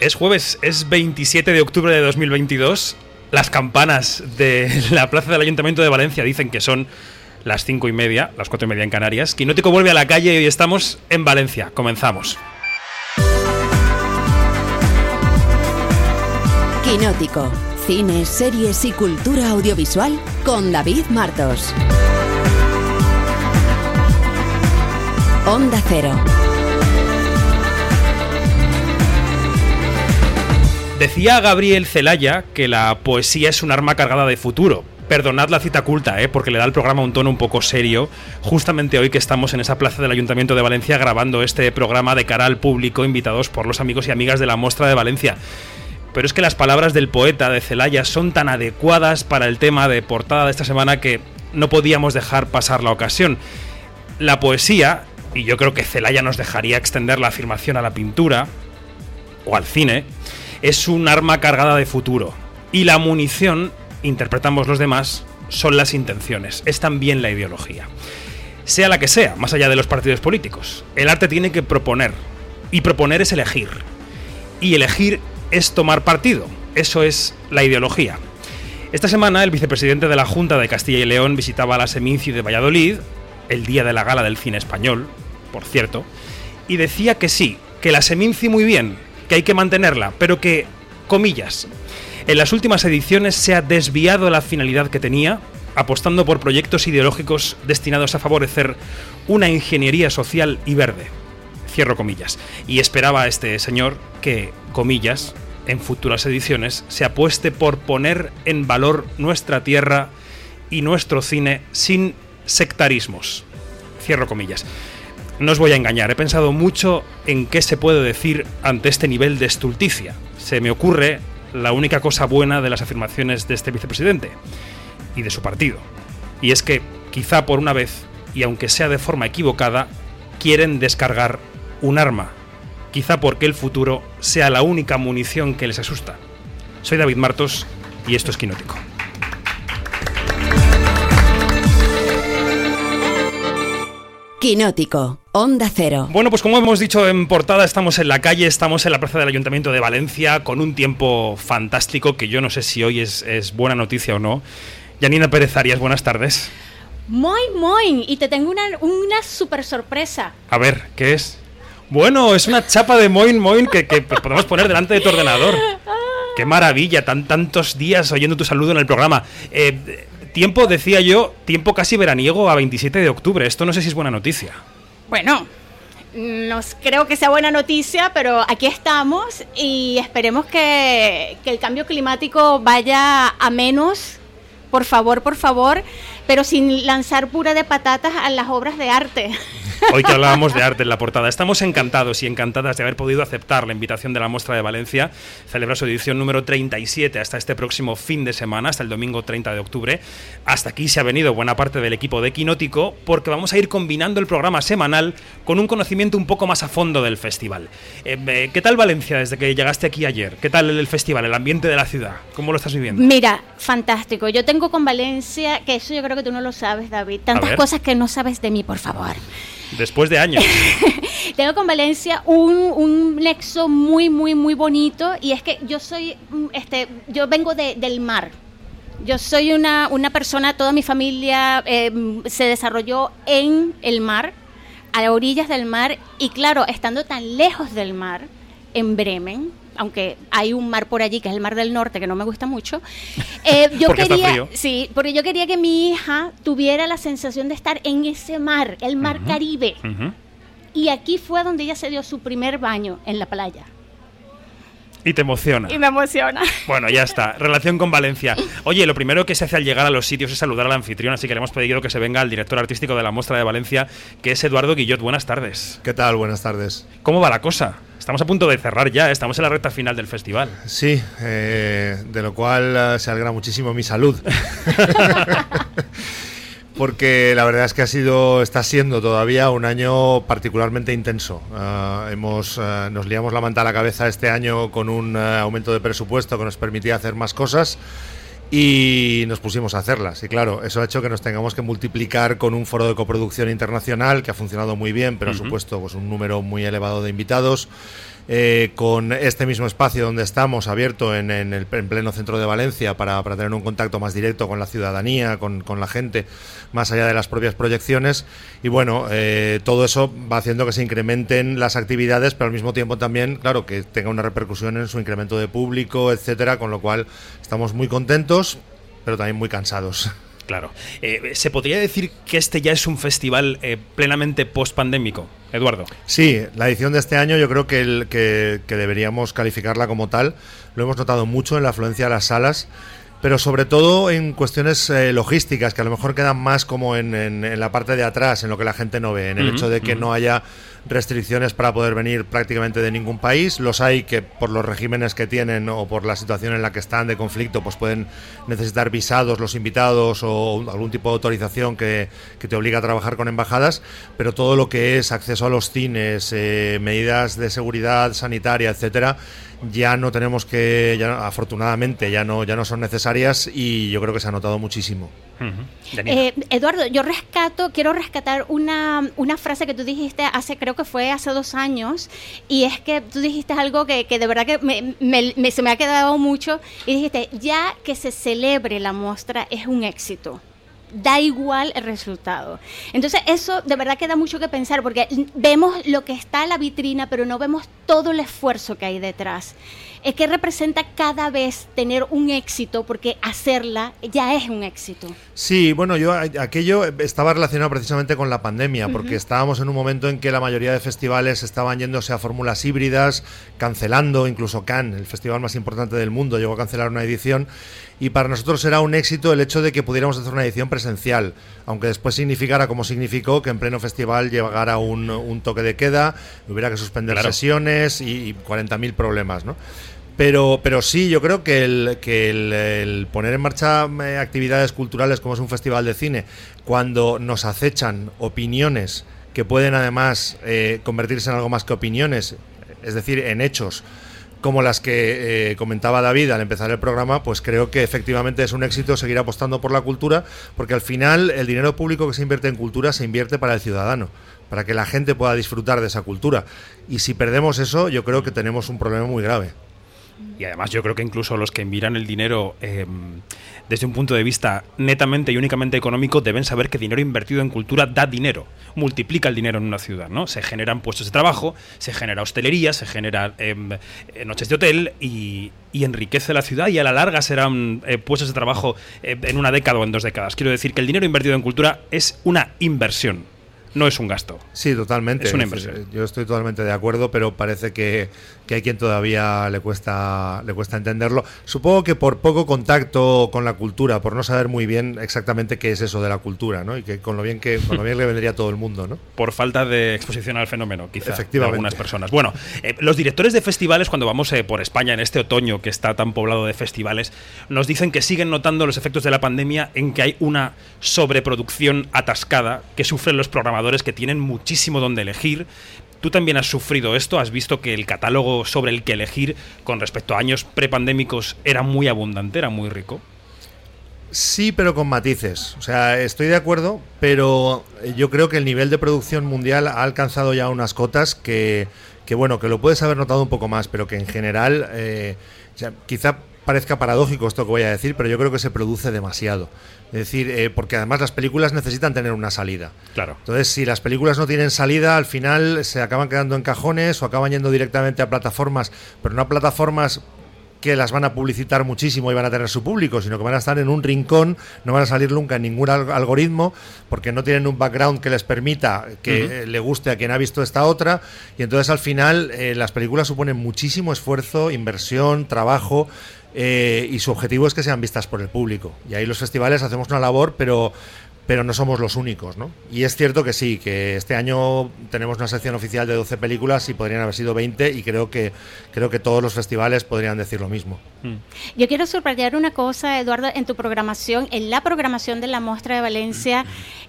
Es jueves, es 27 de octubre de 2022. Las campanas de la plaza del Ayuntamiento de Valencia dicen que son las cinco y media, las cuatro y media en Canarias. Quinótico vuelve a la calle y hoy estamos en Valencia. Comenzamos. Quinótico. Cine, series y cultura audiovisual con David Martos. Onda Cero. Decía Gabriel Celaya que la poesía es un arma cargada de futuro. Perdonad la cita culta, ¿eh? porque le da al programa un tono un poco serio, justamente hoy que estamos en esa plaza del Ayuntamiento de Valencia grabando este programa de cara al público, invitados por los amigos y amigas de la Mostra de Valencia. Pero es que las palabras del poeta de Celaya son tan adecuadas para el tema de portada de esta semana que no podíamos dejar pasar la ocasión. La poesía, y yo creo que Celaya nos dejaría extender la afirmación a la pintura o al cine, es un arma cargada de futuro. Y la munición, interpretamos los demás, son las intenciones, es también la ideología. Sea la que sea, más allá de los partidos políticos, el arte tiene que proponer. Y proponer es elegir. Y elegir es tomar partido. Eso es la ideología. Esta semana el vicepresidente de la Junta de Castilla y León visitaba la Seminci de Valladolid, el día de la gala del cine español, por cierto, y decía que sí, que la Seminci muy bien, que hay que mantenerla, pero que, comillas, en las últimas ediciones se ha desviado la finalidad que tenía, apostando por proyectos ideológicos destinados a favorecer una ingeniería social y verde. Cierro comillas. Y esperaba a este señor que, comillas, en futuras ediciones se apueste por poner en valor nuestra tierra y nuestro cine sin sectarismos. Cierro comillas. No os voy a engañar, he pensado mucho en qué se puede decir ante este nivel de estulticia. Se me ocurre la única cosa buena de las afirmaciones de este vicepresidente y de su partido. Y es que, quizá por una vez, y aunque sea de forma equivocada, quieren descargar un arma. Quizá porque el futuro sea la única munición que les asusta. Soy David Martos y esto es Quinótico. Quinótico. Onda Cero. Bueno, pues como hemos dicho en portada, estamos en la calle, estamos en la plaza del Ayuntamiento de Valencia con un tiempo fantástico que yo no sé si hoy es, es buena noticia o no. Yanina Pérez Arias, buenas tardes. Muy, muy. Y te tengo una, una super sorpresa. A ver, ¿qué es? Bueno, es una chapa de Moin Moin que, que podemos poner delante de tu ordenador. ¡Qué maravilla! Tan, tantos días oyendo tu saludo en el programa. Eh, tiempo, decía yo, tiempo casi veraniego a 27 de octubre. Esto no sé si es buena noticia. Bueno, no creo que sea buena noticia, pero aquí estamos y esperemos que, que el cambio climático vaya a menos. Por favor, por favor, pero sin lanzar pura de patatas a las obras de arte. Hoy que hablábamos de arte en la portada, estamos encantados y encantadas de haber podido aceptar la invitación de la Muestra de Valencia. Celebra su edición número 37 hasta este próximo fin de semana, hasta el domingo 30 de octubre. Hasta aquí se ha venido buena parte del equipo de Quinótico porque vamos a ir combinando el programa semanal con un conocimiento un poco más a fondo del festival. Eh, ¿Qué tal Valencia desde que llegaste aquí ayer? ¿Qué tal el festival, el ambiente de la ciudad? ¿Cómo lo estás viviendo? Mira, fantástico. Yo tengo con Valencia, que eso yo creo que tú no lo sabes, David, tantas cosas que no sabes de mí, por favor. Después de años. Tengo con Valencia un, un, nexo muy, muy, muy bonito y es que yo soy, este, yo vengo de, del mar. Yo soy una, una persona, toda mi familia eh, se desarrolló en el mar, a orillas del mar y claro, estando tan lejos del mar, en Bremen, aunque hay un mar por allí que es el mar del norte que no me gusta mucho. Eh, yo porque quería, está frío. sí, porque yo quería que mi hija tuviera la sensación de estar en ese mar, el mar Uh -huh. Caribe. Uh -huh. Y aquí fue donde ella se dio su primer baño en la playa. Y te emociona. Y me emociona. Bueno, ya está. Relación con Valencia. Oye, lo primero que se hace al llegar a los sitios es saludar al anfitrión, así que le hemos pedido que se venga al director artístico de la Muestra de Valencia, que es Eduardo Guillot. Buenas tardes. ¿Qué tal? Buenas tardes. ¿Cómo va la cosa? Estamos a punto de cerrar ya, estamos en la recta final del festival. Sí, eh, de lo cual uh, se alegra muchísimo mi salud. Porque la verdad es que ha sido, está siendo todavía un año particularmente intenso. Uh, hemos, uh, nos liamos la manta a la cabeza este año con un aumento de presupuesto que nos permitía hacer más cosas y nos pusimos a hacerlas. Y claro, eso ha hecho que nos tengamos que multiplicar con un foro de coproducción internacional que ha funcionado muy bien, pero uh -huh. ha supuesto pues, un número muy elevado de invitados. Eh, con este mismo espacio donde estamos, abierto en, el en pleno centro de Valencia, para, tener un contacto más directo con la ciudadanía, con, la gente, más allá de las propias proyecciones. Y bueno, eh, todo eso va haciendo que se incrementen las actividades, pero al mismo tiempo también, claro, que tenga una repercusión en su incremento de público, etcétera, con lo cual estamos muy contentos, pero también muy cansados. Claro. Eh, ¿Se podría decir que este ya es un festival eh, plenamente post-pandémico, Eduardo? Sí, la edición de este año yo creo que, que, deberíamos calificarla como tal. Lo hemos notado mucho en la afluencia a las salas pero sobre todo en cuestiones eh, logísticas, que a lo mejor quedan más como en, la parte de atrás, en lo que la gente no ve, en el hecho de que no haya restricciones para poder venir prácticamente de ningún país. Los hay que por los regímenes que tienen o por la situación en la que están de conflicto, pues pueden necesitar visados los invitados o algún tipo de autorización que, te obliga a trabajar con embajadas, pero todo lo que es acceso a los cines, eh, medidas de seguridad sanitaria, etcétera, ya no tenemos que, ya, afortunadamente, ya no, ya no son necesarias y yo creo que se ha notado muchísimo. Eh, Eduardo, yo rescato, quiero rescatar una, una, frase que tú dijiste hace, creo que fue hace dos años, y es que tú dijiste algo que, que de verdad que me, se me ha quedado mucho, y dijiste, ya que se celebre la muestra es un éxito da igual el resultado. Entonces eso de verdad que da mucho que pensar porque vemos lo que está en la vitrina, pero no vemos todo el esfuerzo que hay detrás es que representa cada vez tener un éxito, porque hacerla ya es un éxito. Sí, bueno, yo aquello estaba relacionado precisamente con la pandemia, porque estábamos en un momento en que la mayoría de festivales estaban yéndose a fórmulas híbridas, cancelando, incluso Cannes, el festival más importante del mundo, llegó a cancelar una edición. Y para nosotros era un éxito el hecho de que pudiéramos hacer una edición presencial, aunque después significara como significó que en pleno festival llegara un, un toque de queda, hubiera que suspender sesiones y, y 40.000 problemas, ¿no? Pero, pero sí, yo creo que, el, poner en marcha eh, actividades culturales como es un festival de cine, cuando nos acechan opiniones que pueden además eh, convertirse en algo más que opiniones, es decir, en hechos, como las que eh, comentaba David al empezar el programa, pues creo que efectivamente es un éxito seguir apostando por la cultura, porque al final el dinero público que se invierte en cultura se invierte para el ciudadano, para que la gente pueda disfrutar de esa cultura. Y si perdemos eso, yo creo que tenemos un problema muy grave. Y además yo creo que incluso los que miran el dinero em, desde un punto de vista netamente y únicamente económico deben saber que dinero invertido en cultura da dinero, multiplica el dinero en una ciudad, ¿no? Se generan puestos de trabajo, se genera hostelería, se generan em, eh, noches de hotel y, enriquece la ciudad y a la larga serán eh, puestos de trabajo eh, en una década o en dos décadas. Quiero decir que el dinero invertido en cultura es una inversión no es un gasto. Sí, totalmente. Es una inversión. Yo estoy totalmente de acuerdo, pero parece que, hay quien todavía le cuesta, le cuesta entenderlo. Supongo que por poco contacto con la cultura, por no saber muy bien exactamente qué es eso de la cultura, ¿no? Y que con lo bien que con lo bien le vendría a todo el mundo, ¿no? Por falta de exposición al fenómeno, quizá, de algunas personas. Bueno, eh, los directores de festivales, cuando vamos eh, por España en este otoño que está tan poblado de festivales, nos dicen que siguen notando los efectos de la pandemia en que hay una sobreproducción atascada que sufren los programadores que tienen muchísimo donde elegir. Tú también has sufrido esto, has visto que el catálogo sobre el que elegir con respecto a años prepandémicos era muy abundante, era muy rico. Sí, pero con matices. O sea, estoy de acuerdo, pero yo creo que el nivel de producción mundial ha alcanzado ya unas cotas que, que bueno, que lo puedes haber notado un poco más, pero que en general, eh, quizá parezca paradójico esto que voy a decir, pero yo creo que se produce demasiado. Es decir, eh, porque además las películas necesitan tener una salida. Claro. Entonces, si las películas no tienen salida, al final se acaban quedando en cajones o acaban yendo directamente a plataformas, pero no a plataformas que las van a publicitar muchísimo y van a tener su público, sino que van a estar en un rincón, no van a salir nunca en ningún algoritmo, porque no tienen un background que les permita que le guste a quien ha visto esta otra, y entonces al final eh, las películas suponen muchísimo esfuerzo, inversión, trabajo, eh, y su objetivo es que sean vistas por el público. Y ahí los festivales hacemos una labor, pero, pero no somos los únicos, ¿no? Y es cierto que sí, que este año tenemos una sección oficial de 12 películas y podrían haber sido 20 y creo que, creo que todos los festivales podrían decir lo mismo. Hmm. Yo quiero subrayar una cosa, Eduardo, en tu programación, en la programación de la muestra de Valencia,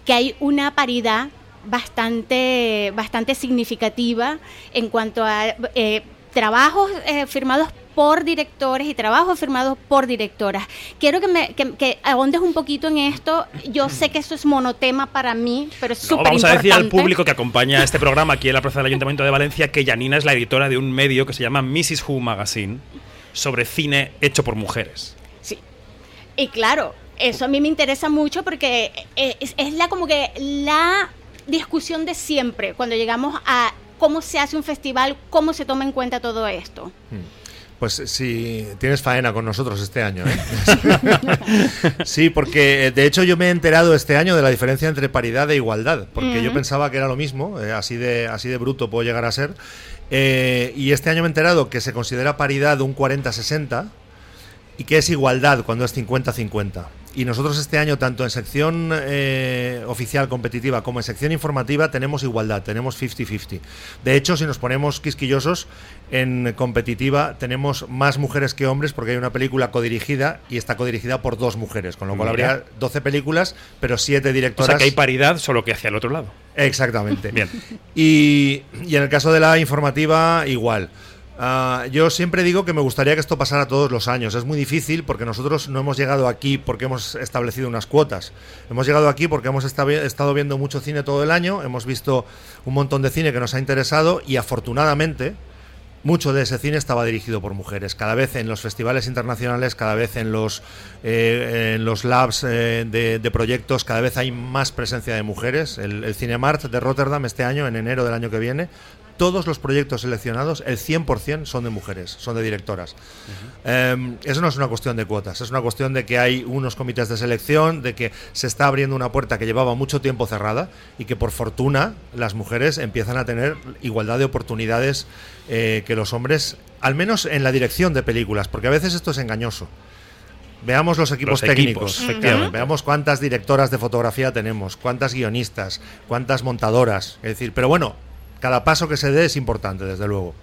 que hay una paridad bastante, bastante significativa en cuanto a... Eh, trabajos eh, firmados por directores y trabajos firmados por directoras. Quiero que me que, ahondes un poquito en esto. Yo sé que eso es monotema para mí, pero es súper Vamos a decir al público que acompaña este programa aquí en la Plaza del Ayuntamiento de Valencia que Janina es la editora de un medio que se llama Mrs. Who Magazine sobre cine hecho por mujeres. Sí. Y claro, eso a mí me interesa mucho porque es, es la como que la discusión de siempre cuando llegamos a cómo se hace un festival, cómo se toma en cuenta todo esto. Hmm. Pues sí, tienes faena con nosotros este año. ¿eh? sí, porque eh, de hecho yo me he enterado este año de la diferencia entre paridad e igualdad, porque yo pensaba que era lo mismo, eh, así, de, así de bruto puedo llegar a ser. y este año me he enterado que se considera paridad un 40-60 y que es igualdad cuando es 50-50. Y nosotros este año, tanto en sección eh, oficial competitiva como en sección informativa, tenemos igualdad, tenemos 50-50. De hecho, si nos ponemos quisquillosos, en competitiva tenemos más mujeres que hombres porque hay una película codirigida y está codirigida por dos mujeres, con lo cual habría 12 películas, pero 7 directoras. O sea que hay paridad, solo que hacia el otro lado. Exactamente. Bien. Y, y en el caso de la informativa, igual. Ah, yo siempre digo que me gustaría que esto pasara todos los años. Es muy difícil porque nosotros no hemos llegado aquí porque hemos establecido unas cuotas. Hemos llegado aquí porque hemos estado viendo mucho cine todo el año, hemos visto un montón de cine que nos ha interesado y afortunadamente mucho de ese cine estaba dirigido por mujeres. Cada vez en los festivales internacionales, cada vez en los, eh, labs eh, de, proyectos, cada vez hay más presencia de mujeres. El, el Cinemart de Rotterdam este año, en enero del año que viene, todos los proyectos seleccionados, el 100% son de mujeres, son de directoras. Em, eso no es una cuestión de cuotas, es una cuestión de que hay unos comités de selección, de que se está abriendo una puerta que llevaba mucho tiempo cerrada y que por fortuna las mujeres empiezan a tener igualdad de oportunidades eh, que los hombres, al menos en la dirección de películas, porque a veces esto es engañoso. Veamos los equipos técnicos, veamos cuántas directoras de fotografía tenemos, cuántas guionistas, cuántas montadoras. Es decir, pero bueno, cada paso que se dé es importante, desde luego.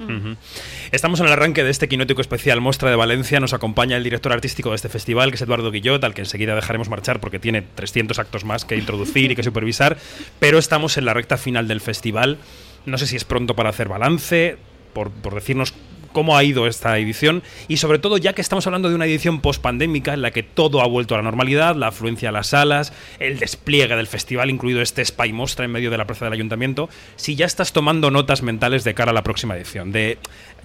Estamos en el arranque de este quinótico especial Mostra de Valencia. Nos acompaña el director artístico de este festival, que es Eduardo Guillot, al que enseguida dejaremos marchar porque tiene 300 actos más que introducir y que supervisar. Pero estamos en la recta final del festival. No sé si es pronto para hacer balance, por, por decirnos cómo ha ido esta edición y sobre todo ya que estamos hablando de una edición post-pandémica en la que todo ha vuelto a la normalidad, la afluencia a las salas, el despliegue del festival, incluido este Spy Mostra en medio de la plaza del ayuntamiento, si ya estás tomando notas mentales de cara a la próxima edición, de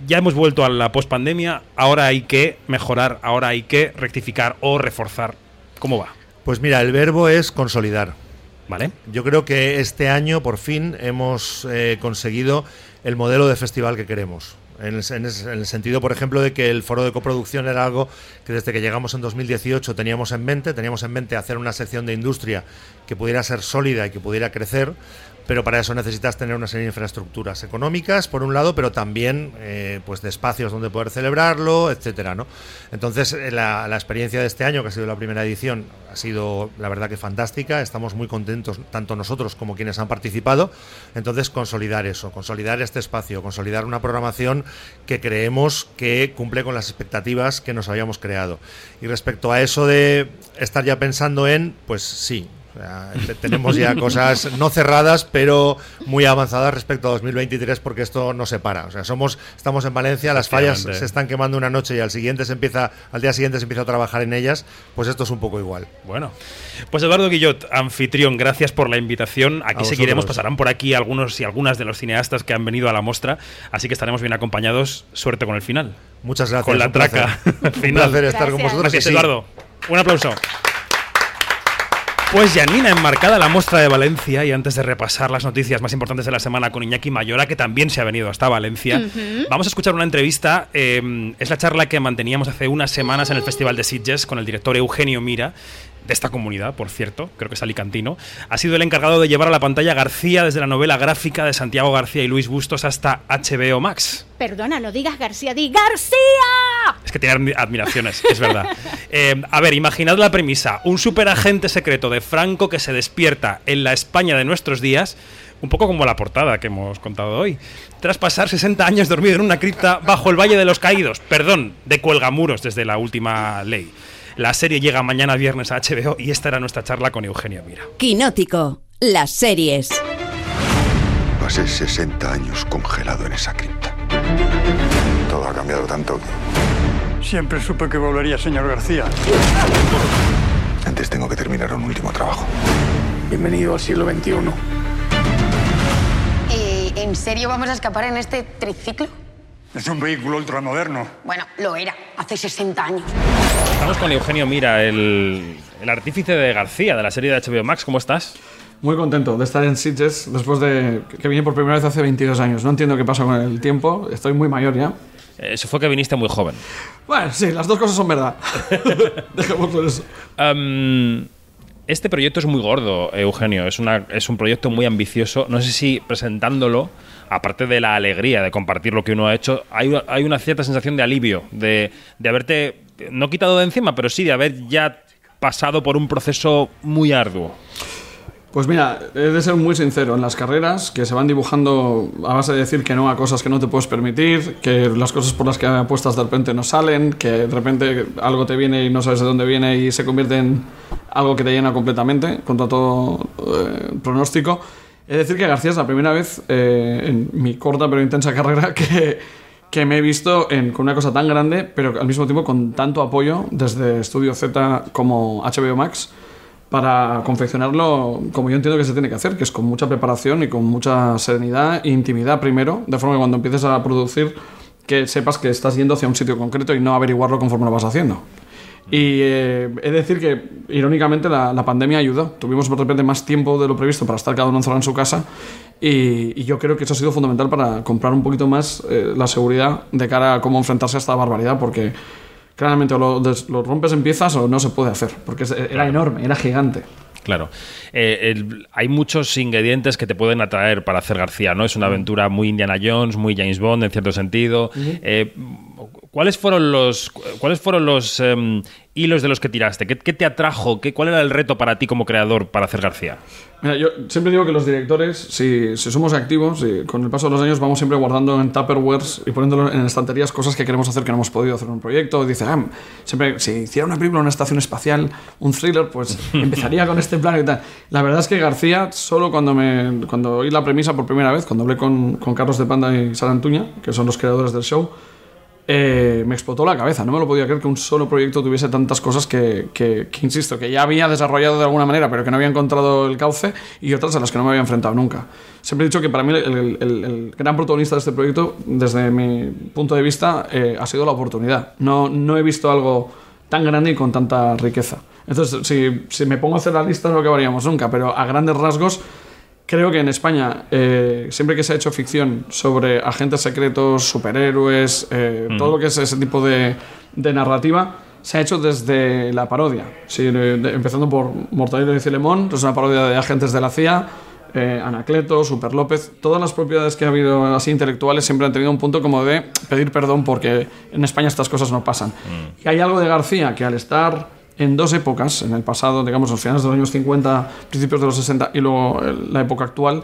ya hemos vuelto a la post-pandemia, ahora hay que mejorar, ahora hay que rectificar o reforzar. ¿Cómo va? Pues mira, el verbo es consolidar. ¿Vale? Yo creo que este año por fin hemos eh, conseguido el modelo de festival que queremos. En el, sentido, por ejemplo, de que el foro de coproducción era algo que desde que llegamos en 2018 teníamos en mente, teníamos en mente hacer una sección de industria que pudiera ser sólida y que pudiera crecer, pero para eso necesitas tener una serie de infraestructuras económicas, por un lado, pero también eh, pues de espacios donde poder celebrarlo, etcétera, ¿no? Entonces, eh, la, experiencia de este año, que ha sido la primera edición, ha sido, la verdad, que fantástica. Estamos muy contentos, tanto nosotros como quienes han participado. Entonces, consolidar eso, consolidar este espacio, consolidar una programación que creemos que cumple con las expectativas que nos habíamos creado. Y respecto a eso de estar ya pensando en, pues sí, tenemos ya cosas no cerradas, pero muy avanzadas respecto a 2023 porque esto no se para. O sea, somos, estamos en Valencia, las fallas se están quemando una noche y al siguiente se empieza, al día siguiente se empieza a trabajar en ellas, pues esto es un poco igual. Bueno, pues Eduardo Guillot, anfitrión, gracias por la invitación. Aquí seguiremos, pasarán por aquí algunos y algunas de los cineastas que han venido a la muestra, así que estaremos bien acompañados. Suerte con el final. Muchas gracias. Con la traca. Un placer estar con vosotros. Gracias, Eduardo. Un aplauso. Pues Janina, enmarcada la muestra de Valencia, y antes de repasar las noticias más importantes de la semana con Iñaki Mayora, que también se ha venido hasta Valencia, vamos a escuchar una entrevista. Eh, es la charla que manteníamos hace unas semanas en el Festival de Sitges con el director Eugenio Mira, de esta comunidad, por cierto, creo que es alicantino, ha sido el encargado de llevar a la pantalla García desde la novela gráfica de Santiago García y Luis Bustos hasta HBO Max. Perdona, no digas García, di García. Es que tiene admiraciones, es verdad. Eh, a ver, imaginad la premisa, un superagente secreto de Franco que se despierta en la España de nuestros días un poco como la portada que hemos contado hoy. Tras pasar 60 años dormido en una cripta bajo el Valle de los Caídos, perdón, de cuelgamuros desde la última ley. La serie llega mañana viernes a HBO y esta era nuestra charla con Eugenio Mira. Quinótico, las series. Pasé 60 años congelado en esa cripta. Todo ha cambiado tanto que Siempre supe que volvería, señor García. Antes tengo que terminar un último trabajo. Bienvenido al siglo XXI. Eh, ¿En serio vamos a escapar en este triciclo? Es un vehículo ultramoderno. Bueno, lo era, hace 60 años. Estamos con Eugenio Mira, el, el artífice de García, de la serie de HBO Max. ¿Cómo estás? Muy contento de estar en Sitges después de que vine por primera vez hace 22 años. No entiendo qué pasa con el tiempo, estoy muy mayor ya. Eso fue que viniste muy joven. Bueno, sí, las dos cosas son verdad. Dejémoslo eso. Este proyecto es muy gordo, Eugenio. Es, una, es un proyecto muy ambicioso. No sé si presentándolo, aparte de la alegría de compartir lo que uno ha hecho, hay, una cierta sensación de alivio, de, de haberte, no quitado de encima, pero sí de haber ya pasado por un proceso muy arduo. Pues mira, he de ser muy sincero, en las carreras que se van dibujando a base de decir que no a cosas que no te puedes permitir, que las cosas por las que apuestas de repente no salen, que de repente algo te viene y no sabes de dónde viene y se convierte en algo que te llena completamente, contra todo eh, pronóstico. De decir que García es la primera vez eh, en mi corta pero intensa carrera que, que me he visto en- con una cosa tan grande, pero al mismo tiempo con tanto apoyo desde Studio Z como HBO Max para confeccionarlo como yo entiendo que se tiene que hacer, que es con mucha preparación y con mucha serenidad e intimidad primero, de forma que cuando empieces a producir que sepas que estás yendo hacia un sitio concreto y no averiguarlo conforme lo vas haciendo. Y eh, he de decir que, irónicamente, la, la pandemia ayudó. Tuvimos de repente más tiempo de lo previsto para estar cada uno encerrado en su casa. Y, y yo creo que eso ha sido fundamental para comprar un poquito más eh, la seguridad de cara a cómo enfrentarse a esta barbaridad. Porque claramente o lo, lo rompes en piezas o no se puede hacer. Porque era enorme, era gigante. Claro. Eh, el- hay muchos ingredientes que te pueden atraer para hacer García, ¿no? Es una aventura muy Indiana Jones, muy James Bond en cierto sentido. Eh, ¿Cuáles fueron los, cuáles fueron los em, hilos de los que tiraste? ¿Qué, qué te atrajo? ¿Qué, ¿Cuál era el reto para ti como creador para hacer García? Mira, yo siempre digo que los directores, si, si somos activos, con el paso de los años vamos siempre guardando en Tupperwares y poniéndolo en estanterías cosas que queremos hacer que no hemos podido hacer en un proyecto. Dice, ah, siempre, si hiciera una película una estación espacial, un thriller, pues empezaría con este plan y tal. La verdad es que García, solo cuando, me, cuando oí la premisa por primera vez, cuando hablé con, con Carlos de Panda y Sara Antuña, que son los creadores del show, eh, me explotó la cabeza. No me lo podía creer que un solo proyecto tuviese tantas cosas que, que- que, insisto, que ya había desarrollado de alguna manera, pero que no había encontrado el cauce, y otras a las que no me había enfrentado nunca. Siempre he dicho que para mí el, gran protagonista de este proyecto, desde mi punto de vista, eh, ha sido la oportunidad. No, no he visto algo tan grande y con tanta riqueza. Entonces, si, si me pongo a hacer la lista, no acabaríamos nunca, pero a grandes rasgos, Creo que en España, eh, siempre que se ha hecho ficción sobre agentes secretos, superhéroes, eh, todo lo que es ese tipo de, de narrativa, se ha hecho desde la parodia. Sí, de- de- empezando por Mortadelo y Filemón, es una parodia de agentes de la CIA, eh, Anacleto, Super López, todas las propiedades que ha habido así intelectuales siempre han tenido un punto como de pedir perdón porque en España estas cosas no pasan. Y hay algo de García que al estar en dos épocas, en el pasado, digamos, los finales de los años 50, principios de los 60 y luego eh, la época actual,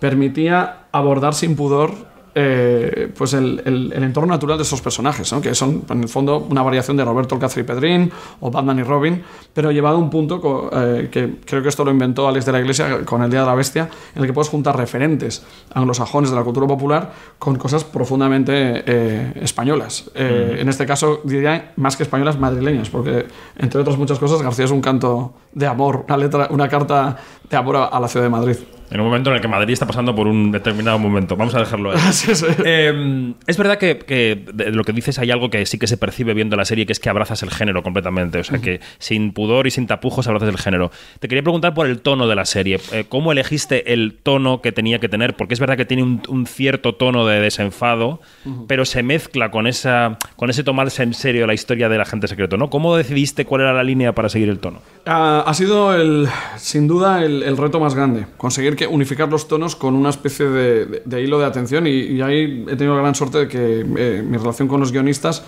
permitía abordar sin pudor eh, pues el, el- el entorno natural de esos personajes, ¿no? que son en el fondo una variación de Roberto Alcázar y Pedrín o Batman y Robin, pero llevado a un punto co- eh, que creo que esto lo inventó Alex de la Iglesia con el Día de la Bestia, en el que puedes juntar referentes anglosajones de la cultura popular con cosas profundamente eh, españolas. Eh, En este caso diría más que españolas, madrileñas, porque entre otras muchas cosas García es un canto de amor, una letra, una carta de amor a, a la ciudad de Madrid. En un momento en el que Madrid está pasando por un determinado momento. Vamos a dejarlo ahí. Sí, sí. Eh, es verdad que, que de lo que dices hay algo que sí que se percibe viendo la serie, que es que abrazas el género completamente. O sea, que sin pudor y sin tapujos abrazas el género. Te quería preguntar por el tono de la serie. Eh, ¿Cómo elegiste el tono que tenía que tener? Porque es verdad que tiene un, un cierto tono de desenfado, pero se mezcla con, esa, con ese tomarse en serio la historia del agente secreto. ¿no? ¿Cómo decidiste cuál era la línea para seguir el tono? Ha, ha sido el, sin duda el, el reto más grande, conseguir que unificar los tonos con una especie de, de- de hilo de atención. Y, y ahí he tenido la gran suerte de que eh, mi relación con los guionistas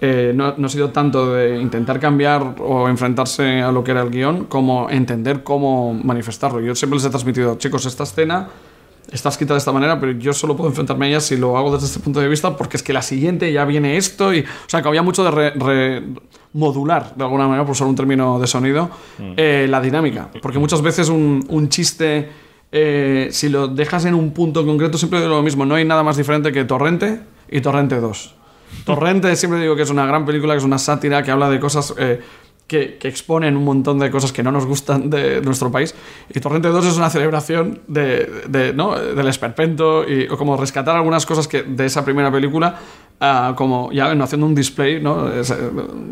eh, no, no ha sido tanto de intentar cambiar o enfrentarse a lo que era el guion como entender cómo manifestarlo. Yo siempre les he transmitido, chicos, esta escena está escrita de esta manera, pero yo solo puedo enfrentarme a ella si lo hago desde este punto de vista, porque es que la siguiente ya viene esto y, o sea, que había mucho de re- re- modular, de alguna manera, por usar un término de sonido, eh, la dinámica, porque muchas veces un, un chiste, eh, si lo dejas en un punto concreto, siempre digo lo mismo, no hay nada más diferente que Torrente y Torrente 2. Torrente siempre digo que es una gran película, que es una sátira, que habla de cosas eh, que, exponen un montón de cosas que no nos gustan de nuestro país. Y Torrente 2 es una celebración de, de, ¿no? del esperpento y o como rescatar algunas cosas que, de esa primera película, ah, como ya haciendo un display, ¿no? Es, eh,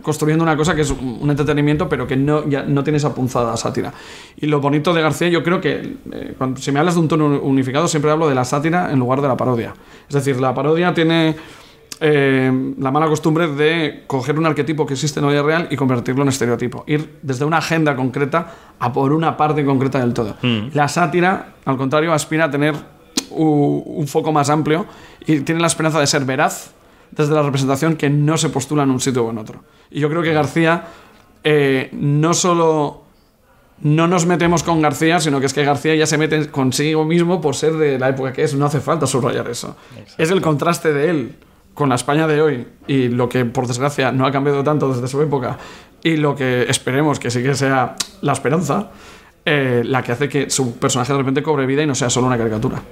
construyendo una cosa que es un entretenimiento, pero que no, ya no tiene esa punzada sátira. Y lo bonito de García, yo creo que eh, cuando, si me hablas de un tono unificado, siempre hablo de la sátira en lugar de la parodia. Es decir, la parodia tiene eh, la mala costumbre de coger un arquetipo que existe en la vida real y convertirlo en estereotipo. Ir desde una agenda concreta a por una parte concreta del todo. La sátira, al contrario, aspira a tener u- un foco más amplio y tiene la esperanza de ser veraz desde la representación que no se postula en un sitio o en otro. Y yo creo que García eh, no solo no nos metemos con García, sino que es que García ya se mete consigo mismo por ser de la época que es. No hace falta subrayar eso. Es el contraste de él con la España de hoy y lo que, por desgracia, no ha cambiado tanto desde su época y lo que esperemos que sí que sea la esperanza, eh, la que hace que su personaje de repente cobre vida y no sea solo una caricatura.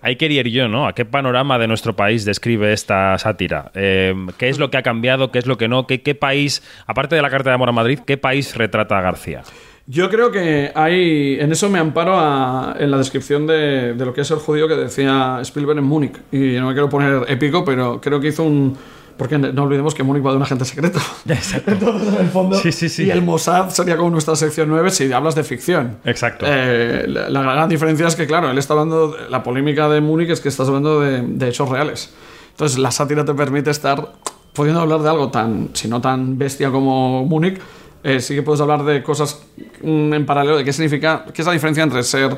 Ahí quería ir yo, ¿no? ¿A qué panorama de nuestro país describe esta sátira? Eh, ¿Qué es lo que ha cambiado? ¿Qué es lo que no? ¿Qué, qué país, aparte de la Carta de Amor a Madrid, qué país retrata a García? Yo creo que hay. En eso me amparo a- en la descripción de, de lo que es el judío que decía Spielberg en Múnich. Y no me quiero poner épico, pero creo que hizo un. Porque no olvidemos que Múnich va de un agente secreto. Entonces, en el fondo. Sí, sí, sí. Y el Mossad sería como nuestra sección 9 si hablas de ficción. Exacto. Eh, la, la gran diferencia es que, claro, él está hablando. de- la polémica de Múnich es que estás hablando de, de hechos reales. Entonces, la sátira te permite estar pudiendo hablar de algo tan, si no tan bestia como Múnich, eh, sí que puedes hablar de cosas mm, en paralelo, de qué significa, qué es la diferencia entre ser,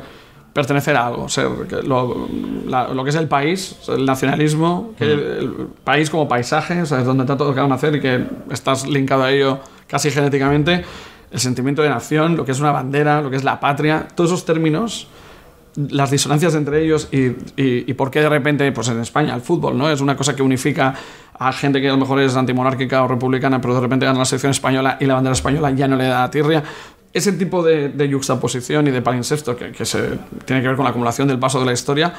pertenecer a algo, ser lo, la- lo que es el país, el nacionalismo, que el país como paisaje, o sea, es donde te ha tocado nacer y que estás linkado a ello casi genéticamente, el sentimiento de nación, lo que es una bandera, lo que es la patria, todos esos términos las disonancias entre ellos y, y, y por qué de repente, pues en España, el fútbol, ¿no? Es una cosa que unifica a gente que a lo mejor es antimonárquica o republicana, pero de repente gana la selección española y la bandera española ya no le da tirria. Ese tipo de, de yuxtaposición y de palimpsesto que, que se tiene que ver con la acumulación del paso de la historia,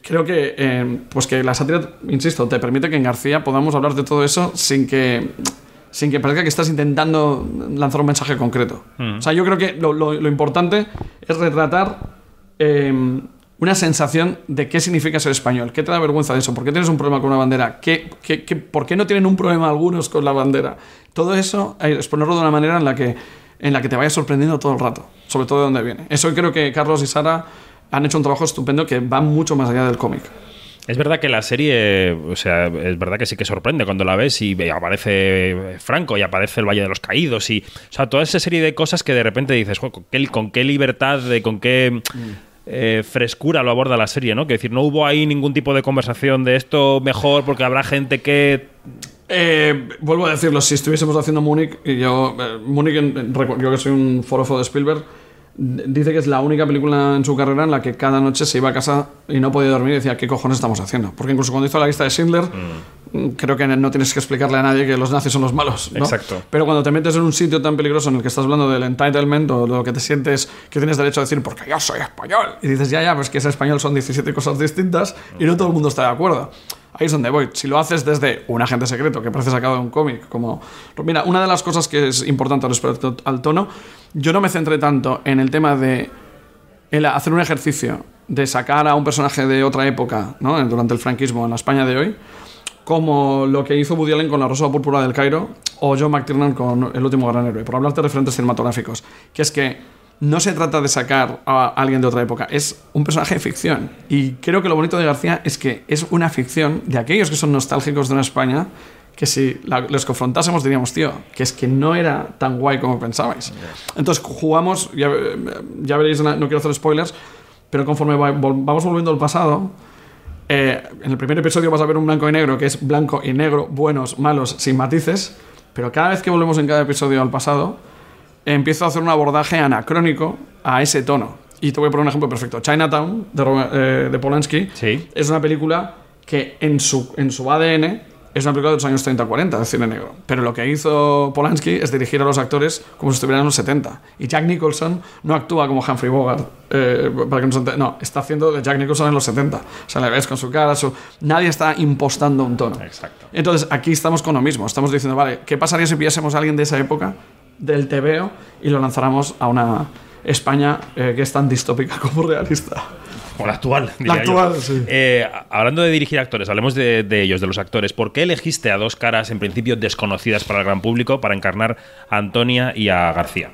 creo que, eh, pues que la sátira, insisto, te permite que en García podamos hablar de todo eso sin que sin que parezca que estás intentando lanzar un mensaje concreto. O sea, yo creo que lo, lo- lo importante es retratar eh, una sensación de qué significa ser español. ¿Qué te da vergüenza de eso? ¿Por qué tienes un problema con una bandera? ¿Qué, qué- qué- por qué no tienen un problema algunos con la bandera? Todo eso, eh, exponerlo de una manera en la que, en la que te vaya sorprendiendo todo el rato, sobre todo de dónde viene. Eso creo que Carlos y Sara han hecho un trabajo estupendo que va mucho más allá del cómic. Es verdad que la serie, o sea, es verdad que sí que sorprende cuando la ves y aparece Franco y aparece el Valle de los Caídos y, o sea, toda esa serie de cosas que de repente dices, "Jo, ¿con qué, con qué libertad, de, con qué eh, frescura lo aborda la serie, ¿no? Que decir, no hubo ahí ningún tipo de conversación de esto mejor porque habrá gente que Eh, vuelvo a decirlo, si estuviésemos haciendo Múnich, y yo, eh, recu- yo que soy un forofo de Spielberg, dice que es la única película en su carrera en la que cada noche se iba a casa y no podía dormir y decía, ¿qué cojones estamos haciendo? Porque incluso cuando hizo la lista de Schindler, mm, creo que no tienes que explicarle a nadie que los nazis son los malos. ¿no? Exacto. Pero cuando te metes en un sitio tan peligroso en el que estás hablando del entitlement o lo que te sientes que tienes derecho a decir, porque yo soy español, y dices, ya, ya, pues que ser español son 17 cosas distintas y no todo el mundo está de acuerdo. Ahí es donde voy. Si lo haces desde un agente secreto que parece sacado de un cómic, como. Mira, una de las cosas que es importante respecto al tono, yo no me centré tanto en el tema de hacer un ejercicio de sacar a un personaje de otra época, ¿no? durante el franquismo en la España de hoy, como lo que hizo Woody Allen con La Rosa Púrpura del Cairo o John McTiernan con El último gran héroe, por hablarte de referentes cinematográficos, que es que no se trata de sacar a alguien de otra época, es un personaje de ficción. Y creo que lo bonito de García es que es una ficción de aquellos que son nostálgicos de una España que si la- les confrontásemos diríamos, tío, que es que no era tan guay como pensabais. Entonces jugamos, ya, ya veréis, no quiero hacer spoilers, pero conforme va- vol- vamos volviendo al pasado, eh, en el primer episodio vas a ver un blanco y negro que es blanco y negro, buenos, malos, sin matices, pero cada vez que volvemos en cada episodio al pasado, empiezo a hacer un abordaje anacrónico a ese tono. Y te voy a poner un ejemplo perfecto. Chinatown, de, Robert- eh, de Polanski, Sí. es una película que en su, en su ADN es una película de los años 30-40 de cine negro. Pero lo que hizo Polanski es dirigir a los actores como si estuvieran en los 70. Y Jack Nicholson no actúa como Humphrey Bogart. eh, para que nos ente- no, está haciendo de Jack Nicholson en los 70. O sea, le ves con su cara, su... nadie está impostando un tono. Exacto. Entonces, aquí estamos con lo mismo. Estamos diciendo, vale, ¿qué pasaría si pillásemos a alguien de esa época, del TVO, y lo lanzáramos a una España eh, que es tan distópica como realista? O la actual. La diría yo. actual, sí. Eh, hablando de dirigir actores, hablemos de, de ellos, de los actores. ¿Por qué elegiste a dos caras, en principio desconocidas para el gran público, para encarnar a Antonia y a García?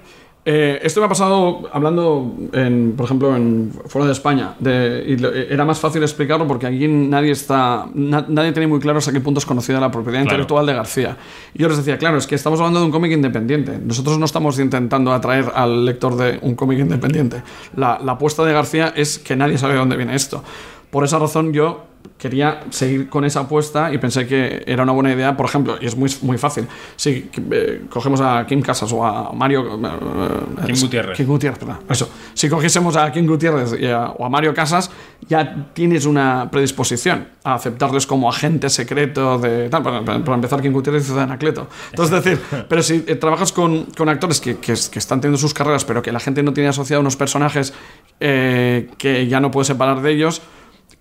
Eh, esto me ha pasado hablando, en, por ejemplo, en fuera de España. de- y lo- era más fácil explicarlo porque aquí nadie está, na- nadie tiene muy claro hasta qué punto es conocida la propiedad Claro. intelectual de García. Y yo les decía, claro, es que estamos hablando de un cómic independiente. Nosotros no estamos intentando atraer al lector de un cómic independiente. La, la apuesta de García es que nadie sabe de dónde viene esto. Por esa razón yo quería seguir con esa apuesta y pensé que era una buena idea, por ejemplo, y es muy, muy fácil. Si eh, cogemos a Kim Casas o a Mario... eh, Kim eh, Gutiérrez. Kim Gutiérrez, perdón. Eso. Si cogiésemos a Kim Gutiérrez a- o a Mario Casas, ya tienes una predisposición a aceptarles como agente secreto de... tal, para, para- para empezar, Kim Gutiérrez hizo de Anacleto. Entonces, es decir, pero si eh, trabajas con, con actores que, que, que están teniendo sus carreras, pero que la gente no tiene asociado unos personajes que ya no puede separar de ellos,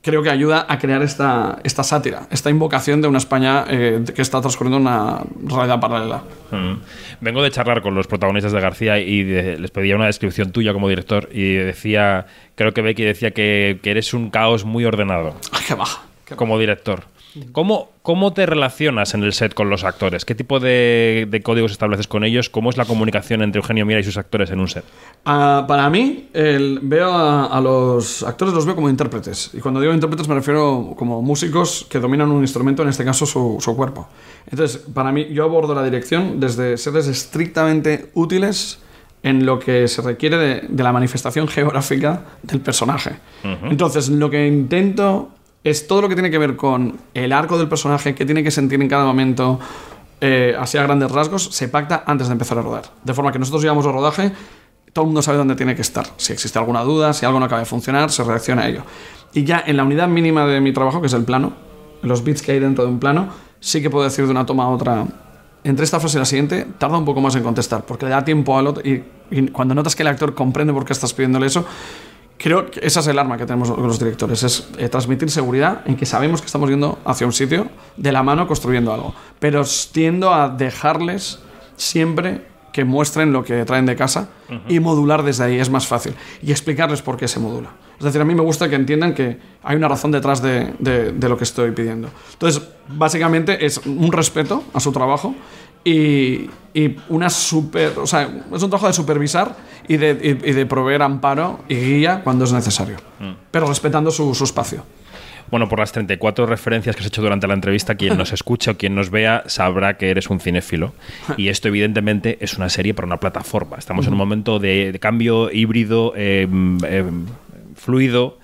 creo que ayuda a crear esta, esta sátira, esta invocación de una España eh, que está transcurriendo una realidad paralela. Mm. Vengo de charlar con los protagonistas de García y de- les pedía una descripción tuya como director y decía, creo que Becky decía que, que eres un caos muy ordenado Ay, qué baja. qué como director. ¿Cómo, ¿Cómo te relacionas en el set con los actores? ¿Qué tipo de, de códigos estableces con ellos? ¿Cómo es la comunicación entre Eugenio Mira y sus actores en un set? Ah, para mí, el- veo a, a los actores los veo como intérpretes. Y cuando digo intérpretes me refiero como músicos que dominan un instrumento, en este caso su, su cuerpo. Entonces, para mí, yo abordo la dirección desde seres estrictamente útiles en lo que se requiere de, de la manifestación geográfica del personaje. Entonces, lo que intento es todo lo que tiene que ver con el arco del personaje, que tiene que sentir en cada momento, eh, así a grandes rasgos, se pacta antes de empezar a rodar. De forma que nosotros llegamos al rodaje, todo el mundo sabe dónde tiene que estar. Si existe alguna duda, si algo no acaba de funcionar, se reacciona a ello. Y ya en la unidad mínima de mi trabajo, que es el plano, los bits que hay dentro de un plano, sí que puedo decir de una toma a otra. Entre esta frase y la siguiente, tarda un poco más en contestar, porque le da tiempo al otro. Y, y cuando notas que el actor comprende por qué estás pidiéndole eso, Creo que esa es el arma que tenemos con los directores, es eh, transmitir seguridad en que sabemos que estamos yendo hacia un sitio de la mano construyendo algo. Pero tiendo a dejarles siempre que muestren lo que traen de casa y modular desde ahí es más fácil. Y explicarles por qué se modula. Es decir, a mí me gusta que entiendan que hay una razón detrás de, de- de lo que estoy pidiendo. Entonces, básicamente es un respeto a su trabajo y, y una super. O sea, es un trabajo de supervisar y de, y- y de proveer amparo y guía cuando es necesario, pero respetando su, su espacio. Bueno, por las 34 referencias que has hecho durante la entrevista, quien nos escucha o quien nos vea sabrá que eres un cinéfilo. Y esto, evidentemente, es una serie para una plataforma. Estamos en un momento de, de cambio híbrido, eh, eh, fluido.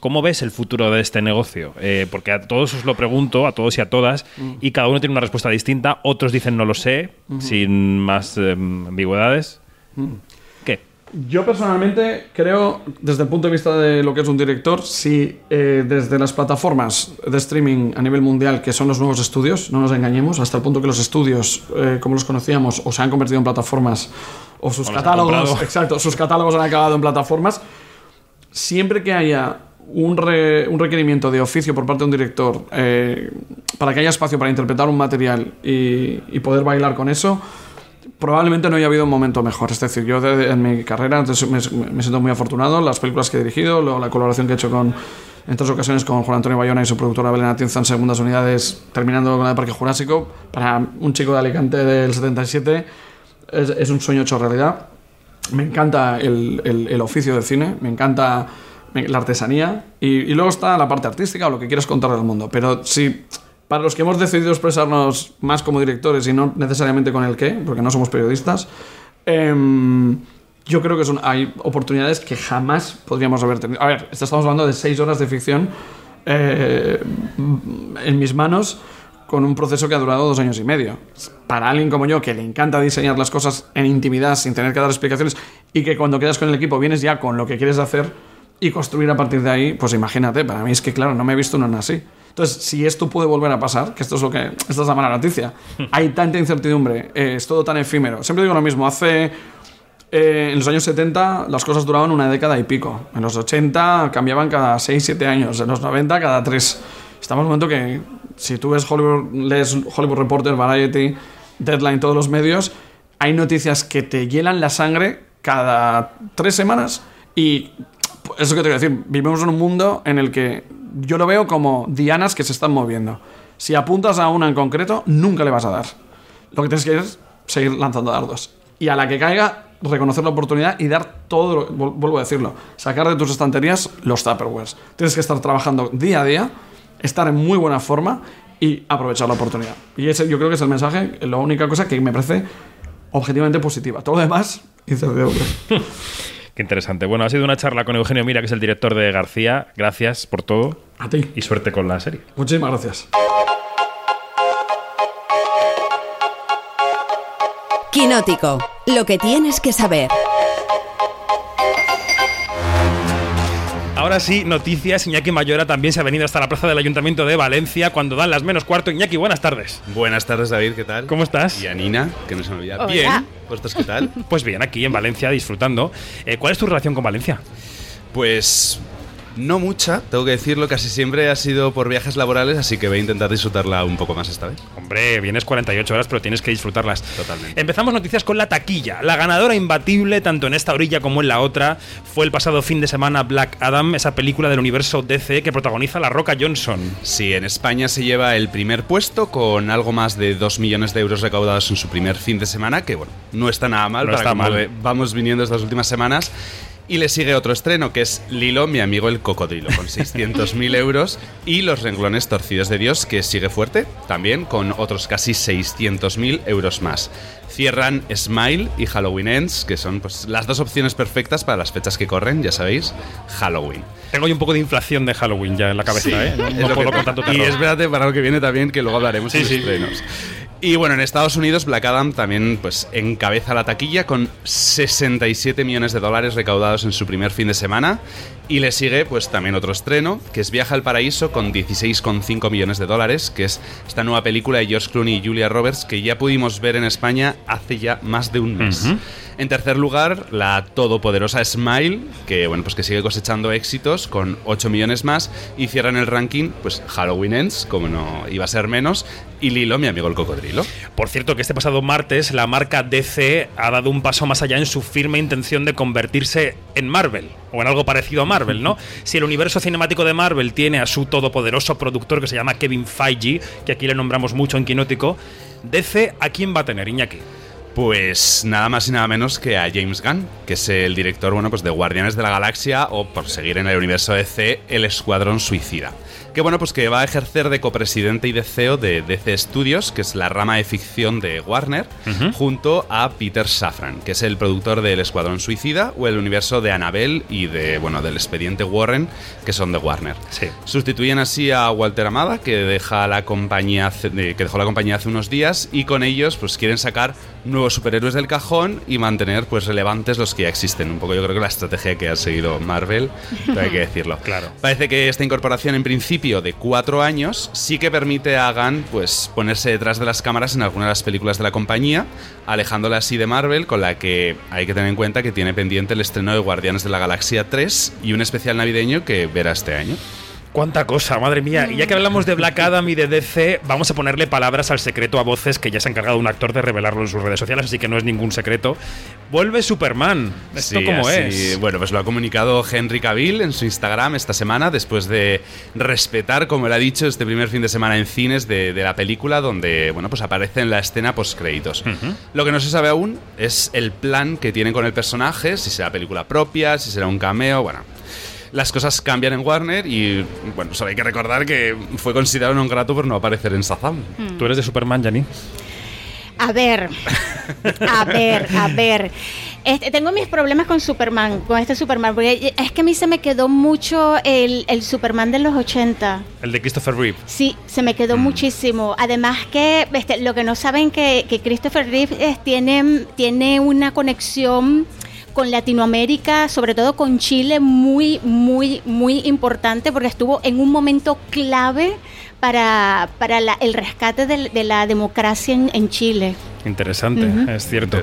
¿Cómo ves el futuro de este negocio? Eh, porque a todos os lo pregunto, a todos y a todas, y cada uno tiene una respuesta distinta. Otros dicen no lo sé, sin más eh, ambigüedades. ¿Qué? Yo personalmente creo, desde el punto de vista de lo que es un director, si eh, desde las plataformas de streaming a nivel mundial, que son los nuevos estudios, no nos engañemos, hasta el punto que los estudios, eh, como los conocíamos, o se han convertido en plataformas, o sus O catálogos, exacto, sus catálogos han acabado en plataformas, siempre que haya un, un requerimiento de oficio por parte de un director eh, para que haya espacio para interpretar un material y, poder bailar con eso, probablemente no haya habido un momento mejor. Es decir, yo de- en mi carrera entonces, me, me siento muy afortunado. Las películas que he dirigido, la colaboración que he hecho con, en tres ocasiones con Juan Antonio Bayona y su productora Belén Atienza en segundas unidades, terminando con la de Parque Jurásico, para un chico de Alicante del 77, es, es un sueño hecho realidad. Me encanta el, el- el oficio del cine, me encanta la artesanía y, luego está la parte artística o lo que quieres contar al mundo. Pero si para los que hemos decidido expresarnos más como directores y no necesariamente con el qué, porque no somos periodistas, em, yo creo que son, hay oportunidades que jamás podríamos haber tenido. A ver, estamos hablando de seis horas de ficción eh, en mis manos con un proceso que ha durado dos años y medio. Para alguien como yo, que le encanta diseñar las cosas en intimidad, sin tener que dar explicaciones, y que cuando quedas con el equipo vienes ya con lo que quieres hacer, y construir a partir de ahí, pues imagínate, para mí es que, claro, no me he visto una así. Entonces, si esto puede volver a pasar, que esto es lo que. Esta es la mala noticia. Hay tanta incertidumbre, eh, es todo tan efímero. Siempre digo lo mismo, hace. eh, en los años 70 las cosas duraban una década y pico. En los 80 cambiaban cada 6, 7 años. En los 90 cada 3. Estamos en un momento que, si tú ves Hollywood, lees Hollywood Reporter, Variety, Deadline, todos los medios, hay noticias que te hielan la sangre cada tres semanas y eso que te voy a decir, vivimos en un mundo en el que yo lo veo como dianas que se están moviendo. Si apuntas a una en concreto, nunca le vas a dar. Lo que tienes que hacer es seguir lanzando dardos. Y a la que caiga, reconocer la oportunidad y dar todo, vuelvo a decirlo, sacar de tus estanterías los Tupperwares. Tienes que estar trabajando día a día, estar en muy buena forma y aprovechar la oportunidad. Y ese yo creo que es el mensaje, la única cosa que me parece objetivamente positiva. Todo lo demás, incertidumbre. Qué interesante. Bueno, ha sido una charla con Eugenio Mira, que es el director de García. Gracias por todo A ti. y suerte con la serie. Muchísimas gracias. Quinótico, lo que tienes que saber. Ahora sí, noticias. Iñaki Mayora también se ha venido hasta la plaza del Ayuntamiento de Valencia cuando dan las menos cuarto. Iñaki, buenas tardes. Buenas tardes, David, ¿qué tal? ¿Cómo estás? Y a Nina, que no se me olvida. Hola. Bien, ¿vosotros qué tal? Pues bien, aquí en Valencia disfrutando. Eh, ¿Cuál es tu relación con Valencia? Pues no mucha, tengo que decirlo, casi siempre ha sido por viajes laborales, así que voy a intentar disfrutarla un poco más esta vez. Hombre, vienes 48 horas, pero tienes que disfrutarlas. Totalmente. Empezamos noticias con la taquilla. La ganadora imbatible, tanto en esta orilla como en la otra, fue el pasado fin de semana Black Adam, esa película del universo DC que protagoniza La Roca Johnson. Sí, en España se lleva el primer puesto con algo más de 2 millones de euros recaudados en su primer fin de semana, que bueno, no está nada mal No para está mal. vamos viniendo estas últimas semanas. Y le sigue otro estreno que es Lilo, mi amigo el cocodrilo, con 600.000 euros. Y Los renglones torcidos de Dios, que sigue fuerte, también con otros casi 600.000 euros más. Cierran Smile y Halloween Ends, que son pues, las dos opciones perfectas para las fechas que corren, ya sabéis, Halloween. Tengo yo un poco de inflación de Halloween ya en la cabeza, ¿eh? No, Es no lo puedo que- con tanto y terror. espérate para lo que viene también, que luego hablaremos Sí, de los sí. estrenos. Y bueno, en Estados Unidos Black Adam también pues encabeza la taquilla con 67 millones de dólares recaudados en su primer fin de semana. Y le sigue pues también otro estreno que es Viaja al Paraíso con 16,5 millones de dólares, que es esta nueva película de George Clooney y Julia Roberts que ya pudimos ver en España hace ya más de un mes. En tercer lugar, la todopoderosa Smile, que bueno, pues que sigue cosechando éxitos con 8 millones más. Y cierran el ranking pues Halloween Ends, como no iba a ser menos, y Lilo, mi amigo el cocodrilo. Por cierto, que este pasado martes la marca DC ha dado un paso más allá en su firme intención de convertirse en Marvel, o en algo parecido a Marvel, ¿no? Si el universo cinemático de Marvel tiene a su todopoderoso productor que se llama Kevin Feige, que aquí le nombramos mucho en Quinótico, DC, ¿a quién va a tener, Iñaki? Pues nada más y nada menos que a James Gunn, que es el director bueno, pues de Guardianes de la Galaxia o, por seguir en el universo DC, El Escuadrón Suicida. Que bueno, pues que va a ejercer de copresidente y de CEO de DC Studios, que es la rama de ficción de Warner, junto a Peter Safran, que es el productor de El Escuadrón Suicida o el universo de Annabelle y de, bueno, del expediente Warren, que son de Warner. Sí. Sustituyen así a Walter Amada, que deja la compañía de- que dejó la compañía hace unos días, y con ellos pues quieren sacar nuevos superhéroes del cajón y mantener pues relevantes los que ya existen. Un poco yo creo que la estrategia que ha seguido Marvel, hay que decirlo. Claro. Parece que esta incorporación en principio de cuatro años sí que permite a Gunn pues ponerse detrás de las cámaras en algunas de las películas de la compañía, alejándola así de Marvel, con la que hay que tener en cuenta que tiene pendiente el estreno de Guardianes de la Galaxia 3 y un especial navideño que verá este año. Cuánta cosa, madre mía. Y ya que hablamos de Black Adam y de DC, vamos a ponerle palabras al secreto a voces que ya se ha encargado un actor de revelarlo en sus redes sociales, así que no es ningún secreto. Vuelve Superman. ¿Esto Sí, cómo así- es? Bueno, pues lo ha comunicado Henry Cavill en su Instagram esta semana, después de respetar, como él ha dicho, este primer fin de semana en cines de, de la película, donde bueno, pues aparece en la escena post créditos. Lo que no se sabe aún es el plan que tienen con el personaje, si será película propia, si será un cameo, bueno. Las cosas cambian en Warner y, bueno, solo hay que recordar que fue considerado un grato por no aparecer en Shazam. ¿Tú eres de Superman, Janine? A ver, a ver, a ver. Este, tengo mis problemas con Superman, con este Superman, porque es que a mí se me quedó mucho el, el Superman de los 80. El de Christopher Reeve. Sí, se me quedó muchísimo. Además que este, lo que no saben que, que Christopher Reeve eh, tiene, tiene una conexión con Latinoamérica, sobre todo con Chile, muy, muy, muy importante porque estuvo en un momento clave para, para la- el rescate de, la democracia en, en Chile. Interesante, es cierto.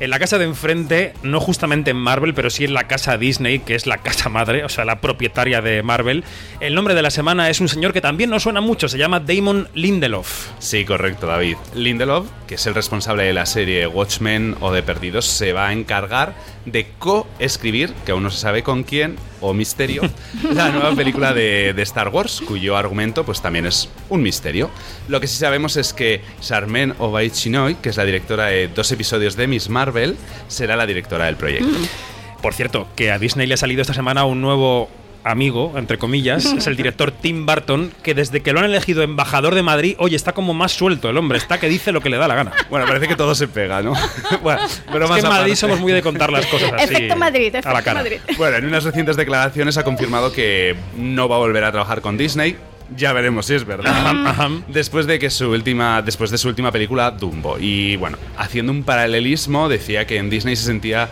En la casa de enfrente, no justamente en Marvel, pero sí en la casa Disney, que es la casa madre, o sea, la propietaria de Marvel. El nombre de la semana es un señor que también no suena mucho, se llama Damon Lindelof. Sí, correcto, David. Lindelof, que es el responsable de la serie Watchmen o de Perdidos, se va a encargar de co-escribir, que aún no se sabe con quién, o misterio, la nueva película de, de Star Wars, cuyo argumento pues también es un misterio. Lo que sí sabemos es que Charmaine Obaid-Chinoy, que es la directora de dos episodios de Miss Marvel, será la directora del proyecto. Por cierto, que a Disney le ha salido esta semana un nuevo amigo, entre comillas, es el director Tim Burton, que desde que lo han elegido embajador de Madrid, oye, está como más suelto el hombre, está que dice lo que le da la gana. Bueno, parece que todo se pega, ¿no? bueno, pero Es más que en Madrid somos muy de contar las cosas así. Efecto Madrid, a efecto la cara. Madrid. Bueno, en unas recientes declaraciones ha confirmado que no va a volver a trabajar con Disney. Ya veremos si es verdad. Después de que su última, después de su última película Dumbo y bueno, haciendo un paralelismo decía que en Disney se sentía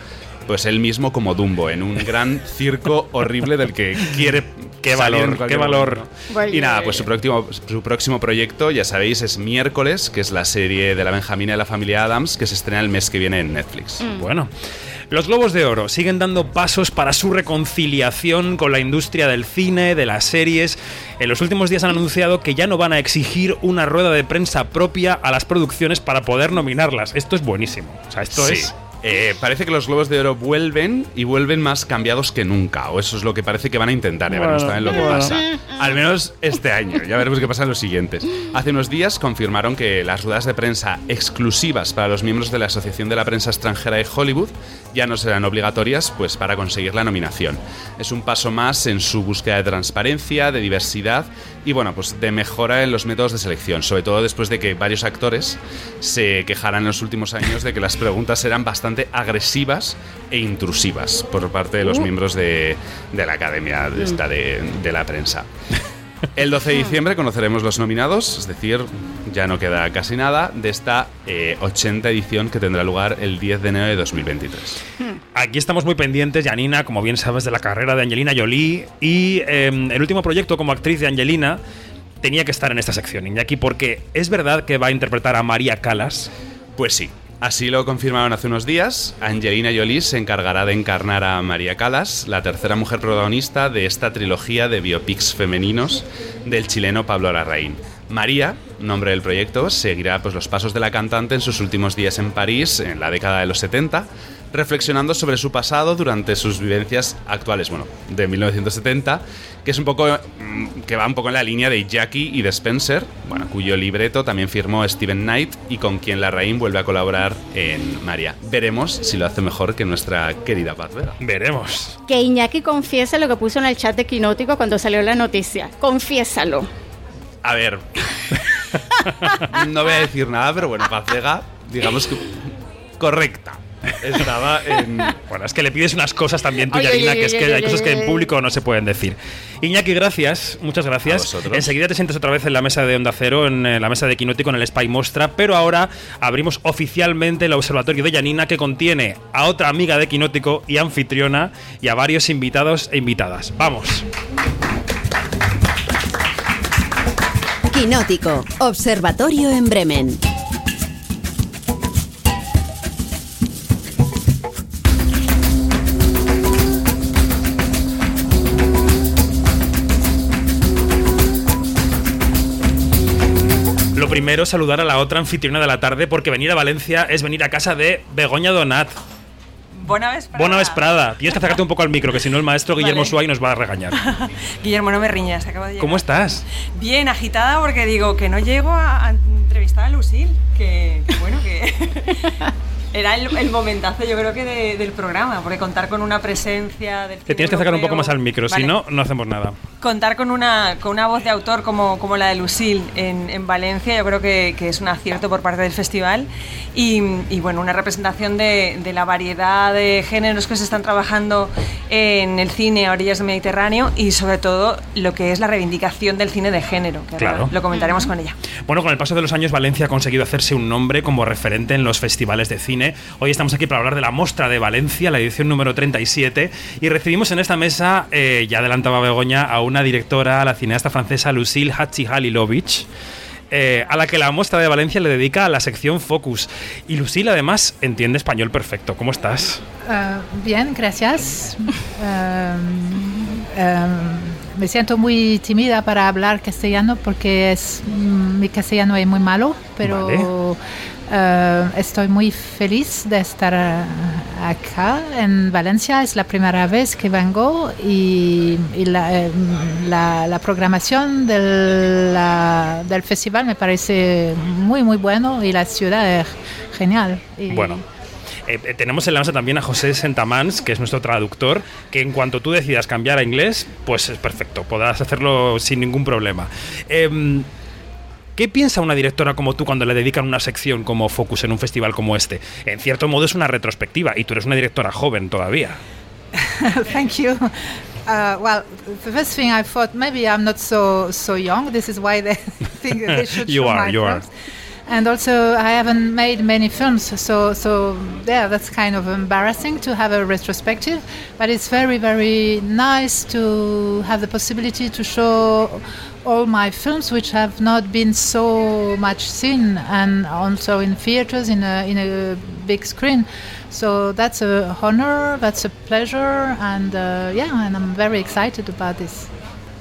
pues él mismo como Dumbo en un gran circo horrible del que quiere Qué salir valor, qué valor. Y nada, pues su próximo, su próximo proyecto, ya sabéis, es Miércoles, que es la serie de la Benjamina y la familia Adams, que se estrena el mes que viene en Netflix. Bueno. Los Globos de Oro siguen dando pasos para su reconciliación con la industria del cine, de las series. En los últimos días han anunciado que ya no van a exigir una rueda de prensa propia a las producciones para poder nominarlas. Esto es buenísimo. O sea, esto Sí. es Eh, parece que los globos de oro vuelven y vuelven más cambiados que nunca. O eso es lo que parece que van a intentar. Ya veremos también lo que pasa. Al menos este año. Ya veremos qué pasa en los siguientes. Hace unos días confirmaron que las ruedas de prensa exclusivas para los miembros de la Asociación de la Prensa Extranjera de Hollywood ya no serán obligatorias pues, para conseguir la nominación. Es un paso más en su búsqueda de transparencia, de diversidad y bueno, pues de mejora en los métodos de selección, sobre todo después de que varios actores se quejaran en los últimos años de que las preguntas eran bastante agresivas e intrusivas por parte de los miembros de, de la academia de, esta de, de la prensa. El 12 de diciembre conoceremos los nominados, es decir, ya no queda casi nada de esta eh, 80 edición que tendrá lugar el 10 de enero de 2023. Aquí estamos muy pendientes, Janina, como bien sabes, de la carrera de Angelina Jolie. Y eh, el último proyecto como actriz de Angelina tenía que estar en esta sección, Iñaki, porque es verdad que va a interpretar a María Calas. Pues sí, así lo confirmaron hace unos días. Angelina Jolie se encargará de encarnar a María Calas, la tercera mujer protagonista de esta trilogía de biopics femeninos del chileno Pablo Larraín. María, nombre del proyecto, seguirá pues, los pasos de la cantante en sus últimos días en París, en la década de los 70, reflexionando sobre su pasado durante sus vivencias actuales, bueno, de 1970, que es un poco mm, que va un poco en la línea de Jackie y de Spencer, bueno, cuyo libreto también firmó Steven Knight y con quien Larraín vuelve a colaborar en María. Veremos si lo hace mejor que nuestra querida Paz Vega. Veremos. Que Iñaki confiese lo que puso en el chat de Quinótico cuando salió la noticia. Confiésalo. A ver, no voy a decir nada, pero bueno, Paz Vega, digamos que correcta. Estaba en Bueno, es que le pides unas cosas también Janina, ay, que es que ay, hay ay, cosas que en público no se pueden decir. Iñaki, gracias, muchas gracias. Enseguida te sientes otra vez en la mesa de Onda Cero, en eh, la mesa de Quinótico, en el Spy Mostra, pero ahora abrimos oficialmente el observatorio de Janina, que contiene a otra amiga de Quinótico y anfitriona, y a varios invitados e invitadas. Vamos. Quinótico, Observatorio en Bremen. Primero, saludar a la otra anfitriona de la tarde, porque venir a Valencia es venir a casa de Begoña Donat. Buena vez. Buena vez, Prada. Tienes que acercarte un poco al micro, que si no el maestro Guillermo Vale. Suárez nos va a regañar. Guillermo, no me riñas, acabo de llegar. ¿Cómo estás? Bien, agitada porque digo que no llego a, a entrevistar a Lucille, que, que bueno, que era el, el momentazo yo creo que de- del programa, porque contar con una presencia del Te tienes que acercar un poco más al micro, si Vale. no, no hacemos nada. Contar con una, con una voz de autor como, como la de Lucille en, en Valencia, yo creo que, que es un acierto por parte del festival. Y, y, bueno, una representación de, de la variedad de géneros que se están trabajando en el cine a orillas del Mediterráneo y sobre todo lo que es la reivindicación del cine de género, que Claro. lo comentaremos con ella. Bueno, con el paso de los años, Valencia ha conseguido hacerse un nombre como referente en los festivales de cine. Hoy estamos aquí para hablar de la Mostra de Valencia, la edición número 37, y recibimos en esta mesa, eh, ya adelantaba Begoña, a una directora, a la cineasta francesa Lucille Hachihalilovich. eh, a la que la muestra de Valencia le dedica a la sección Focus. Y Lucille, además, entiende español perfecto. ¿Cómo estás? Ah, bien, gracias. Me siento muy tímida para hablar castellano porque es, mm, mi castellano es muy malo, pero ah, estoy muy feliz de estar ah, acá en Valencia. Es la primera vez que vengo y, eh, la- la programación del, la- del festival me parece muy, muy bueno y la ciudad es genial. Bueno. Eh, eh, tenemos en la mesa también a José Sentamans, que es nuestro traductor, que en cuanto tú decidas cambiar a inglés, pues es perfecto, podrás hacerlo sin ningún problema. Em, ¿Qué piensa una directora como tú cuando le dedican una sección como Focus en un festival como este? En cierto modo es una retrospectiva y tú eres una directora joven todavía. Thank you. Uh, well, the first thing I thought maybe I'm not so so young. This is why they think they should You show are, my you are. films. And also, I haven't made many films, so so yeah, that's kind of embarrassing to have a retrospective. But it's very very nice to have the possibility to show all my films, which have not been so much seen, and also in theaters in a in a big screen. So that's a honor, that's a pleasure, and uh, yeah, and I'm very excited about this.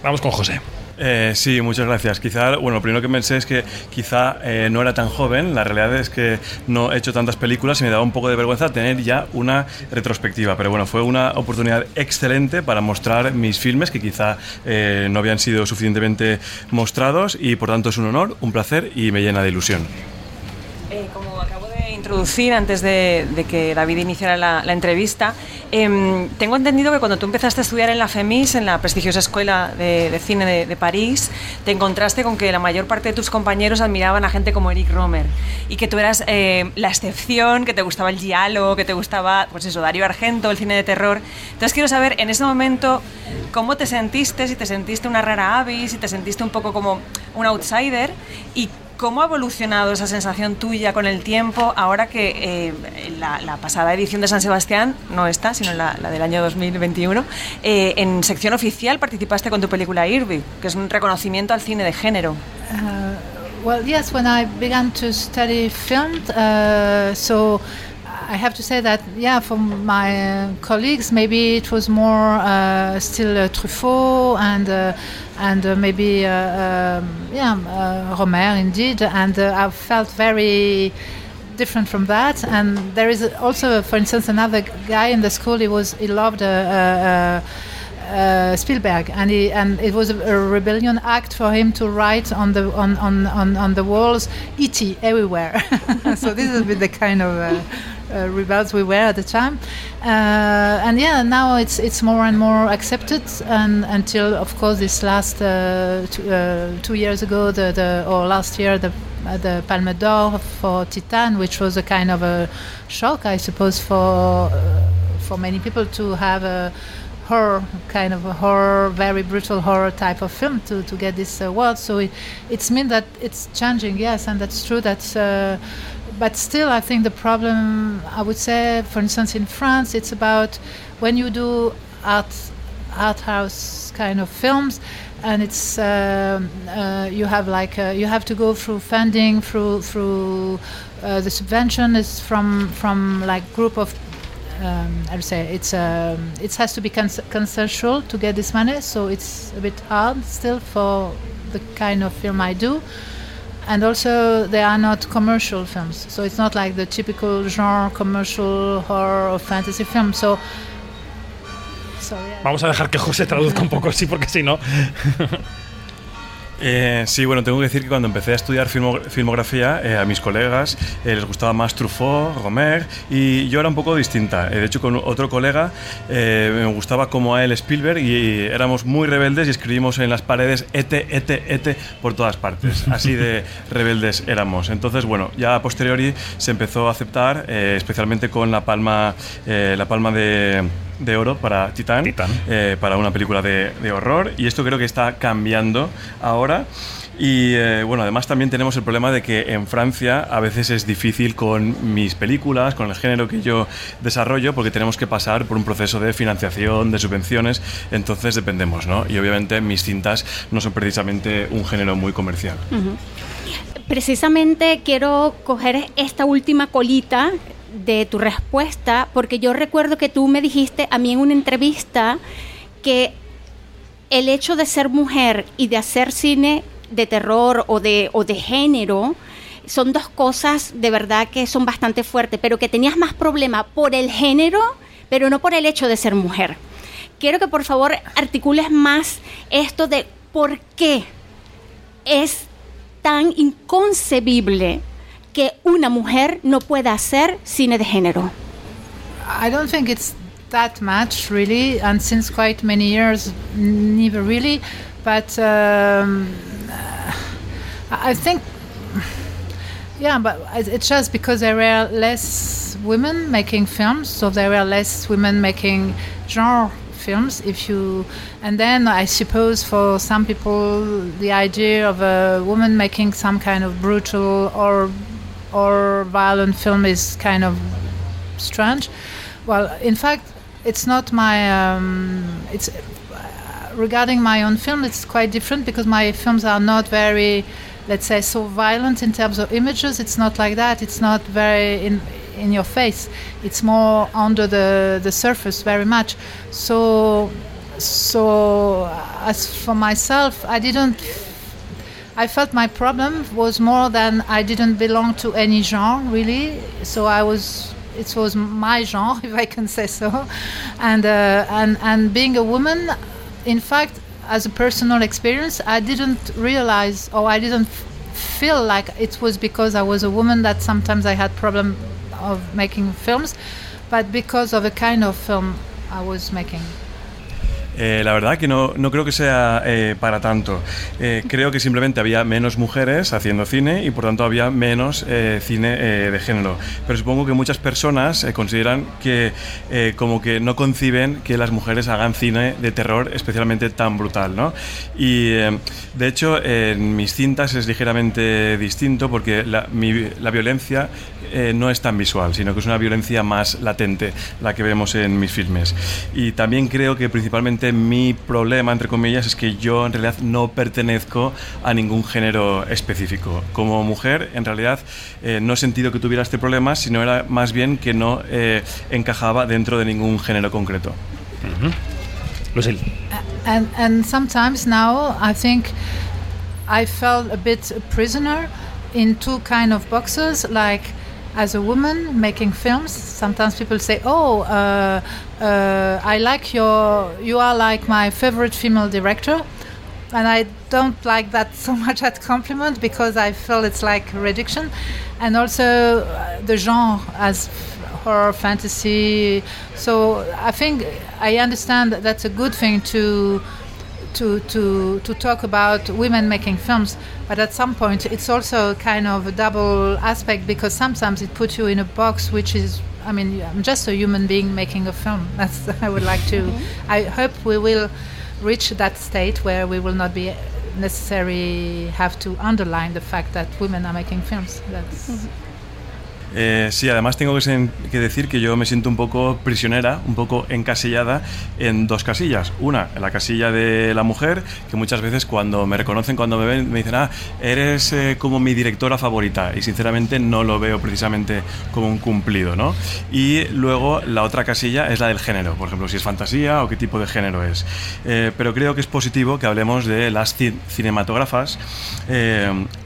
Vamos con José. Eh, sí, muchas gracias. Quizá, bueno, lo primero que pensé es que quizá eh, no era tan joven. La realidad es que no he hecho tantas películas y me daba un poco de vergüenza tener ya una retrospectiva. Pero bueno, fue una oportunidad excelente para mostrar mis filmes que quizá eh, no habían sido suficientemente mostrados y por tanto es un honor, un placer y me llena de ilusión. Introducir antes de, de que David iniciara la, la entrevista, em, tengo entendido que cuando tú empezaste a estudiar en la FEMIS, en la prestigiosa escuela de, de cine de, de París, te encontraste con que la mayor parte de tus compañeros admiraban a gente como Eric Romer y que tú eras eh, la excepción, que te gustaba el giallo, que te gustaba, pues eso, Dario Argento, el cine de terror. Entonces quiero saber, en ese momento, ¿cómo te sentiste? Si te sentiste una rara avis, si te sentiste un poco como un outsider y ¿Cómo ha evolucionado esa sensación tuya con el tiempo ahora que eh, la, la pasada edición de San Sebastián, no esta, sino la, la del año 2021, eh, en sección oficial participaste con tu película Irving, que es un reconocimiento al cine de género? Uh, well, yes, when I began to study film, uh, so I have to say that, yeah, for my uh, colleagues, maybe it was more uh, still uh, Truffaut and uh, and uh, maybe uh, um, yeah, Romer indeed, and I felt very different from that. And there is also, for instance, another guy in the school. He was he loved. Uh, Spielberg, and he, and it was a, a rebellion act for him to write on the on on, on, on the walls "E.T. everywhere." so this is the kind of uh, uh, rebels we were at the time, uh, and yeah, now it's it's more and more accepted, and until of course this last uh, two, uh, two years ago, the, the or last year the uh, the Palme d'Or for Titan, which was a kind of a shock, I suppose, for uh, for many people to have a horror kind of a horror, very brutal horror type of film to, to get this award. So it, it's mean that it's changing, yes, and that's true. That's uh, but still, I think the problem, I would say, for instance, in France, it's about when you do art art house kind of films and it's um uh, you have like uh, you have to go through funding through through uh, the subvention is from from like group of um, I would say it's um, it has to be cons- consensual to get this money. So it's a bit hard still for the kind of film I do and also they are not commercial films so it's not like the typical genre commercial horror or fantasy film so Vamos a dejar que José traduzca un poco, sí, porque si no. Eh, sí, bueno, tengo que decir que cuando empecé a estudiar filmo- filmografía, eh, a mis colegas eh, les gustaba más Truffaut, Romer, y yo era un poco distinta. Eh, de hecho, con otro colega eh, me gustaba como a él Spielberg y éramos muy rebeldes y escribimos en las paredes ete, ete, ete por todas partes. Así de rebeldes éramos. Entonces, bueno, ya a posteriori se empezó a aceptar, eh, especialmente con la palma, la palma de de oro para Titán, eh, para una película de, de horror. Y esto creo que está cambiando ahora. Y eh, bueno, además también tenemos el problema de que en Francia a veces es difícil con mis películas, con el género que yo desarrollo, porque tenemos que pasar por un proceso de financiación, de subvenciones, entonces dependemos, ¿no? Y obviamente mis cintas no son precisamente un género muy comercial. Precisamente quiero coger esta última colita de tu respuesta, porque yo recuerdo que tú me dijiste a mí en una entrevista que el hecho de ser mujer y de hacer cine de terror o de, o de género, son dos cosas de verdad que son bastante fuertes, pero que tenías más problema por el género, pero no por el hecho de ser mujer. Quiero que por favor articules más esto de por qué es tan inconcebible que una mujer no pueda hacer cine de género. I don't think it's that much really, and since quite many years, never really. But um, I think, yeah, but it's just because there were less women making films, so there were less women making genre films. If you, and then I suppose for some people, the idea of a woman making some kind of brutal or or violent film is kind of strange. Well, in fact, it's not my. Um, it's regarding my own film. It's quite different because my films are not very let's say, so violent in terms of images. It's not like that. It's not very in in your face. It's more under the the surface, very much. So, so as for myself, I didn't. I felt my problem was more than I didn't belong to any genre really. So I was it was my genre, if I can say so, and uh, and and being a woman, in fact, as a personal experience, I didn't realize or I didn't feel like it was because I was a woman that sometimes I had problem of making films, but because of the kind of film I was making. Eh, la verdad que no, no creo que sea eh, para tanto. Eh, creo que simplemente había menos mujeres haciendo cine y por tanto había menos cine de género. Pero supongo que muchas personas consideran que como que no conciben que las mujeres hagan cine de terror especialmente tan brutal. ¿no? Y de hecho en mis cintas es ligeramente distinto porque la, la violencia no es tan visual, sino que es una violencia más latente la que vemos en mis filmes. Y también creo que principalmente mi problema, entre comillas, es que yo en realidad no pertenezco a ningún género específico. Como mujer, en realidad eh, no he sentido que tuviera este problema, sino era más bien que no eh, encajaba dentro de ningún género concreto. Lucille. And, and sometimes now I think I felt a bit a prisoner in two kind of boxes, like as a woman making films, sometimes people say, "Oh, uh, uh, I like your, you are like my favorite female director," and I don't like that so much as compliment because I feel it's like reduction, and also uh, the genre as horror fantasy. So I think I understand that that's a good thing to to, to, to talk about women making films, but at some point it's also kind of a double aspect because sometimes it puts you in a box which is, I mean, I'm just a human being making a film. That's I would like to. Mm-hmm. I hope we will reach that state where we will not be necessarily have to underline the fact that women are making films. That's. Mm-hmm. Eh, sí, además tengo que, decir que yo me siento un poco prisionera, un poco encasillada en dos casillas. Una, en la casilla de la mujer, que muchas veces cuando me reconocen, cuando me ven, me dicen, ah, eres eh, como mi directora favorita. Y sinceramente no lo veo precisamente como un cumplido, ¿no? Y luego la otra casilla es la del género, por ejemplo, si es fantasía o qué tipo de género es. Eh, pero creo que es positivo que hablemos de las cinematógrafas,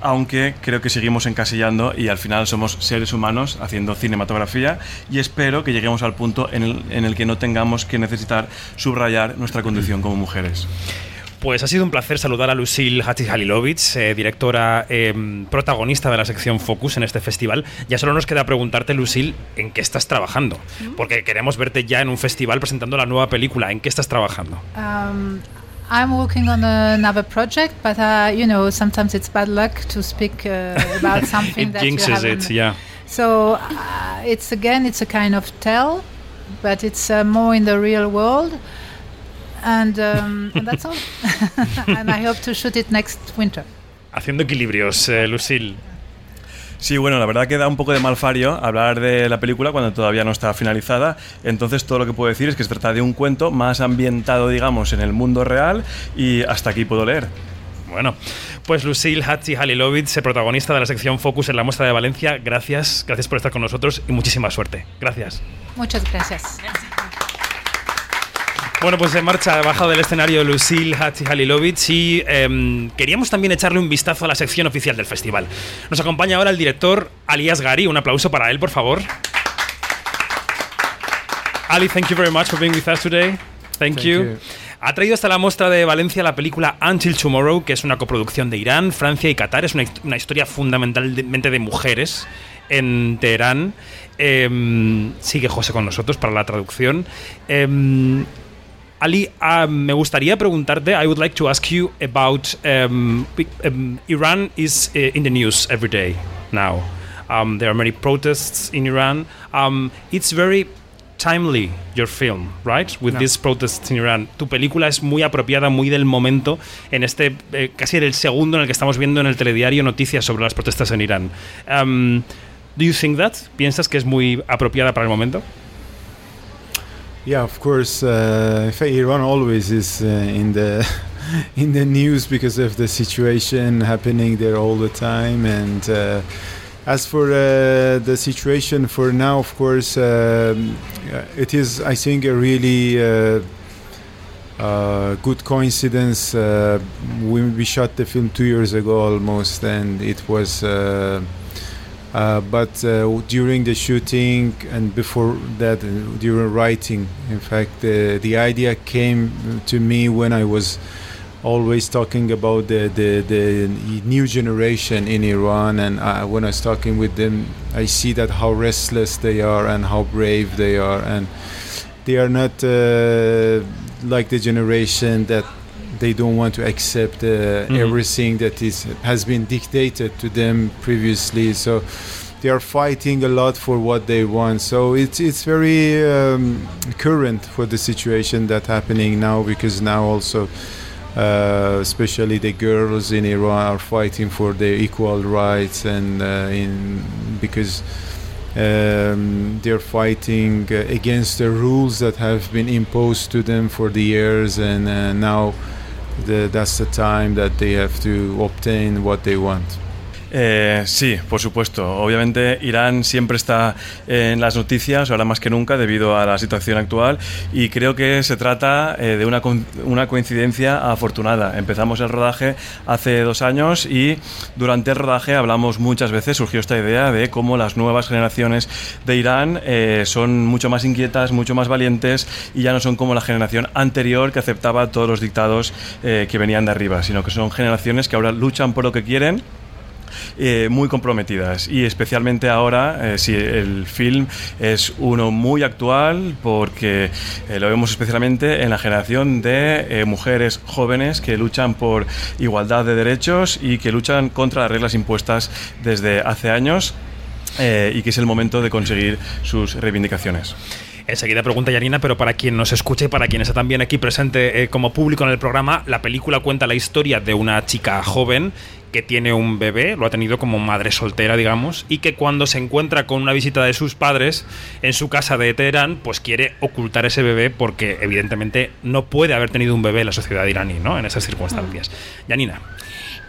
aunque creo que seguimos encasillando y al final somos seres humanos haciendo cinematografía y espero que lleguemos al punto en el, en el que no tengamos que necesitar subrayar nuestra condición como mujeres. Pues ha sido un placer saludar a Lucille Halilovic, eh, directora em, protagonista de la sección Focus en este festival. Ya solo nos queda preguntarte, Lucille, ¿en qué estás trabajando? Porque queremos verte ya en un festival presentando la nueva película. ¿En qué estás trabajando? Um, I'm working on another project, but uh, you know, sometimes it's bad luck to speak uh, about something it that jinxes you it, yeah. So uh, it's again, it's a kind of tell but it's uh, more in the real world. And, um, and that's all. and I hope to shoot it next winter. Haciendo equilibrios, eh, Lucille. Sí, bueno, la verdad que da un poco de malfario hablar de la película cuando todavía no está finalizada. Entonces todo lo que puedo decir es que se trata de un cuento más ambientado, digamos, en el mundo real y hasta aquí puedo leer. Bueno, pues Lucille Hatzi Halilovic, protagonista de la sección Focus en la muestra de Valencia, gracias, gracias por estar con nosotros y muchísima suerte. Gracias. Muchas gracias. Bueno, pues en marcha, bajado del escenario Lucille Halilovic y em, queríamos también echarle un vistazo a la sección oficial del festival. Nos acompaña ahora el director Alias Gari, un aplauso para él, por favor. Ali, thank you very much for being with us today. Thank, you. Ha traído hasta la muestra de Valencia la película Until Tomorrow, que es una coproducción de Irán, Francia y Qatar. Es una, historia fundamentalmente de mujeres en Teherán. Em, sigue José con nosotros para la traducción. Em, Ali, uh, me gustaría preguntarte, I would like to ask you about um, Iran is uh, in the news every day now. Um, there are many protests in Iran. Um, it's very timely your film, right? With No. these protests in Iran. Tu película es muy apropiada, muy del momento, en este eh, casi en el segundo en el que estamos viendo en el telediario noticias sobre las protestas en Irán. Um, do you think that? ¿Piensas que es muy apropiada para el momento? Yeah, of course. Uh, in fact, Iran always is uh, in the in the news because of the situation happening there all the time. And uh, as for uh, the situation for now, of course, um, it is, I think, a really uh, uh, good coincidence. Uh, we, shot the film two years ago almost, and it was. Uh, uh, but during the shooting and before that, during writing, in fact, the idea came to me when I was always talking about the, the, the new generation in Iran, and uh, when I was talking with them, I see that how restless they are and how brave they are, and they are not uh, like the generation that they don't want to accept uh, Mhm. everything that is has been dictated to them previously. So they are fighting a lot for what they want. So it's it's very um, current for the situation that's happening now because now also. Uh, especially the girls in Iran are fighting for their equal rights and uh, in because um, they're fighting against the rules that have been imposed to them for the years and uh, now the, that's the time that they have to obtain what they want. Eh, sí, por supuesto. Obviamente Irán siempre está en las noticias, ahora más que nunca, debido a la situación actual, y creo que se trata eh, de una, una coincidencia afortunada. Empezamos el rodaje hace dos años y durante el rodaje hablamos muchas veces, surgió esta idea de cómo las nuevas generaciones de Irán eh, son mucho más inquietas, mucho más valientes y ya no son como la generación anterior que aceptaba todos los dictados eh, que venían de arriba, sino que son generaciones que ahora luchan por lo que quieren eh, muy comprometidas y especialmente ahora eh, si el film es uno muy actual porque eh, lo vemos especialmente en la generación de mujeres jóvenes que luchan por igualdad de derechos y que luchan contra las reglas impuestas desde hace años y que es el momento de conseguir sus reivindicaciones. Enseguida pregunta Yanina, pero para quien nos escuche, para quien está también aquí presente eh, como público en el programa, la película cuenta la historia de una chica joven que tiene un bebé, lo ha tenido como madre soltera, digamos, y que cuando se encuentra con una visita de sus padres en su casa de Teherán, pues quiere ocultar ese bebé porque evidentemente no puede haber tenido un bebé en la sociedad iraní, ¿no? En esas circunstancias. Yanina.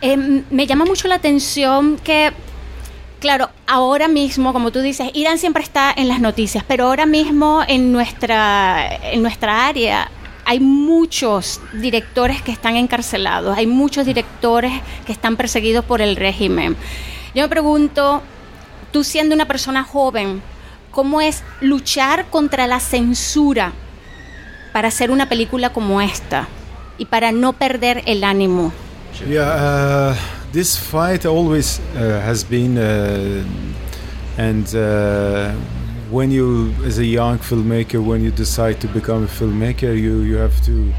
Eh, me llama mucho la atención que, claro, ahora mismo, como tú dices, Irán siempre está en las noticias, pero ahora mismo en nuestra, en nuestra área hay muchos directores que están encarcelados, hay muchos directores que están perseguidos por el régimen. Yo me pregunto, tú siendo una persona joven, ¿cómo es luchar contra la censura para hacer una película como esta y para no perder el ánimo? Yeah, this fight always uh, has been, uh, and uh, when you, as a young filmmaker, when you decide to become a filmmaker, you you have to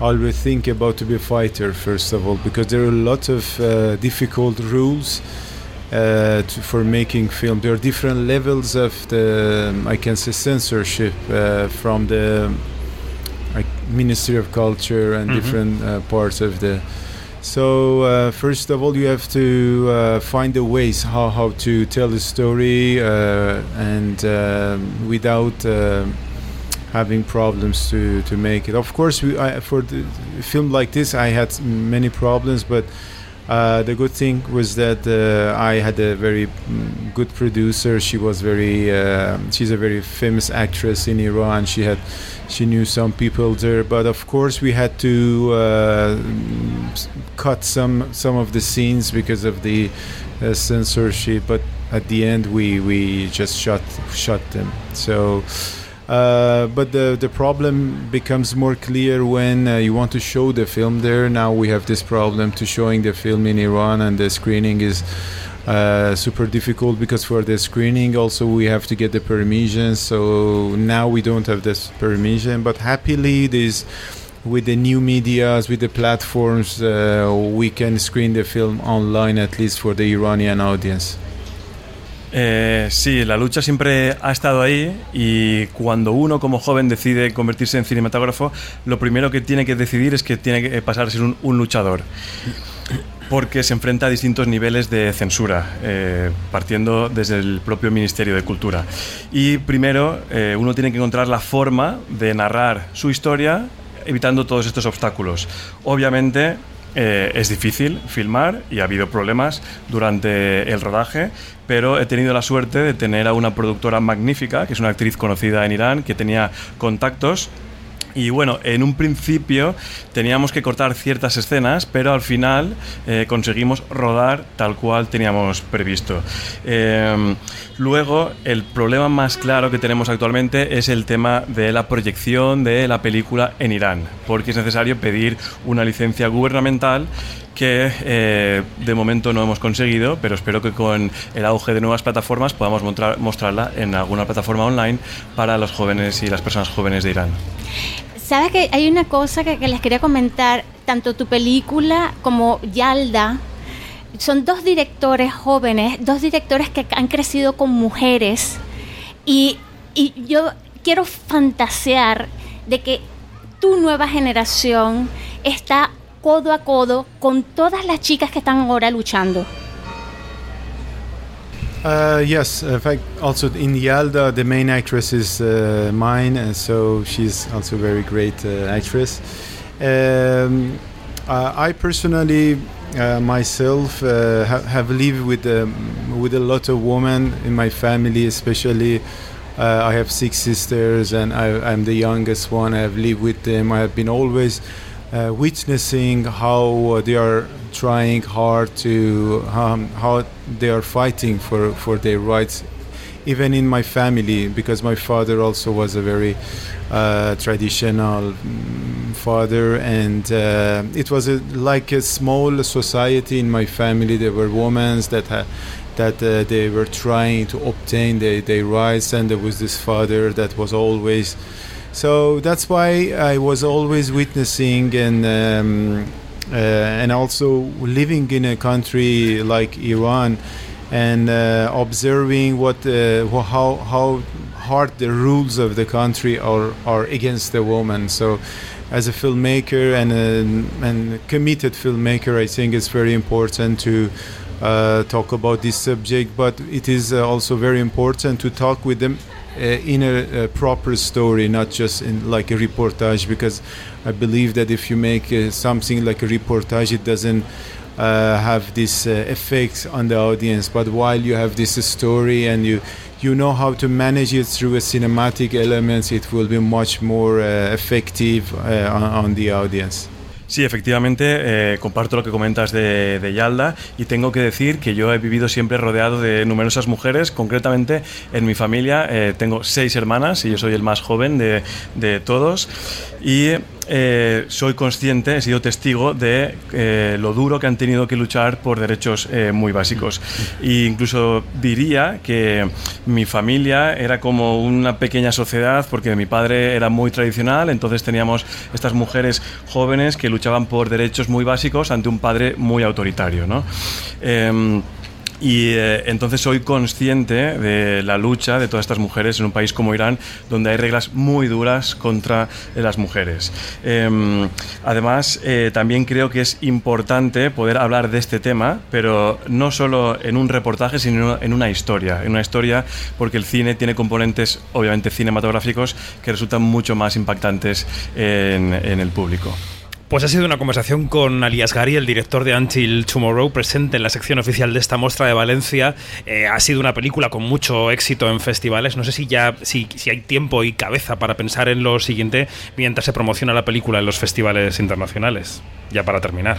always think about to be a fighter first of all, because there are a lot of uh, difficult rules uh, to, for making film. There are different levels of the, I can say, censorship uh, from the like, Ministry of Culture and Mhm. different uh, parts of the. So uh, first of all, you have to uh, find the ways how, how to tell the story uh, and um without uh, having problems to, to make it. Of course, we, I, for the film like this, I had many problems, but uh, the good thing was that uh, I had a very mm, good producer. She was very, uh, she's a very famous actress in Iran. She had, she knew some people there. But of course, we had to uh, cut some some of the scenes because of the uh, censorship. But at the end, we we just shut shut them. So. Uh, but the the problem becomes more clear when uh, you want to show the film there. Now we have this problem to showing the film in Iran, and the screening is uh, super difficult because for the screening also we have to get the permission. So now we don't have this permission. But happily, this with the new medias, with the platforms, uh, we can screen the film online at least for the Iranian audience. Eh, sí, la lucha siempre ha estado ahí y cuando uno como joven decide convertirse en cinematógrafo, lo primero que tiene que decidir es que tiene que pasar a ser un, un luchador. Porque se enfrenta a distintos niveles de censura, eh, partiendo desde el propio Ministerio de Cultura. Y primero, eh, uno tiene que encontrar la forma de narrar su historia evitando todos estos obstáculos. Obviamente, eh, es difícil filmar y ha habido problemas durante el rodaje, pero he tenido la suerte de tener a una productora magnífica, que es una actriz conocida en Irán, que tenía contactos. Y bueno, en un principio teníamos que cortar ciertas escenas, pero al final eh, conseguimos rodar tal cual teníamos previsto. Eh, luego, el problema más claro que tenemos actualmente es el tema de la proyección de la película en Irán, porque es necesario pedir una licencia gubernamental que eh, de momento no hemos conseguido, pero espero que con el auge de nuevas plataformas podamos mostrar- mostrarla en alguna plataforma online para los jóvenes y las personas jóvenes de Irán. Sabes que hay una cosa que, que les quería comentar, tanto tu película como Yalda, son dos directores jóvenes, dos directores que han crecido con mujeres y, y yo quiero fantasear de que tu nueva generación está codo a codo con todas las chicas que están ahora luchando. Uh, yes, in fact, also in Yalda, the main actress is uh, mine, and so she's also a very great uh, actress. Um, uh, I personally, uh, myself, uh, ha- have lived with um, with a lot of women in my family, especially. I have six sisters, and I, I'm the youngest one. I have lived with them. I have been always uh, witnessing how uh, they are trying hard to um, how they are fighting for, for their rights even in my family because my father also was a very uh, traditional mm, father. And uh, it was a, like a small society in my family. There were women that had that uh, they were trying to obtain their, their rights. And there was this father that was always so that's why I was always witnessing and um, uh, and also living in a country like Iran and uh, observing what uh, how how hard the rules of the country are are against the woman. So as a filmmaker and a, and a committed filmmaker, I think it's very important to uh, talk about this subject, but it is uh, also very important to talk with them uh, in a, a proper story, not just in like a reportage, because I believe that if you make uh, something like a reportage, it doesn't uh, have this uh, effect on the audience. But while you have this story and you you know how to manage it through a cinematic elements, it will be much more uh, effective uh, on, on the audience. Sí, efectivamente, eh, comparto lo que comentas de, de Yalda y tengo que decir que yo he vivido siempre rodeado de numerosas mujeres, concretamente en mi familia eh, tengo seis hermanas y yo soy el más joven de, de todos y eh, soy consciente, he sido testigo de eh, lo duro que han tenido que luchar por derechos eh, muy básicos. E incluso diría que mi familia era como una pequeña sociedad porque mi padre era muy tradicional, entonces teníamos estas mujeres jóvenes que luchaban por derechos muy básicos ante un padre muy autoritario. ¿no? Em, Y eh, entonces soy consciente de la lucha de todas estas mujeres en un país como Irán, donde hay reglas muy duras contra eh, las mujeres. Em, además, eh, también creo que es importante poder hablar de este tema, pero no solo en un reportaje, sino en una historia. En una historia porque el cine tiene componentes, obviamente, cinematográficos que resultan mucho más impactantes en el público. Pues ha sido una conversación con Alias Gary, el director de Until Tomorrow, presente en la sección oficial de esta muestra de Valencia. Eh, ha sido una película con mucho éxito en festivales. No sé si ya si, si hay tiempo y cabeza para pensar en lo siguiente mientras se promociona la película en los festivales internacionales. Ya para terminar.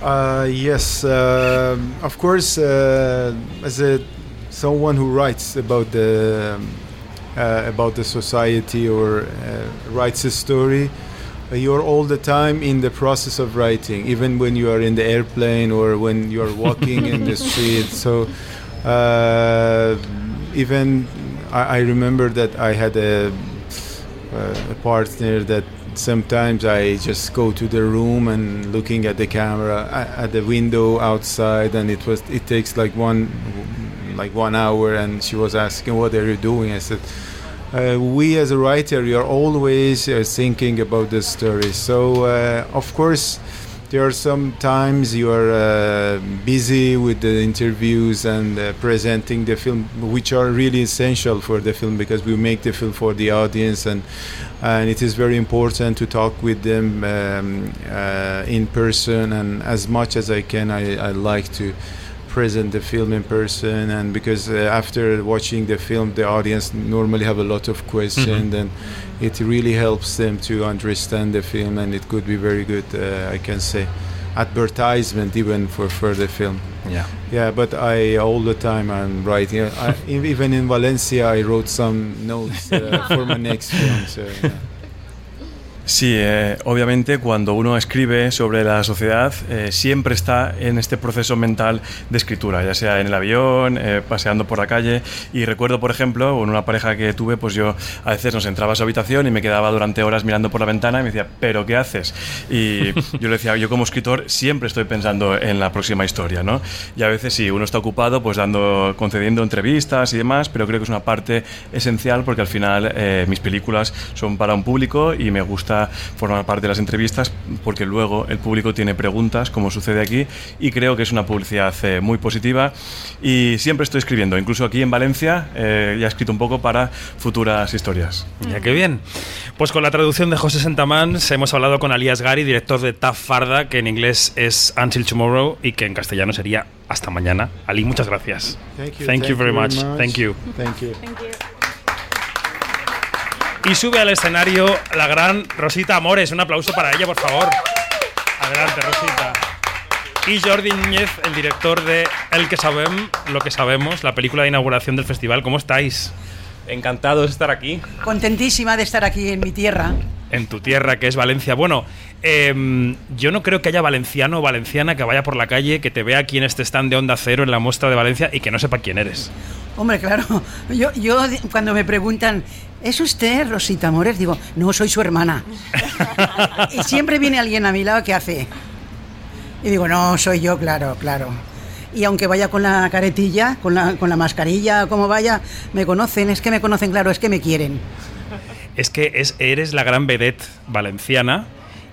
Uh, yes, uh, of course, uh, as a, someone who writes about the uh, about the society or uh, writes a story, you're all the time in the process of writing, even when you are in the airplane or when you are walking in the street. So uh, even I, I remember that I had a, a partner that sometimes I just go to the room and looking at the camera at the window outside, and it was it takes like one like one hour, and she was asking, "What are you doing?" I said uh, we as a writer we are always uh, thinking about the story. So uh, of course there are some times you are uh, busy with the interviews and uh, presenting the film which are really essential for the film because we make the film for the audience and and it is very important to talk with them um, uh, in person. And as much as I can I, I like to present the film in person and because uh, after watching the film the audience normally have a lot of questions Mhm. and it really helps them to understand the film and it could be very good uh, i can say advertisement even for the film Yeah. yeah but i all the time i'm writing I, even in valencia i wrote some notes uh, for my next film so yeah. Sí, eh, obviamente cuando uno escribe sobre la sociedad eh, siempre está en este proceso mental de escritura, ya sea en el avión, eh, paseando por la calle. Y recuerdo, por ejemplo, en una pareja que tuve, pues yo a veces nos entraba a su habitación y me quedaba durante horas mirando por la ventana y me decía, ¿pero qué haces? Y yo le decía, yo como escritor siempre estoy pensando en la próxima historia, ¿no? Y a veces sí, uno está ocupado pues dando, concediendo entrevistas y demás, pero creo que es una parte esencial porque al final eh, mis películas son para un público y me gusta formar parte de las entrevistas porque luego el público tiene preguntas, como sucede aquí, y creo que es una publicidad eh, muy positiva. Y siempre estoy escribiendo, incluso aquí en Valencia eh, ya he escrito un poco para futuras historias. Ya qué bien. Pues con la traducción de José Sentamans hemos hablado con Alias Gary, director de Tough Farda, que en inglés es Until Tomorrow y que en castellano sería Hasta mañana. Ali, muchas gracias. Thank you. Thank you very much. Thank you. Thank you. Y sube al escenario la gran Rosita Amores. Un aplauso para ella, por favor. Adelante, Rosita. Y Jordi Núñez, el director de El que sabem, lo que sabemos, la película de inauguración del festival. ¿Cómo estáis? Encantados de estar aquí. Contentísima de estar aquí en mi tierra. En tu tierra, que es Valencia. Bueno, em, yo no creo que haya valenciano o valenciana que vaya por la calle, que te vea aquí en este stand de Onda Cero en la muestra de Valencia y que no sepa quién eres. Hombre, claro, yo, yo cuando me preguntan, ¿es usted Rosita Amores? Digo, no, soy su hermana. y siempre viene alguien a mi lado que hace. Y digo, no, soy yo, claro, claro. Y aunque vaya con la caretilla, con la, con la mascarilla, como vaya, me conocen, es que me conocen, claro, es que me quieren. Es que es, eres la gran vedette valenciana.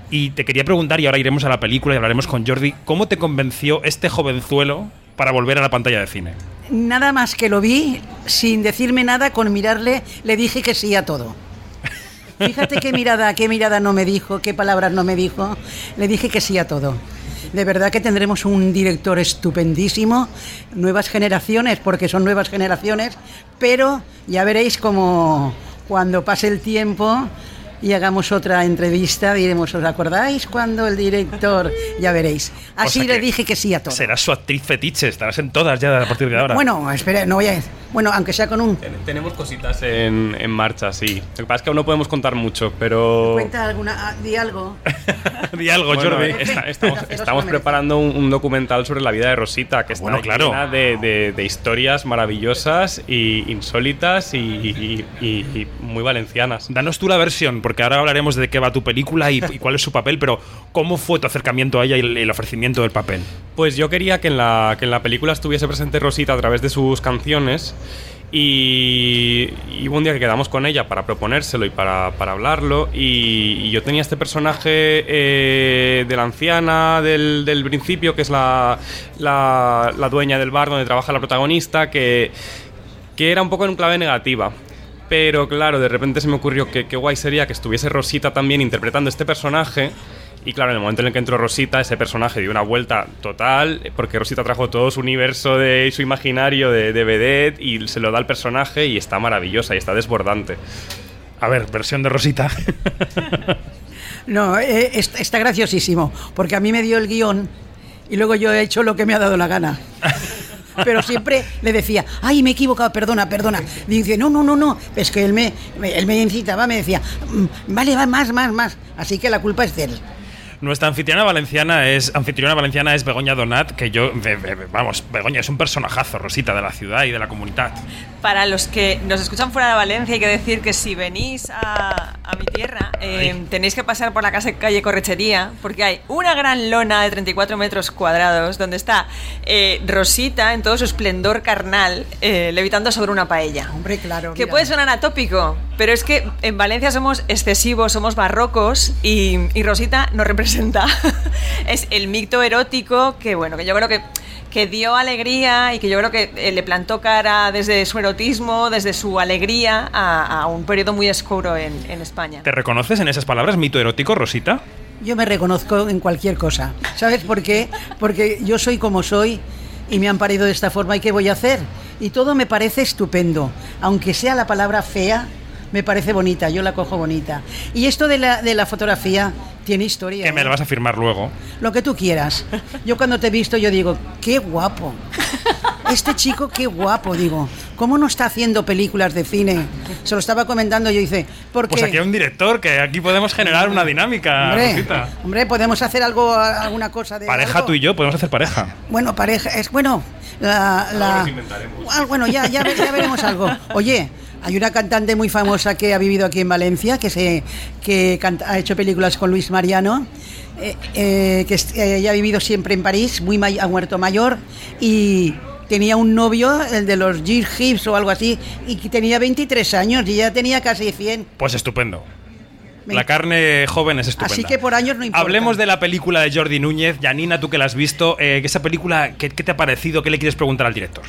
Y te quería preguntar, y ahora iremos a la película y hablaremos con Jordi, ¿cómo te convenció este jovenzuelo para volver a la pantalla de cine? Nada más que lo vi, sin decirme nada, con mirarle, le dije que sí a todo. Fíjate qué mirada, qué mirada no me dijo, qué palabras no me dijo. Le dije que sí a todo. De verdad que tendremos un director estupendísimo, nuevas generaciones, porque son nuevas generaciones, pero ya veréis como cuando pase el tiempo y hagamos otra entrevista, diremos, ¿os acordáis cuando el director? Ya veréis. Así O sea le dije que sí a todo. Serás su actriz fetiche, estarás en todas ya a partir de ahora. Bueno, espera, no voy a Bueno, aunque sea con un... Tenemos cositas en, en marcha, sí. Lo que pasa es que aún no podemos contar mucho, pero... Cuenta alguna... ah, Di algo. Di algo, Bueno, Jordi. está- estamos estamos preparando un, un documental sobre la vida de Rosita, que está Bueno, claro. llena de, de- de historias maravillosas y insólitas y, y- y- y muy valencianas. Danos tú la versión, porque ahora hablaremos de qué va tu película y, cuál es su papel, pero ¿cómo fue tu acercamiento a ella y el, ofrecimiento del papel? Pues yo quería que en, la, que en la película estuviese presente Rosita a través de sus canciones y, y un día que quedamos con ella para proponérselo y para, para hablarlo y, yo tenía este personaje eh, de la anciana del, del principio, que es la, la, la dueña del bar donde trabaja la protagonista, que, que era un poco en clave negativa. Pero claro, de repente se me ocurrió que qué guay sería que estuviese Rosita también interpretando este personaje. Y claro, en el momento en el que entró Rosita, ese personaje dio una vuelta total, porque Rosita trajo todo su universo de su imaginario de, de vedette y se lo da al personaje y está maravillosa y está desbordante. A ver, versión de Rosita. No, eh, está, está graciosísimo, porque a mí me dio el guion y luego yo he hecho lo que me ha dado la gana. Pero siempre le decía, ay, me he equivocado, perdona, perdona. Y dice, no, no, no, no. Es que él me, él me incitaba, me decía, "Mm, vale, va, más, más, más. Así que la culpa es de él. Nuestra anfitriona valenciana es anfitriona valenciana es Begoña Donat, que yo vamos, Begoña es un personajazo, Rosita, de la ciudad y de la comunidad. Para los que nos escuchan fuera de Valencia, hay que decir que si venís a, a mi tierra, eh, tenéis que pasar por la casa, calle Correchería, porque hay una gran lona de 34 metros cuadrados donde está eh, Rosita en todo su esplendor carnal, eh, levitando sobre una paella. Hombre, claro. Que mira. puede sonar atópico, pero es que en Valencia somos excesivos, somos barrocos y, y Rosita nos representa. es el mito erótico que, bueno, que yo creo que, que dio alegría y que yo creo que eh, le plantó cara desde su erotismo, desde su alegría a, a un periodo muy oscuro en, en España. ¿Te reconoces en esas palabras, mito erótico, Rosita? Yo me reconozco en cualquier cosa. ¿Sabes por qué? Porque yo soy como soy y me han parido de esta forma y ¿qué voy a hacer? Y todo me parece estupendo. Aunque sea la palabra fea, me parece bonita, yo la cojo bonita. Y esto de la, de la fotografía tiene historia. Que me ¿eh? lo vas a firmar luego. Lo que tú quieras. Yo cuando te he visto, yo digo, qué guapo. Este chico, qué guapo, digo. ¿Cómo no está haciendo películas de cine? Se lo estaba comentando, yo dice, porque... Pues aquí hay un director, que aquí podemos generar una dinámica, Hombre, hombre, podemos hacer algo, alguna cosa de... Pareja algo? tú y yo, podemos hacer pareja. Bueno, pareja, es bueno. La, la- Ah, bueno, ya, ya, ya veremos algo. Oye, hay una cantante muy famosa que ha vivido aquí en Valencia, que se que canta- ha hecho películas con Luis Mariano, eh, eh, que eh, ella ha vivido siempre en París, muy ha muerto mayor y tenía un novio, el de los Gir Hips o algo así, y que tenía 23 años y ya tenía casi 100. Pues estupendo. La carne joven es estupenda. Así que por años no importa. Hablemos de la película de Jordi Núñez. Janina, tú que la has visto, eh, esa película, ¿qué, qué te ha parecido? ¿Qué le quieres preguntar al director?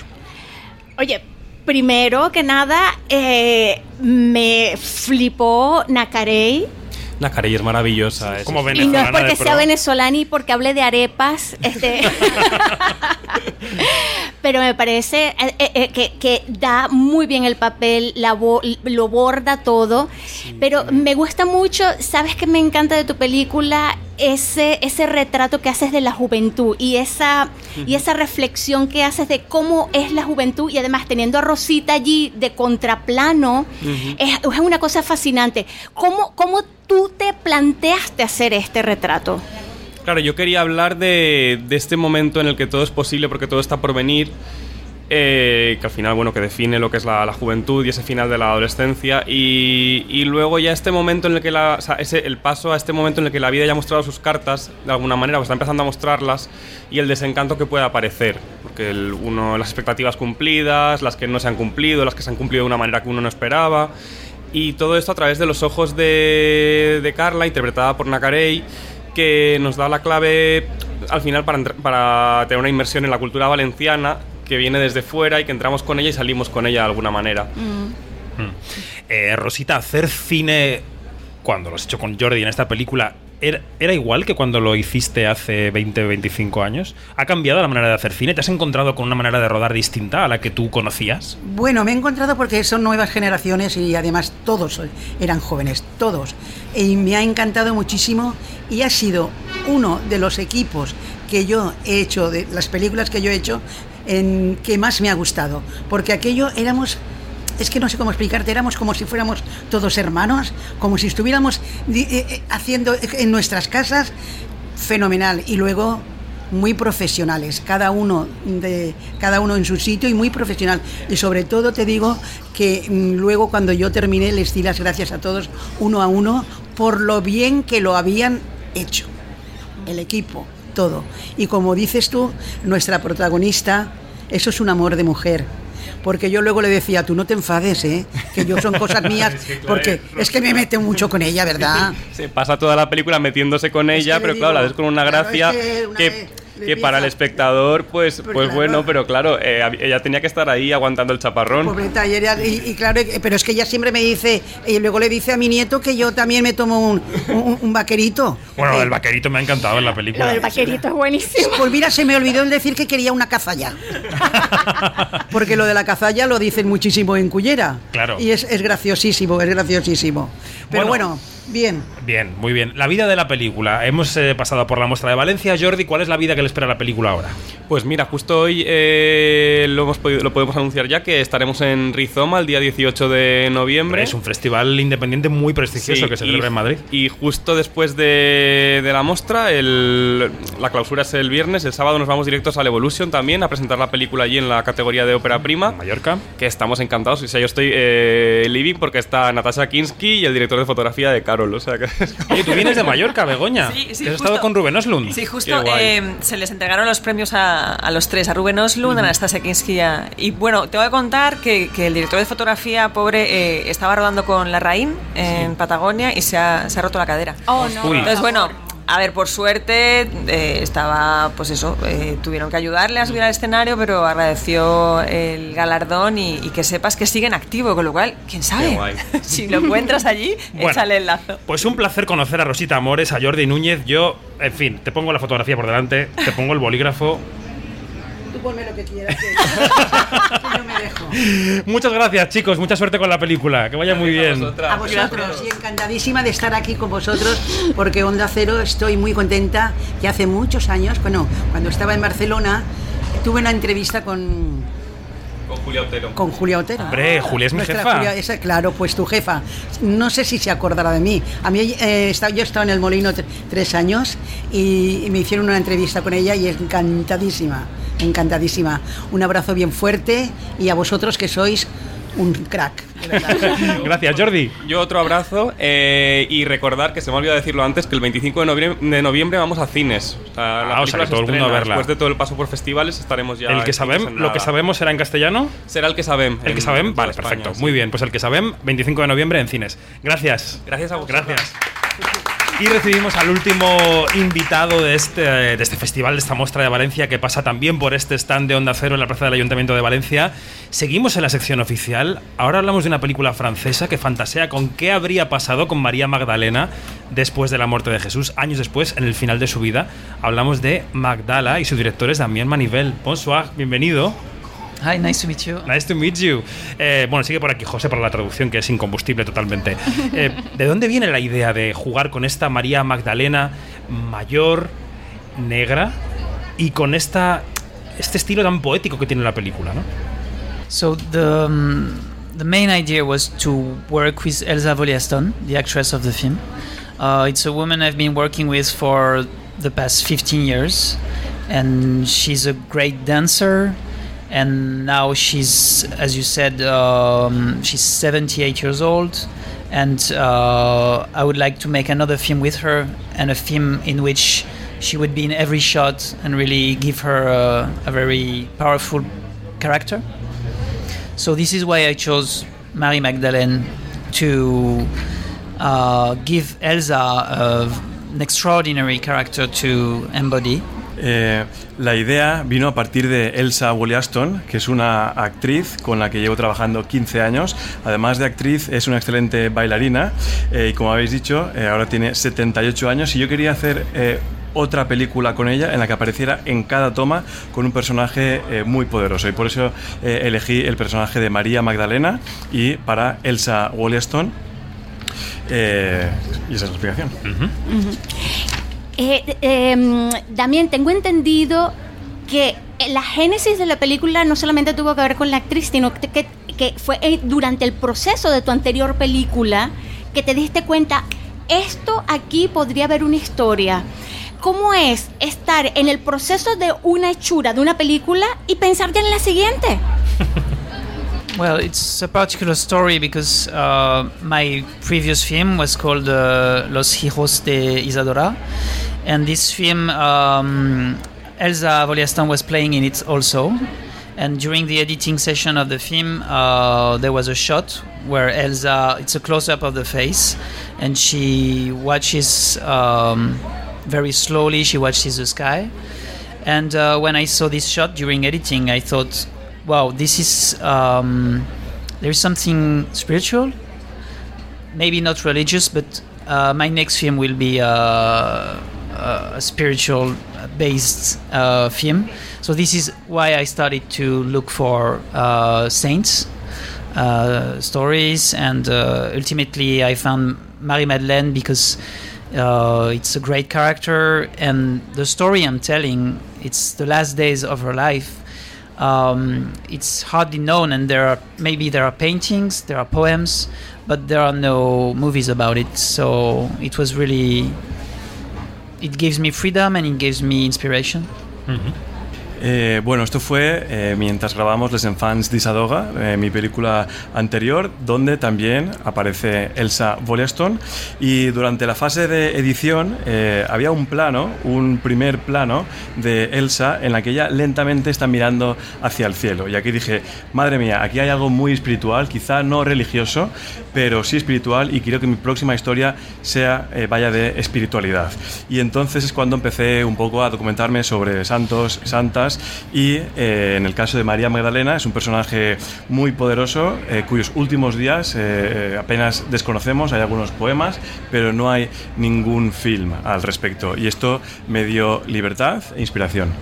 Oye, primero que nada, eh, me flipó Nacarey. Carilla es maravillosa. es- Como Y no es porque sea venezolana y porque hable de arepas, este, pero me parece eh, eh, que, que da muy bien el papel, la bo- lo borda todo. pero me gusta mucho, ¿sabes qué me encanta de tu película? Ese, ese retrato que haces de la juventud y esa, y esa reflexión que haces de cómo es la juventud y además teniendo a Rosita allí de contraplano, es, es una cosa fascinante. ¿Cómo, ¿Cómo tú te planteaste hacer este retrato? Claro, yo quería hablar de, de este momento en el que todo es posible porque todo está por venir, eh, que al final, bueno, que define lo que es la, la juventud y ese final de la adolescencia, y, y luego ya este momento en el que la, o sea, ese, el paso a este momento en el que la vida ya ha mostrado sus cartas, de alguna manera, pues está empezando a mostrarlas, y el desencanto que puede aparecer, porque el, uno, las expectativas cumplidas, las que no se han cumplido, las que se han cumplido de una manera que uno no esperaba, y todo esto a través de los ojos de, de Carla, interpretada por Nacarey, que nos da la clave al final para, para tener una inmersión en la cultura valenciana que viene desde fuera y que entramos con ella y salimos con ella de alguna manera. Eh, Rosita, hacer cine cuando lo has hecho con Jordi en esta película, ¿era, era igual que cuando lo hiciste hace 20, 25 años? ¿Ha cambiado la manera de hacer cine? ¿Te has encontrado con una manera de rodar distinta a la que tú conocías? Bueno, me he encontrado porque son nuevas generaciones y además todos eran jóvenes, todos. Y me ha encantado muchísimo y ha sido uno de los equipos que yo he hecho, de las películas que yo he hecho, en que más me ha gustado, porque aquello éramos es que no sé cómo explicarte, éramos como si fuéramos todos hermanos, como si estuviéramos eh, eh, haciendo en nuestras casas, fenomenal. Y luego muy profesionales, cada uno de cada uno en su sitio y muy profesional. Y sobre todo te digo que mm, luego cuando yo terminé les di las gracias a todos uno a uno por lo bien que lo habían hecho. El equipo, todo. Y como dices tú, nuestra protagonista, eso es un amor de mujer. Porque yo luego le decía, tú no te enfades, ¿eh? que yo son cosas mías, Es que, claro, porque es que me mete mucho con ella, ¿verdad? Se pasa toda la película metiéndose con ella, le pero digo, claro, la ves con una claro, gracia es que una que, vez que para el espectador, pues, pues, claro. bueno, pero claro, eh, ella tenía que estar ahí aguantando el chaparrón. Pobreta, y, ella- y- y claro, eh, pero es que ella siempre me dice, y luego le dice a mi nieto que yo también me tomo un, un- un vaquerito. Bueno, lo del vaquerito me ha encantado en la película. Lo del vaquerito es buenísimo. Pues mira, se me olvidó el decir que quería una cazalla. Porque lo de la cazalla lo dicen muchísimo en Cullera. Claro. Y es, es graciosísimo, es graciosísimo. Pero Bueno. bueno, bien. Bien, muy bien. La vida de la película. Hemos eh, pasado por la muestra de Valencia. Jordi, ¿cuál es la vida que le espera a la película ahora? Pues mira, justo hoy eh, lo, hemos podido- lo podemos anunciar ya que estaremos en Rizoma el día 18 de noviembre. Es un festival independiente muy prestigioso Sí, que se y- celebra en Madrid. Y justo después de, de la muestra, el- la clausura es el viernes. El sábado nos vamos directos al Evolution también a presentar la película allí en la categoría de ópera prima. Mallorca. Que estamos encantados. O sea, yo estoy eh, living porque está Natasha Kinsky y el director de fotografía de Carol. O sea que. Oye, tú vienes de Mallorca, Begoña. Sí, sí, has justo. estado con Rubén Oslund. Sí, justo eh, se les entregaron los premios a, a los tres, a Rubén Oslund, a Anastasia Kinski y bueno, tengo que contar que, que el director de fotografía, pobre, eh, estaba rodando con La Raín en Patagonia y se ha, se ha roto la cadera. Oh, no. Uy. Entonces, bueno, a ver, por suerte eh, estaba, pues eso, eh, tuvieron que ayudarle a subir al escenario, pero agradeció el galardón y, y que sepas que sigue en activo, con lo cual, quién sabe, si lo encuentras allí, Bueno. échale el lazo. Pues un placer conocer a Rosita Amores, a Jordi Núñez. Yo, en fin, te pongo la fotografía por delante, te pongo el bolígrafo. Tú ponme lo que quieras, que que yo me dejo. Muchas gracias, chicos. Mucha suerte con la película. Que vaya muy bien. A vosotros, y encantadísima de estar aquí con vosotros, porque Onda Cero estoy muy contenta, que hace muchos años, bueno, cuando estaba en Barcelona, tuve una entrevista con, Con Julia Otero. con Julia Otero. Hombre, Julia es mi Nuestra jefa. Julia, esa- claro, pues tu jefa. No sé si se acordará de mí. A mí eh, estaba- yo he estado en el Molino tre- tres años y, y me hicieron una entrevista con ella y es encantadísima, encantadísima. Un abrazo bien fuerte y a vosotros que sois un crack. Gracias, Jordi. Yo otro abrazo eh, y recordar que se me ha olvidado decirlo antes que el 25 de noviembre, de noviembre vamos a cines. O sea, la Ah, o sea, película que se todo el mundo a verla. Después de todo el paso por festivales estaremos ya. El que en sabem, cines en lo que sabemos será en castellano. será el que sabem. El que en- sabem, en toda vale, España, perfecto. sí. Muy bien, pues el que sabem, 25 de noviembre en cines. Gracias. Gracias a vosotros. Gracias. Y recibimos al último invitado de este, de este festival, de esta muestra de Valencia, que pasa también por este stand de Onda Cero en la plaza del Ayuntamiento de Valencia. Seguimos en la sección oficial. Ahora hablamos de una película francesa que fantasea con qué habría pasado con María Magdalena después de la muerte de Jesús, años después, en el final de su vida. Hablamos de Magdala y su director es Damien Manivel. Bonsoir, bienvenido. Hi, nice to meet you. Nice to meet you. Eh, bueno, sigue por aquí José para la traducción, que es incombustible totalmente. Eh, ¿De dónde viene la idea de jugar con esta María Magdalena mayor, negra y con esta, este estilo tan poético que tiene la película, ¿no? So the um, the main idea was to work with Elsa Voliaston, the actress of the film. Uh, it's a woman I've been working with for the past 15 years, and she's a great dancer. And now she's, as you said, um, she's 78 years old. And uh, I would like to make another film with her, and a film in which she would be in every shot and really give her a, a very powerful character. So this is why I chose Mary Magdalene to uh, give Elsa a, an extraordinary character to embody. Eh, la idea vino a partir de Elsa Wollaston, que es una actriz con la que llevo trabajando 15 años. Además de actriz, es una excelente bailarina eh, y como habéis dicho, eh, ahora tiene 78 años y yo quería hacer eh, otra película con ella en la que apareciera en cada toma con un personaje eh, muy poderoso y por eso eh, elegí el personaje de María Magdalena y para Elsa Wollaston. Eh, y esa es la explicación. Eh, eh, mm, Damián, tengo entendido que la génesis de la película no solamente tuvo que ver con la actriz, sino que, que, que fue eh, durante el proceso de tu anterior película que te diste cuenta, esto aquí podría haber una historia. ¿Cómo es estar en el proceso de una hechura de una película y pensar ya en la siguiente? Well, it's a particular story because uh, my previous film was called uh, Los Hijos de Isadora, and this film um, Elsa Voliastan was playing in it also. And during the editing session of the film, uh, there was a shot where Elsa, it's a close up of the face, and she watches um, very slowly, she watches the sky. And uh, when I saw this shot during editing, I thought, wow, this is, um, there is something spiritual, maybe not religious, but uh, my next film will be uh, a spiritual based uh, film. So this is why I started to look for uh, saints uh, stories, and uh, ultimately I found Marie Madeleine because uh, it's a great character, and the story I'm telling it's the last days of her life. Um, it's hardly known, and there are maybe there are paintings, there are poems, but there are no movies about it. So it was really it gives me freedom and it gives me inspiration. Mm-hmm. Eh, bueno, esto fue eh, mientras grabamos Les Enfants d'Isadoga, eh, mi película anterior, donde también aparece Elsa Wollaston. Y durante la fase de edición eh, había un plano, un primer plano de Elsa en la que ella lentamente está mirando hacia el cielo. Y aquí dije, madre mía, aquí hay algo muy espiritual, quizá no religioso, pero sí espiritual y quiero que mi próxima historia sea eh, vaya de espiritualidad. Y entonces es cuando empecé un poco a documentarme sobre santos, santas y eh, en el caso de María Magdalena es un personaje muy poderoso eh, cuyos últimos días eh, apenas desconocemos, hay algunos poemas, pero no hay ningún film al respecto. Y esto me dio libertad e inspiración.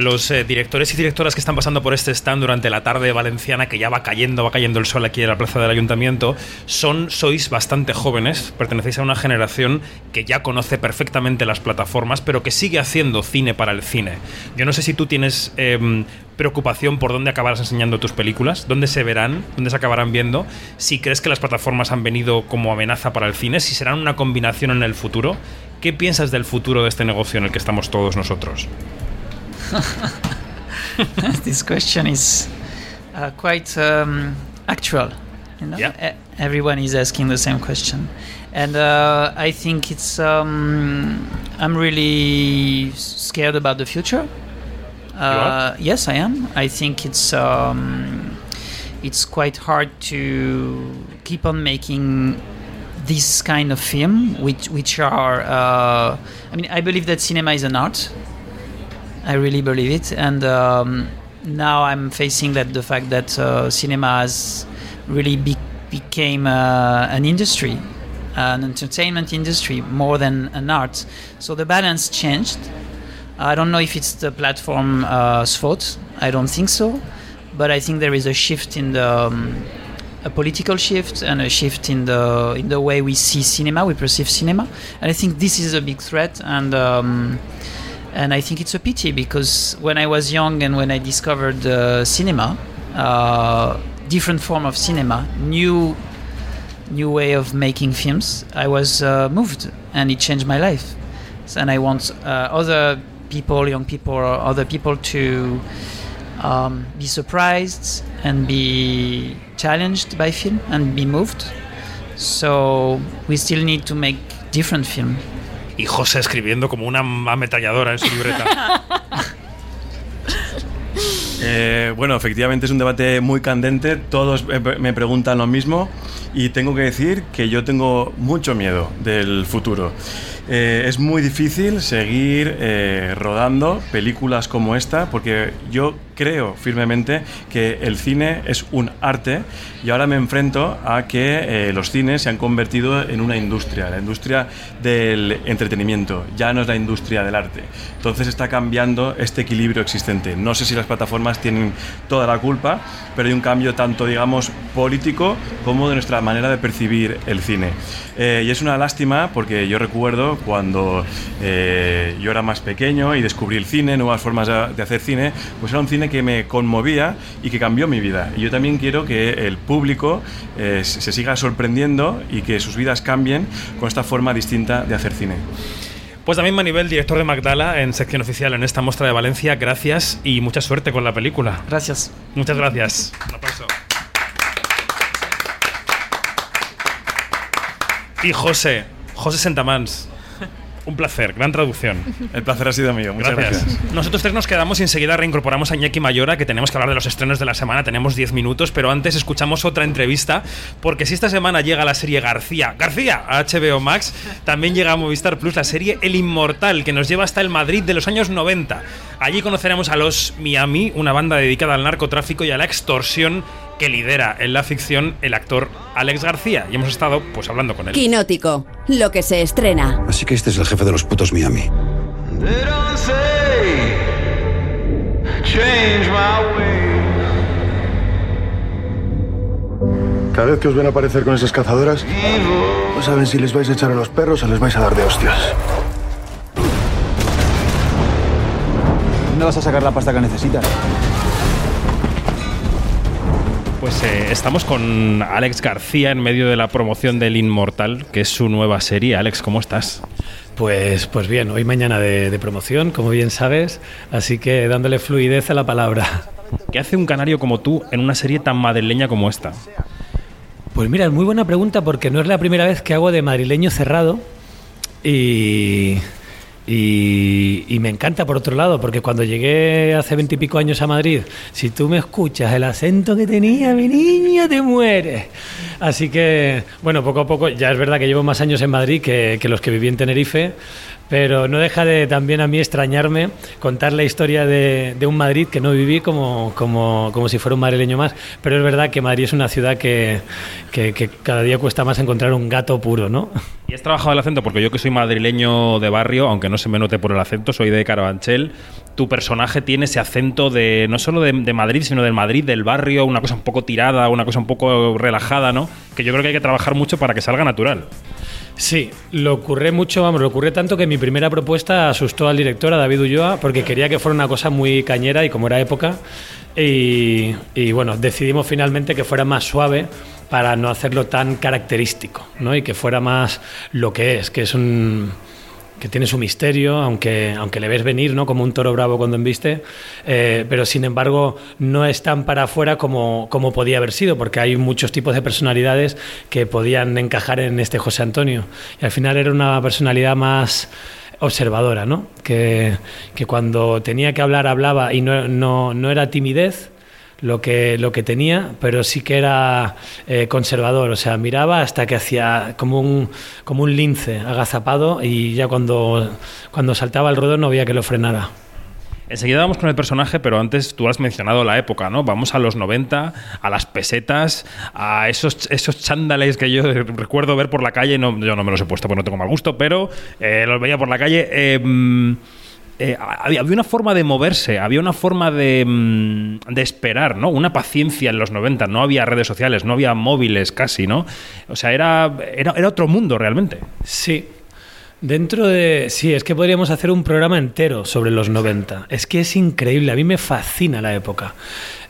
Los eh, directores y directoras que están pasando por este stand durante la tarde valenciana, que ya va cayendo, va cayendo el sol aquí en la plaza del ayuntamiento, son, sois bastante jóvenes, pertenecéis a una generación que ya conoce perfectamente las plataformas, pero que sigue haciendo cine para el cine. Yo no sé si tú tienes em, preocupación por dónde acabarás enseñando tus películas, dónde se verán, dónde se acabarán viendo, si crees que las plataformas han venido como amenaza para el cine, si serán una combinación en el futuro. ¿Qué piensas del futuro de este negocio en el que estamos todos nosotros? this question is uh, quite um, actual. You know? E- everyone is asking the same question, and uh, I think it's. Um, I'm really scared about the future. Uh, yes, I am. I think it's. Um, it's quite hard to keep on making this kind of film, which which are. Uh, I mean, I believe that cinema is an art. I really believe it, and um, now I'm facing that the fact that uh, cinema has really be- became uh, an industry, an entertainment industry more than an art. So the balance changed. I don't know if it's the platform's fault. I don't think so, but I think there is a shift in the. Um, a political shift and a shift in the in the way we see cinema, we perceive cinema, and I think this is a big threat. And um, and I think it's a pity because when I was young and when I discovered uh, cinema, uh, different form of cinema, new new way of making films, I was uh, moved and it changed my life. And I want uh, other people, young people, or other people to um, be surprised and be challenged by film and be moved. So we still need to make different film. Y José escribiendo como una ametralladora en su libreta. Eh, bueno, efectivamente es un debate muy candente, todos me me preguntan lo mismo y tengo que decir que yo tengo mucho miedo del futuro. Eh, es muy difícil seguir eh, rodando películas como esta porque yo creo firmemente que el cine es un arte y ahora me enfrento a que eh, los cines se han convertido en una industria, la industria del entretenimiento, ya no es la industria del arte. Entonces está cambiando este equilibrio existente. No sé si las plataformas tienen toda la culpa, pero hay un cambio tanto, digamos, político como de nuestra manera de percibir el cine. Eh, y es una lástima porque yo recuerdo cuando eh, yo era más pequeño y descubrí el cine, nuevas formas de, hacer cine, pues era un cine que me conmovía y que cambió mi vida. Y yo también quiero que el público eh, se siga sorprendiendo y que sus vidas cambien con esta forma distinta de hacer cine. Pues también Manibel, director de Magdala en sección oficial en esta muestra de Valencia, gracias y mucha suerte con la película. Gracias. Muchas gracias. Un aplauso. Y José, José Sentamans. Un placer, gran traducción. El placer ha sido mío, muchas gracias. Nosotros tres nos quedamos y enseguida reincorporamos a Iñaki Mayora, que tenemos que hablar de los estrenos de la semana, tenemos 10 minutos, pero antes escuchamos otra entrevista, porque si esta semana llega la serie García, García a HBO Max, también llega a Movistar Plus la serie El Inmortal, que nos lleva hasta el Madrid de los años 90. Allí conoceremos a los Miami, una banda dedicada al narcotráfico y a la extorsión que lidera en la ficción el actor Alex García. Y hemos estado pues hablando con él. Quinótico, lo que se estrena. Así que este es el jefe de los putos Miami. Cada vez que os ven aparecer con esas cazadoras, no saben si les vais a echar a los perros o les vais a dar de hostias. ¿Dónde vas a sacar la pasta que necesitas? Pues eh, estamos con Alex García en medio de la promoción del Inmortal, que es su nueva serie. Alex, ¿cómo estás? Pues, pues bien, hoy mañana de, de promoción, como bien sabes, así que dándole fluidez a la palabra. ¿Qué hace un canario como tú en una serie tan madrileña como esta? Pues mira, es muy buena pregunta porque no es la primera vez que hago de madrileño cerrado y, y, me encanta por otro lado, porque cuando llegué hace veintipico años a Madrid, si tú me escuchas el acento que tenía mi niña, te mueres. Así que, bueno, poco a poco, ya es verdad que llevo más años en Madrid que, que los que viví en Tenerife, pero no deja de también a mí extrañarme contar la historia de, un Madrid que no viví como, como, como, si fuera un madrileño más. Pero es verdad que Madrid es una ciudad que, que, que, cada día cuesta más encontrar un gato puro, ¿no? ¿Y has trabajado el acento? Porque yo que soy madrileño de barrio, aunque no se me note por el acento, soy de Carabanchel. Tu personaje tiene ese acento de no solo de, de Madrid, sino del Madrid, del barrio, una cosa un poco tirada, una cosa un poco relajada, ¿no? Que yo creo que hay que trabajar mucho para que salga natural. Sí, lo ocurre mucho, vamos, lo ocurre tanto que mi primera propuesta asustó al director, a David Ulloa, porque quería que fuera una cosa muy cañera y como era época. Y, y bueno, decidimos finalmente que fuera más suave para no hacerlo tan característico, ¿no? Y que fuera más lo que es, que es un que tiene su misterio, aunque, aunque le ves venir, ¿no? Como un toro bravo cuando embiste, eh, pero sin embargo no es tan para afuera como, como podía haber sido, porque hay muchos tipos de personalidades que podían encajar en este José Antonio. Y al final era una personalidad más observadora, ¿no? Que, que cuando tenía que hablar hablaba y no, no, no era timidez, lo que, lo que tenía, pero sí que era eh, conservador, o sea, miraba hasta que hacía como un, como un lince agazapado y ya cuando, cuando saltaba el ruedo no había que lo frenara. Enseguida vamos con el personaje, pero antes tú has mencionado la época, ¿no? Vamos a los 90, a las pesetas, a esos, esos chándales que yo recuerdo ver por la calle. No, yo no me los he puesto porque no tengo mal gusto, pero eh, los veía por la calle. Eh, eh, había, una forma de moverse, había una forma de, mm, de, esperar, ¿no? Una paciencia en los 90, no había redes sociales, no había móviles casi, ¿no? O sea, era, era, era otro mundo realmente. Sí. Dentro de... Sí, es que podríamos hacer un programa entero sobre los 90. Es que es increíble, a mí me fascina la época.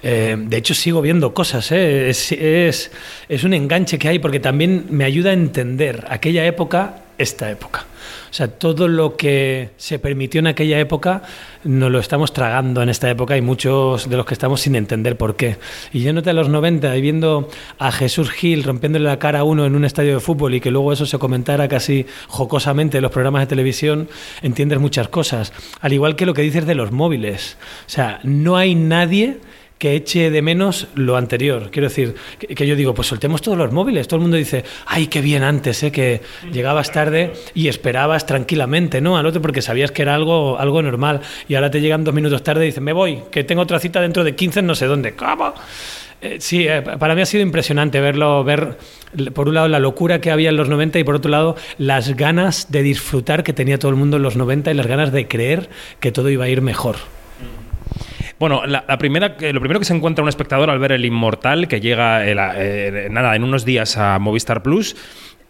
Eh, de hecho, sigo viendo cosas, ¿eh? es, es, es un enganche que hay porque también me ayuda a entender aquella época, esta época. O sea, todo lo que se permitió en aquella época nos lo estamos tragando en esta época y muchos de los que estamos sin entender por qué. Y yo noté a los 90 y viendo a Jesús Gil rompiéndole la cara a uno en un estadio de fútbol y que luego eso se comentara casi jocosamente en los programas de televisión, entiendes muchas cosas. Al igual que lo que dices de los móviles. O sea, no hay nadie que eche de menos lo anterior. Quiero decir, que, yo digo, pues soltemos todos los móviles. Todo el mundo dice, ay, qué bien antes, ¿eh? que llegabas tarde y esperabas tranquilamente, ¿no? Al otro porque sabías que era algo, algo normal. Y ahora te llegan dos minutos tarde y dicen, me voy, que tengo otra cita dentro de 15 en no sé dónde. ¿Cómo? Eh, sí, eh, para mí ha sido impresionante verlo, ver por un lado la locura que había en los 90 y por otro lado las ganas de disfrutar que tenía todo el mundo en los 90 y las ganas de creer que todo iba a ir mejor. Bueno, la, primera, lo primero que se encuentra un espectador al ver el Inmortal, que llega el, eh, nada, en unos días a Movistar Plus,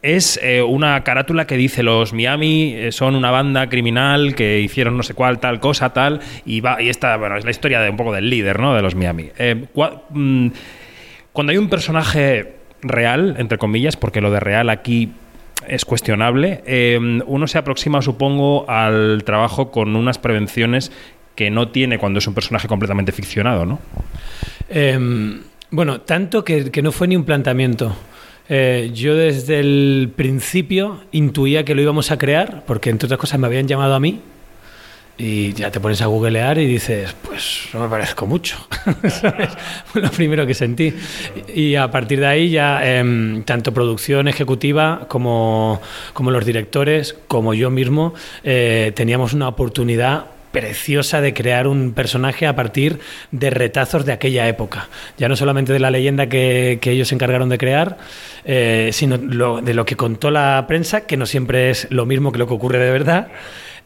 es eh, una carátula que dice los Miami eh, son una banda criminal que hicieron no sé cuál, tal cosa, tal, y va, y esta, bueno, es la historia de un poco del líder, ¿no? De los Miami. Eh, mm, cuando hay un personaje real, entre comillas, porque lo de real aquí es cuestionable, eh, uno se aproxima, supongo, al trabajo con unas prevenciones que no tiene cuando es un personaje completamente ficcionado, ¿no? Em, bueno, tanto que, no fue ni un planteamiento. Eh, yo desde el principio intuía que lo íbamos a crear, porque entre otras cosas me habían llamado a mí. Y ya te pones a googlear y dices, pues no me parezco mucho. Fue lo primero que sentí. Y a partir de ahí ya, em, tanto producción ejecutiva como, como los directores, como yo mismo, eh, teníamos una oportunidad preciosa de crear un personaje a partir de retazos de aquella época. Ya no solamente de la leyenda que, ellos se encargaron de crear, eh, sino lo- de lo que contó la prensa, que no siempre es lo mismo que lo que ocurre de verdad,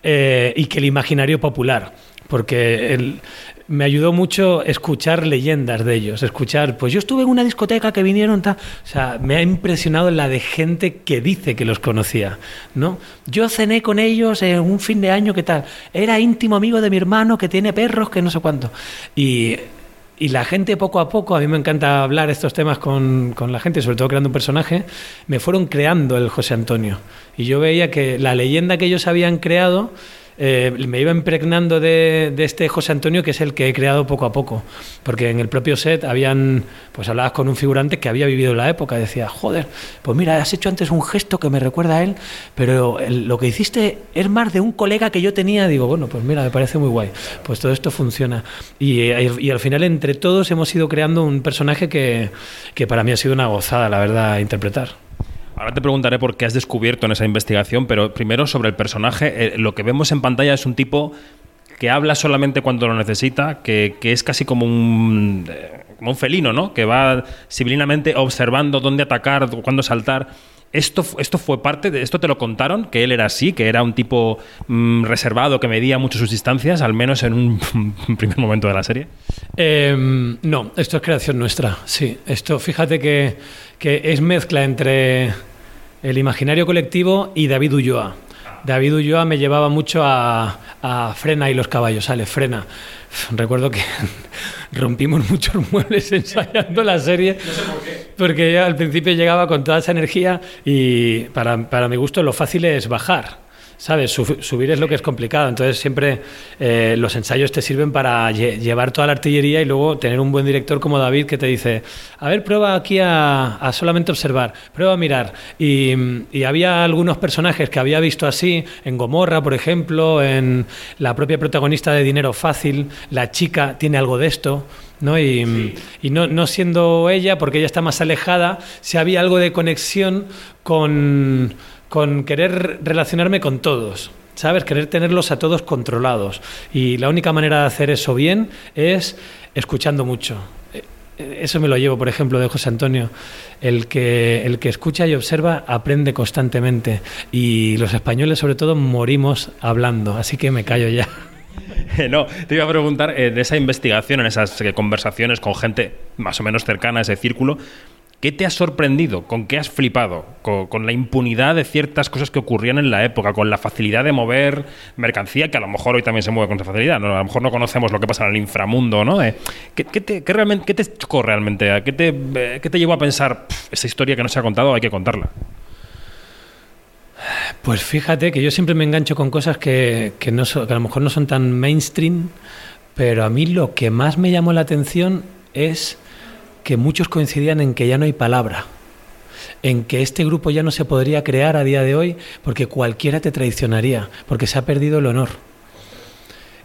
eh, y que el imaginario popular. Porque el- me ayudó mucho escuchar leyendas de ellos, escuchar, pues yo estuve en una discoteca que vinieron, tal. o sea, me ha impresionado la de gente que dice que los conocía, ¿no? Yo cené con ellos en un fin de año, ¿qué tal? Era íntimo amigo de mi hermano que tiene perros, que no sé cuánto. Y, y la gente poco a poco, a mí me encanta hablar estos temas con, con la gente, sobre todo creando un personaje, me fueron creando el José Antonio. Y yo veía que la leyenda que ellos habían creado eh, me iba impregnando de, este José Antonio que es el que he creado poco a poco. Porque en el propio set habían, pues hablabas con un figurante que había vivido la época decía, joder, pues mira, has hecho antes un gesto que me recuerda a él, pero lo que hiciste es más de un colega que yo tenía. Digo, bueno, pues mira, me parece muy guay. Pues todo esto funciona. Y, eh, al final entre todos hemos ido creando un personaje que, que para mí ha sido una gozada, la verdad, interpretar. Ahora te preguntaré por qué has descubierto en esa investigación, pero primero sobre el personaje. Eh, lo que vemos en pantalla es un tipo que habla solamente cuando lo necesita, que, que es casi como un, eh, como un felino, ¿no? Que va civilinamente observando dónde atacar, cuándo saltar. Esto, esto fue parte de esto te lo contaron que él era así que era un tipo mm, reservado que medía mucho sus distancias al menos en un primer momento de la serie Em, no, esto es creación nuestra, sí. Esto, fíjate que, que es mezcla entre el imaginario colectivo y David Ulloa. David Ulloa me llevaba mucho a, a Frena y los caballos, sale, Frena. Recuerdo que rompimos muchos muebles ensayando la serie. Porque yo al principio llegaba con toda esa energía y para, para mi gusto lo fácil es bajar. ¿Sabes? Su- subir es lo que es complicado. Entonces siempre eh, los ensayos te sirven para lle- llevar toda la artillería y luego tener un buen director como David que te dice, a ver, prueba aquí a, a solamente observar, prueba a mirar. Y, y había algunos personajes que había visto así, en Gomorra, por ejemplo, en la propia protagonista de Dinero Fácil, la chica tiene algo de esto. ¿no? Y, y no, no siendo ella, porque ella está más alejada, si había algo de conexión con, con querer relacionarme con todos. ¿Sabes? Querer tenerlos a todos controlados. Y la única manera de hacer eso bien es escuchando mucho. Eh, Eso me lo llevo, por ejemplo, de José Antonio. El que, el que escucha y observa aprende constantemente. Y los españoles, sobre todo, morimos hablando. Así que me callo ya. no, te iba a preguntar eh, de esa investigación, en esas eh, conversaciones con gente más o menos cercana a ese círculo, ¿qué te ha sorprendido? ¿Con qué has flipado? Con, la impunidad de ciertas cosas que ocurrían en la época, con la facilidad de mover mercancía, que a lo mejor hoy también se mueve con esa facilidad, ¿no? A lo mejor no conocemos lo que pasa en el inframundo, ¿no? Eh, ¿qué, te, qué realmente, ¿Qué te chocó realmente? ¿Qué te, eh, qué te llevó a pensar, "Pff, esa historia que no se ha contado hay que contarla? Pues fíjate que yo siempre me engancho con cosas que, que no que a lo mejor no son tan mainstream, pero a mí lo que más me llamó la atención es que muchos coincidían en que ya no hay palabra, en que este grupo ya no se podría crear a día de hoy porque cualquiera te traicionaría, porque se ha perdido el honor.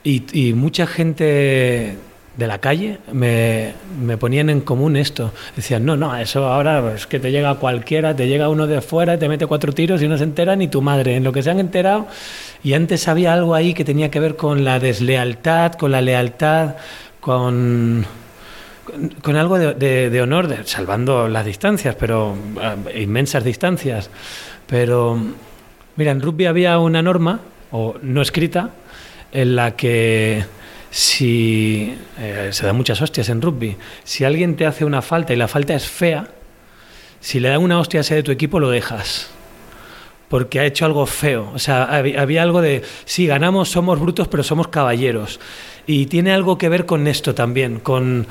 Y, y mucha gente de la calle me, me ponían en común esto. Decían, no, no, eso ahora es que te llega cualquiera, te llega uno de fuera, te mete cuatro tiros y no se entera ni tu madre. En lo que se han enterado. Y antes había algo ahí que tenía que ver con la deslealtad, con la lealtad, con, con, algo de, honor, salvando las distancias, pero ah, inmensas distancias. Pero, mira, en rugby había una norma, o no escrita, en la que si eh, se dan muchas hostias en rugby, si alguien te hace una falta y la falta es fea, si le dan una hostia a ese de tu equipo lo dejas. porque ha hecho algo feo. O sea, había algo de, sí, ganamos, somos brutos, pero somos caballeros. Y tiene algo que ver con esto también, con,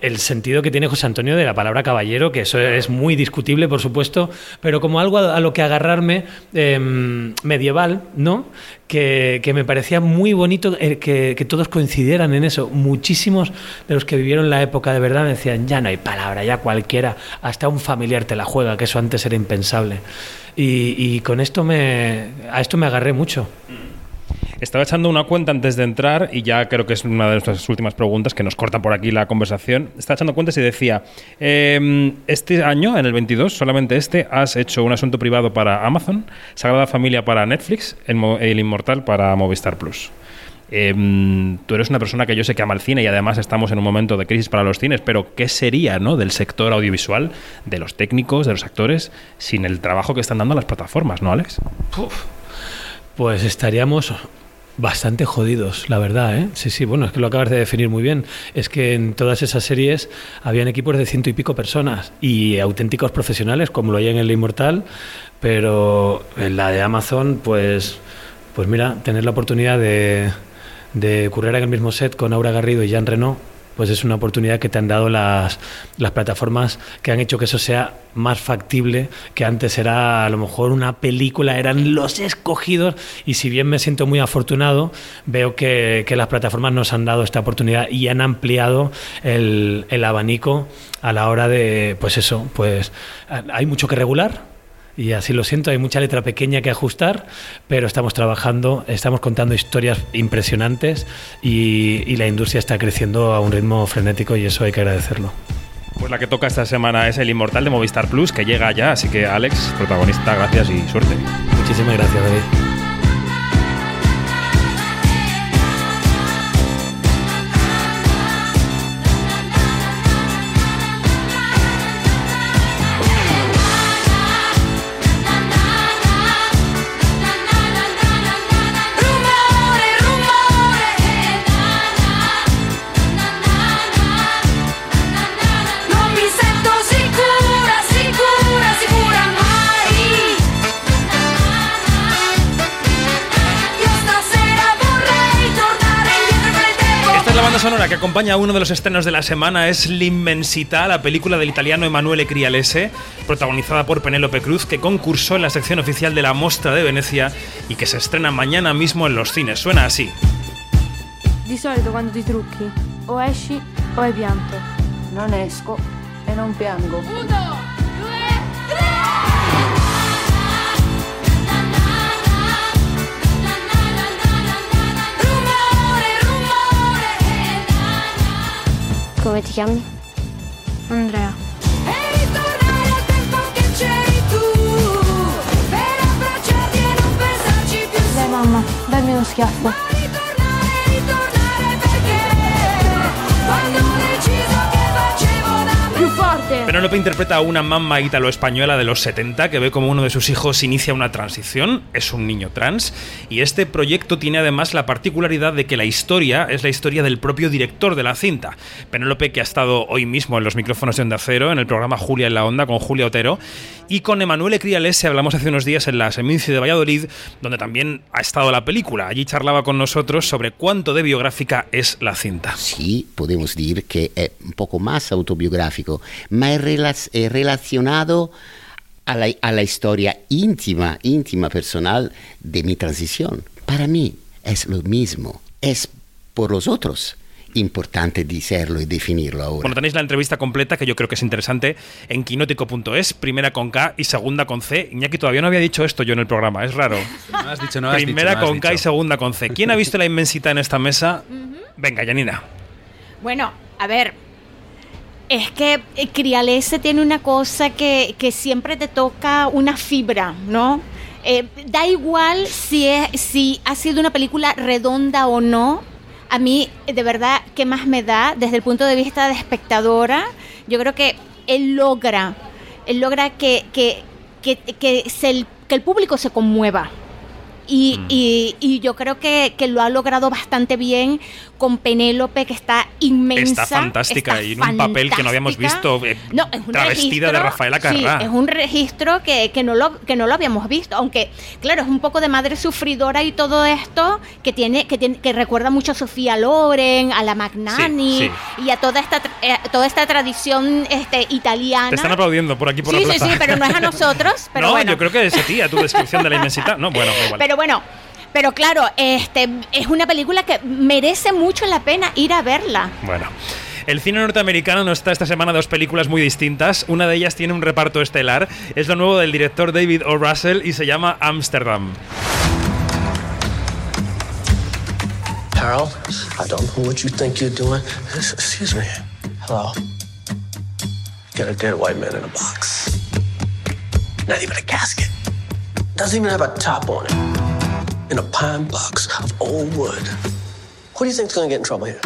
el sentido que tiene José Antonio de la palabra caballero, que eso es muy discutible, por supuesto, pero como algo a, lo que agarrarme em, medieval, ¿no? Que, me parecía muy bonito eh, que, todos coincidieran en eso. Muchísimos de los que vivieron la época de verdad decían, ya no hay palabra, ya cualquiera, hasta un familiar te la juega, que eso antes era impensable. Y, y con esto me, a esto me agarré mucho. Estaba echando una cuenta antes de entrar y ya creo que es una de nuestras últimas preguntas que nos cortan por aquí la conversación. Estaba echando cuentas y decía, eh, este año, en el 22, solamente este, has hecho un asunto privado para Amazon, Sagrada Familia para Netflix, El, Mo- El Inmortal para Movistar Plus. Eh, tú eres una persona que yo sé que ama el cine y además estamos en un momento de crisis para los cines, pero ¿qué sería ¿no? del sector audiovisual, de los técnicos, de los actores, sin el trabajo que están dando las plataformas, ¿no, Alex? Pues estaríamos bastante jodidos, la verdad, ¿eh? Sí, sí, bueno, es que lo acabas de definir muy bien. Es que en todas esas series habían equipos de ciento y pico personas y auténticos profesionales, como lo hay en El Inmortal, pero en la de Amazon, pues, pues mira, tener la oportunidad de, de currar en el mismo set con Aura Garrido y Jean Reno, pues es una oportunidad que te han dado las, las plataformas que han hecho que eso sea más factible, que antes era a lo mejor una película, eran los escogidos, y si bien me siento muy afortunado, veo que, que las plataformas nos han dado esta oportunidad y han ampliado el, el abanico a la hora de, pues eso, pues hay mucho que regular, y así lo siento, hay mucha letra pequeña que ajustar, pero estamos trabajando, estamos contando historias impresionantes y, y la industria está creciendo a un ritmo frenético y eso hay que agradecerlo. Pues la que toca esta semana es El Inmortal de Movistar Plus, que llega ya, así que Alex, protagonista, gracias y suerte. Muchísimas gracias, David. Que acompaña a uno de los estrenos de la semana, es L'Immensità, la película del italiano Emanuele Crialese, protagonizada por Penélope Cruz, que concursó en la sección oficial de la Mostra de Venecia y que se estrena mañana mismo en los cines. Suena así. Di solito quando ti trucchi o esci o hai pianto. Non esco e non piango. Come ti chiami? Andrea. E ritornare al tempo che c'eri tu, per abbracciarti e non pensarci più. Dai mamma, dammi uno schiaffo. Ritornare, ritornare perché quando Penélope interpreta a una mamá ítalo-española de los 70 que ve como uno de sus hijos inicia una transición, es un niño trans, y este proyecto tiene además la particularidad de que la historia es la historia del propio director de la cinta. Penélope, que ha estado hoy mismo en los micrófonos de Onda Cero, en el programa Julia en la Onda con Julia Otero, y con Emanuele Crialese hablamos hace unos días en la Seminci de Valladolid, donde también ha estado la película. Allí charlaba con nosotros sobre cuánto de biográfica es la cinta. Sì, podemos dire che è un poco más autobiografico, ma è, rela- è relazionato alla, alla storia íntima, íntima, personal de mi transición. Para mí es lo mismo, es por los otros importante decirlo y definirlo ahora. Bueno, tenéis la entrevista completa que yo creo que es interesante en quinótico.es, primera con K y segunda con C. Iñaki todavía no había dicho esto yo en el programa, es raro. No has dicho, no has primera dicho, no has con K y segunda con C. ¿Quién ha visto la inmensidad en esta mesa? Venga, Janina. Bueno, a ver. Es que eh, Crialese tiene una cosa que, que siempre te toca una fibra, ¿no? Eh, da igual si, es, si ha sido una película redonda o no. A mí, de verdad, ¿qué más me da desde el punto de vista de espectadora? Yo creo que él logra, él logra que, que, que, que se- el, que el público se conmueva. Y, y- y yo creo que, que lo ha logrado bastante bien con Penélope, que está inmensa. Está fantástica está y en un papel que no habíamos visto. eh, No, es un travestida de registro- Rafaela Carrá. Sí, es un registro que, que no lo, que no lo habíamos visto. Aunque, claro, es un poco de madre sufridora y todo esto que tiene, que tiene, que recuerda mucho a Sofía Loren, a la Magnani Sí, y a toda esta eh, toda esta tradición este, italiana. Te están aplaudiendo por aquí por sí, la sí, plaza. sí, pero no es a nosotros. Pero no, bueno. yo creo que es a ti, a tu descripción de la inmensidad. No, bueno, igual. Pero bueno, pero claro, este es una película que merece mucho la pena ir a verla. Bueno. El cine norteamericano nos está esta semana dos películas muy distintas. Una de ellas tiene un reparto estelar. Es lo nuevo del director David O. Russell y se llama Amsterdam. Harold, I don't know what you think you're doing. Excuse me. Hello. Got a dead white man in a box. Not even a casket. Doesn't even have a top on it. In a pine box of old wood. Who do you think's gonna get in trouble here?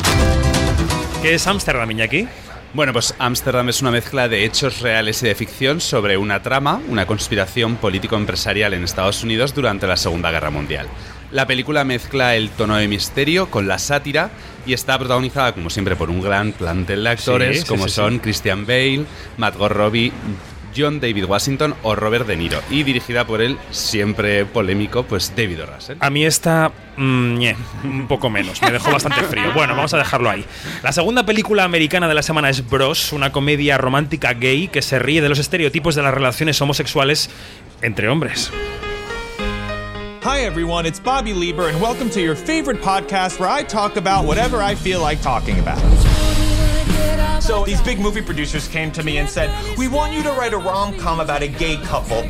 ¿Qué es Amsterdam, Iñaki? Bueno, pues Ámsterdam es una mezcla de hechos reales y de ficción sobre una trama, una conspiración político-empresarial en Estados Unidos durante la Segunda Guerra Mundial. La película mezcla el tono de misterio con la sátira y está protagonizada, como siempre, por un gran plantel de actores Sí, sí, como sí, sí. son Christian Bale, Matt Robbie, John David Washington o Robert De Niro y dirigida por el siempre polémico pues David O. Russell. A mí esta, mm, ñe, un poco menos, me dejó bastante frío. Bueno, vamos a dejarlo ahí. La segunda película americana de la semana es Bros, una comedia romántica gay que se ríe de los estereotipos de las relaciones homosexuales entre hombres. Hi, everyone. It's Bobby Lieber, and welcome to your favorite podcast where I talk about whatever I feel like talking about. So, these big movie producers came to me and said, We want you to write a rom com about a gay couple.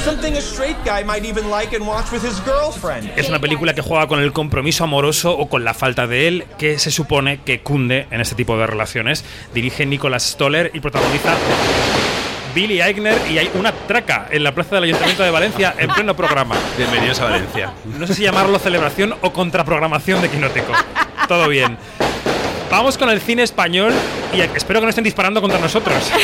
Something a straight guy might even like and watch with his girlfriend. Es una película que juega con el compromiso amoroso o con la falta de él, que se supone que cunde en este tipo de relaciones. Dirige Nicolas Stoller y protagoniza Billy Eichner y hay una traca en la plaza del Ayuntamiento de Valencia en pleno programa. Bienvenidos a Valencia. No sé si llamarlo celebración o contraprogramación de Quinótico. Todo bien. Vamos con el cine español y espero que no estén disparando contra nosotros.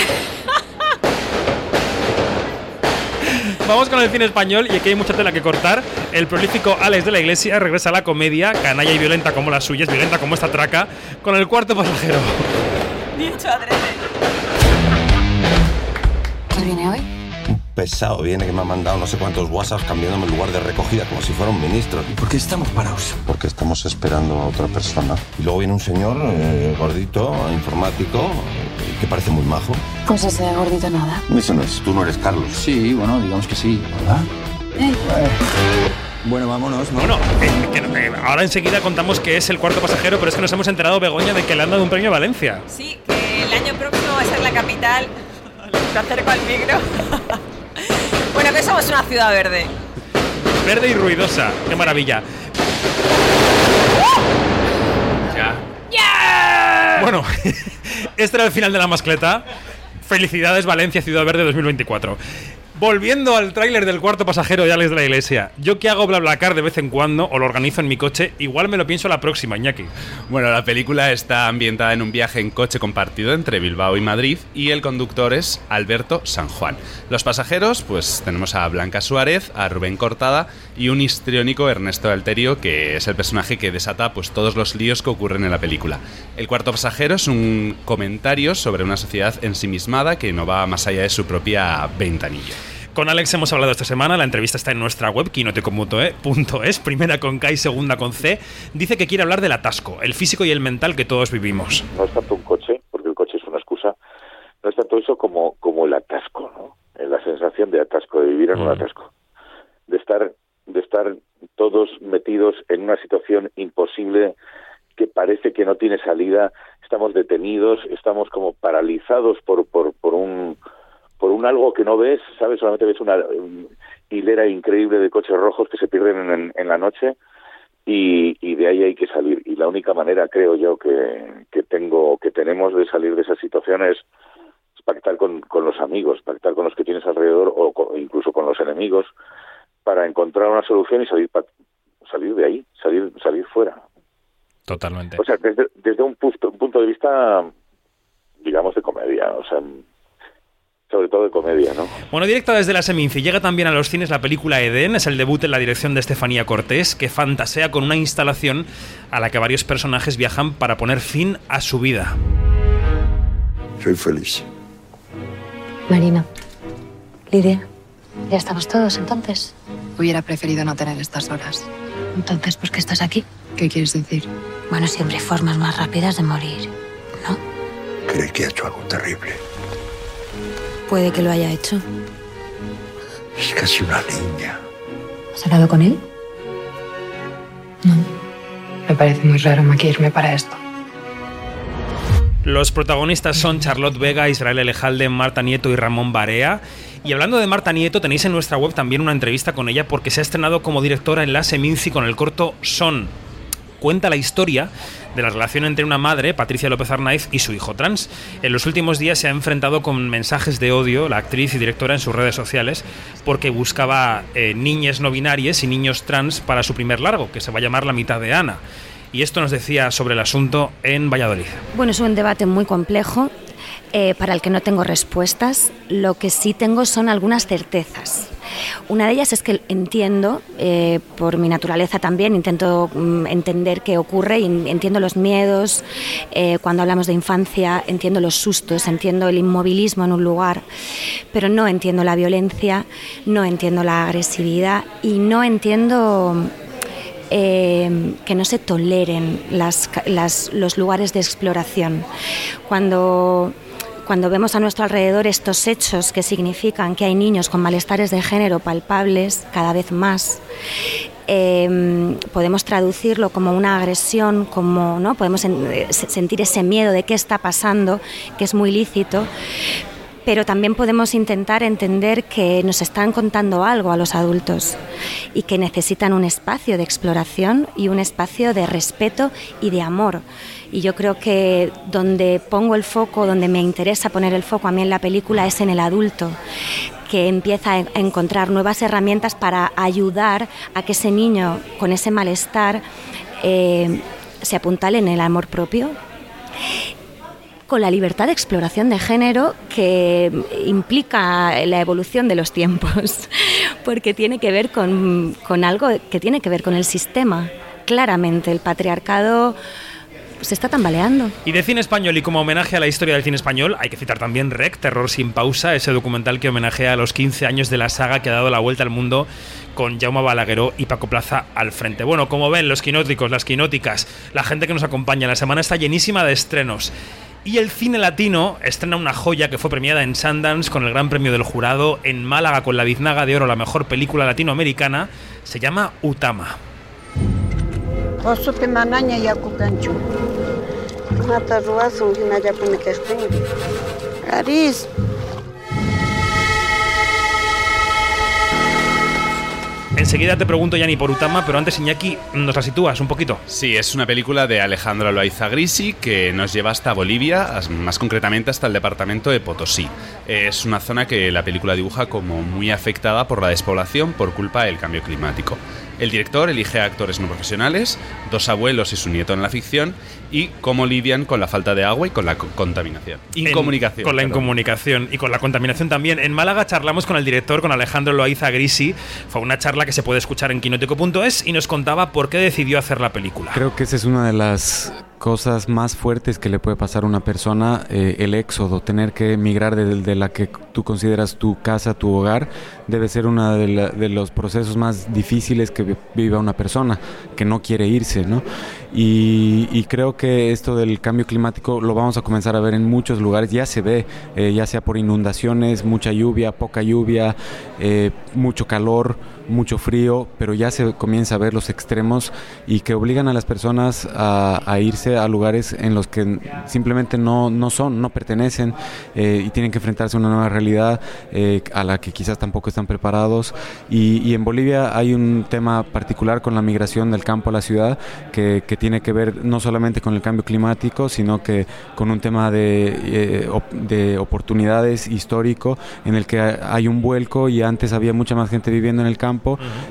Vamos con el cine español y aquí hay mucha tela que cortar. El prolífico Alex de la Iglesia regresa a la comedia, canalla y violenta como las suyas, violenta como esta traca, con el cuarto pasajero. Dicho adrede. ¿Quién viene hoy? Pesado viene que me ha mandado no sé cuántos WhatsApps cambiándome el lugar de recogida como si fuera un ministro. ¿Y por qué estamos parados? Porque estamos esperando a otra persona. Y luego viene un señor eh, gordito, informático, eh, que parece muy majo. Pues ese gordito nada. Eso no es, tú no eres Carlos. Sí, bueno, digamos que sí, ¿verdad? Bueno, vámonos, ¿no? Bueno, eh, eh, ahora enseguida contamos que es el cuarto pasajero, pero es que nos hemos enterado, Begoña, de que le han dado un premio a Valencia. Sí, que el año próximo va a ser la capital. Me acerco al micro. bueno, que somos una ciudad verde. Verde y ruidosa, qué maravilla. Bueno, este era el final de la mascleta. Felicidades Valencia Ciudad Verde 2024. Volviendo al tráiler del cuarto pasajero de Alex de la Iglesia, yo que hago BlaBlaCar de vez en cuando o lo organizo en mi coche, igual me lo pienso la próxima, Iñaki. Bueno, la película está ambientada en un viaje en coche compartido entre Bilbao y Madrid y el conductor es Alberto San Juan. Los pasajeros, pues tenemos a Blanca Suárez, a Rubén Cortada y un histriónico Ernesto Alterio, que es el personaje que desata pues todos los líos que ocurren en la película. El cuarto pasajero es un comentario sobre una sociedad ensimismada que no va más allá de su propia ventanilla. Con Alex hemos hablado esta semana, la entrevista está en nuestra web, quinoteco.es, primera con K y segunda con C. Dice que quiere hablar del atasco, el físico y el mental que todos vivimos. no es tanto un coche, porque el coche es una excusa, no es tanto eso como, como el atasco, ¿no? Eh, La sensación de atasco, de vivir en un atasco, de estar, de estar todos metidos en una situación imposible que parece que no tiene salida, estamos detenidos, estamos como paralizados por, por, por un por un algo que no ves, ¿sabes? Solamente ves una hilera increíble de coches rojos que se pierden en, en la noche y, y de ahí hay que salir. Y la única manera, creo yo, que, que tengo, que tenemos de salir de esa situación es, pactar con, con los amigos, pactar con los que tienes alrededor o co- incluso con los enemigos para encontrar una solución y salir pa- salir de ahí, salir salir fuera. Totalmente. O sea, desde, desde un punto, un punto de vista, digamos, de comedia. O sea, sobre todo de comedia, ¿no? Bueno, directa desde la Seminci, llega también a los cines la película Eden, es el debut en la dirección de Estefanía Cortés, que fantasea con una instalación a la que varios personajes viajan para poner fin a su vida. Soy feliz. Marina. Lidia. Ya estamos todos entonces. Hubiera preferido no tener estas horas. Entonces, ¿por qué estás aquí? ¿Qué quieres decir? Bueno, siempre hay formas más rápidas de morir. Cree que ha hecho algo terrible. Puede que lo haya hecho. Es casi una niña. ¿Has hablado con él? Me parece muy raro maquillarme para esto. Los protagonistas son Charlotte Vega, Israel Elejalde, Marta Nieto y Ramón Barea. Y hablando de Marta Nieto, tenéis en nuestra web también una entrevista con ella porque se ha estrenado como directora en la Seminci con el corto Son. Cuenta la historia de la relación entre una madre, Patricia López Arnaiz, y su hijo trans. En los últimos días se ha enfrentado con mensajes de odio, la actriz y directora, en sus redes sociales, porque buscaba eh, niñas no binarias y niños trans para su primer largo, que se va a llamar La mitad de Ana. Y esto nos decía sobre el asunto en Valladolid. Bueno, es un debate muy complejo eh, para el que no tengo respuestas. Lo que sí tengo son algunas certezas. Una de ellas es que entiendo, eh, por mi naturaleza también, intento mm, entender qué ocurre y entiendo los miedos eh, cuando hablamos de infancia, entiendo los sustos, entiendo el inmovilismo en un lugar, pero no entiendo la violencia, no entiendo la agresividad y no entiendo que no se toleren los lugares de exploración. Cuando, cuando vemos a nuestro alrededor estos hechos que significan que hay niños con malestares de género palpables cada vez más, eh, podemos traducirlo como una agresión, como no podemos eh, se- sentir ese miedo de qué está pasando, que es muy lícito, pero también podemos intentar entender que nos están contando algo a los adultos y que necesitan un espacio de exploración y un espacio de respeto y de amor. Y yo creo que donde pongo el foco, donde me interesa poner el foco a mí en la película es en el adulto que empieza a en- a encontrar nuevas herramientas para ayudar a que ese niño con ese malestar eh, se apuntale en el amor propio con la libertad de exploración de género que implica la evolución de los tiempos, porque tiene que ver con, con algo que tiene que ver con el sistema. Claramente, el patriarcado se está tambaleando. Y de cine español y como homenaje a la historia del cine español, hay que citar también Rec, Terror sin pausa, ese documental que homenajea a los 15 años de la saga que ha dado la vuelta al mundo con Jaume Balagueró y Paco Plaza al frente. Bueno, como ven, los quinóticos, las quinóticas, la gente que nos acompaña, la semana está llenísima de estrenos. Y el cine latino estrena una joya que fue premiada en Sundance con el Gran Premio del Jurado, en Málaga con la Biznaga de Oro, la mejor película latinoamericana, se llama Utama. Mata ruasu hina yapune kestin. Aris. Enseguida te pregunto, Yanni, por Utama, pero antes, Iñaki, nos la sitúas un poquito. Sí, es una película de Alejandro Loaiza Grisi que nos lleva hasta Bolivia, más concretamente hasta el departamento de Potosí. Es una zona que la película dibuja como muy afectada por la despoblación por culpa del cambio climático. El director elige a actores no profesionales, dos abuelos y su nieto en la ficción, y cómo lidian con la falta de agua y con la co- contaminación. En- Incomunicación. con la perdón. incomunicación y con la contaminación también. En Málaga charlamos con el director, con Alejandro Loaiza Grisi. Fue una charla que se puede escuchar en quinótico.es y nos contaba por qué decidió hacer la película. Creo que esa es una de las cosas más fuertes que le puede pasar a una persona, eh, el éxodo, tener que emigrar de, la que tú consideras tu casa, tu hogar, debe ser uno de, de los procesos más difíciles que vi- viva una persona, que no quiere irse, ¿no? Y, y creo que esto del cambio climático lo vamos a comenzar a ver en muchos lugares, ya se ve, eh, ya sea por inundaciones, mucha lluvia, poca lluvia, eh, mucho calor, mucho frío, pero ya se comienza a ver los extremos y que obligan a las personas a, a irse a lugares en los que simplemente no, no son, no pertenecen eh, y tienen que enfrentarse a una nueva realidad eh, a la que quizás tampoco están preparados. Y, y en Bolivia hay un tema particular con la migración del campo a la ciudad que, que tiene que ver no solamente con el cambio climático, sino que con un tema de, eh, de oportunidades histórico en el que hay un vuelco y antes había mucha más gente viviendo en el campo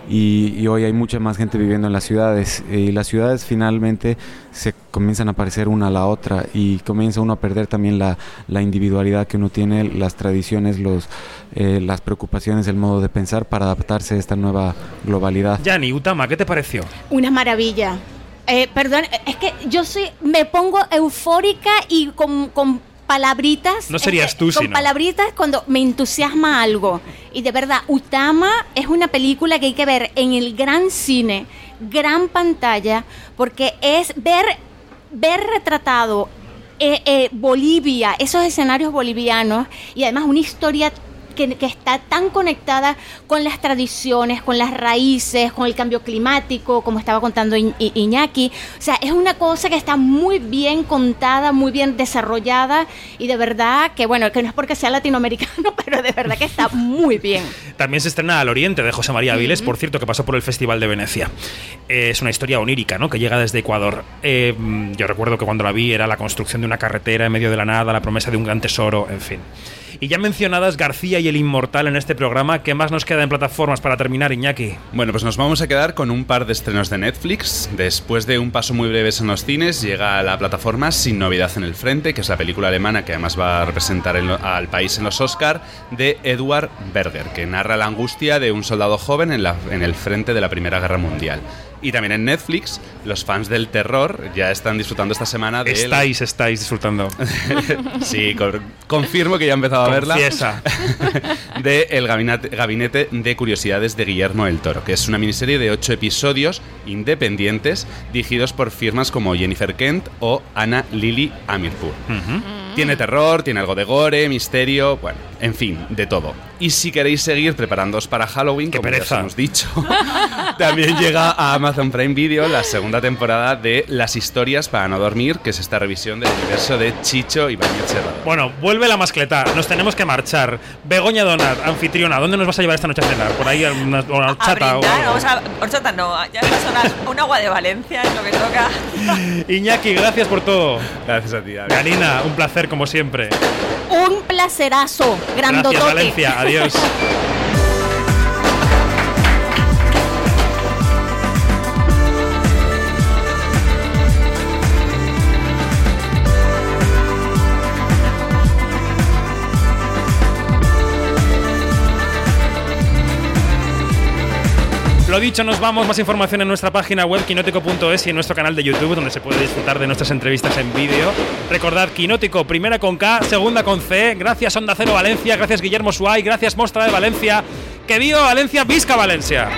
y, y hoy hay mucha más gente viviendo en las ciudades. Y las ciudades finalmente se comienzan a parecer una a la otra y comienza uno a perder también la, la individualidad que uno tiene, las tradiciones, los, eh, las preocupaciones, el modo de pensar para adaptarse a esta nueva globalidad. Yani, Utama, ¿qué te pareció? Una maravilla. Eh, perdón, es que yo soy, me pongo eufórica y con, con palabritas. No serías tú, Con sino. palabritas cuando me entusiasma algo. Y de verdad, Utama es una película que hay que ver en el gran cine, gran pantalla, porque es ver, ver retratado eh, eh, Bolivia, esos escenarios bolivianos y además una historia que, que está tan conectada con las tradiciones, con las raíces, con el cambio climático, como estaba contando I- I- Iñaki. O sea, es una cosa que está muy bien contada, muy bien desarrollada y de verdad que, bueno, que no es porque sea latinoamericano, pero de verdad que está muy bien. También se estrena Al Oriente de José María Viles, por cierto, que pasó por el Festival de Venecia. Eh, es una historia onírica, ¿no? Que llega desde Ecuador. Eh, yo recuerdo que cuando la vi era la construcción de una carretera en medio de la nada, la promesa de un gran tesoro, en fin. Y ya mencionadas García y el Inmortal en este programa, ¿qué más nos queda en plataformas para terminar, Iñaki? Bueno, pues nos vamos a quedar con un par de estrenos de Netflix. Después de un paso muy breve en los cines, llega a la plataforma Sin Novedad en el Frente, que es la película alemana que además va a representar al país en los Oscar, de Edward Berger, que narra la angustia de un soldado joven en el frente de la Primera Guerra Mundial. Y también en Netflix, los fans del terror ya están disfrutando esta semana de... Estáis, estáis disfrutando. sí, con- confirmo que ya he empezado a verla. De El gabinete, gabinete de Curiosidades de Guillermo el Toro, que es una miniserie de ocho episodios independientes dirigidos por firmas como Jennifer Kent o Anna Lily Amirpour. Tiene terror, tiene algo de gore, misterio, bueno, en fin, de todo. Y si queréis seguir preparándoos para Halloween, como ya os pereza. hemos dicho, también llega a Amazon Prime Video la segunda temporada de Las historias para no dormir, que es esta revisión del universo de Chicho y Bañet Serrado. Bueno, vuelve la mascleta, nos tenemos que marchar. Begoña Donat, anfitriona, ¿dónde nos vas a llevar esta noche a cenar? ¿Por ahí a una, a una A horchata o brindar, a. Horchata no, ya es un agua de Valencia es lo que toca. Iñaki, gracias por todo. Gracias a ti. Karina, un placer como siempre. Un placerazo, grandotote. Gracias, Valencia. Adiós. Lo dicho, nos vamos. Más información en nuestra página web quinótico.es y en nuestro canal de YouTube, donde se puede disfrutar de nuestras entrevistas en vídeo. Recordad, Quinótico, primera con K, segunda con C. Gracias Onda Cero Valencia, gracias Guillermo Suárez, gracias Mostra de Valencia. Que viva Valencia, Visca Valencia.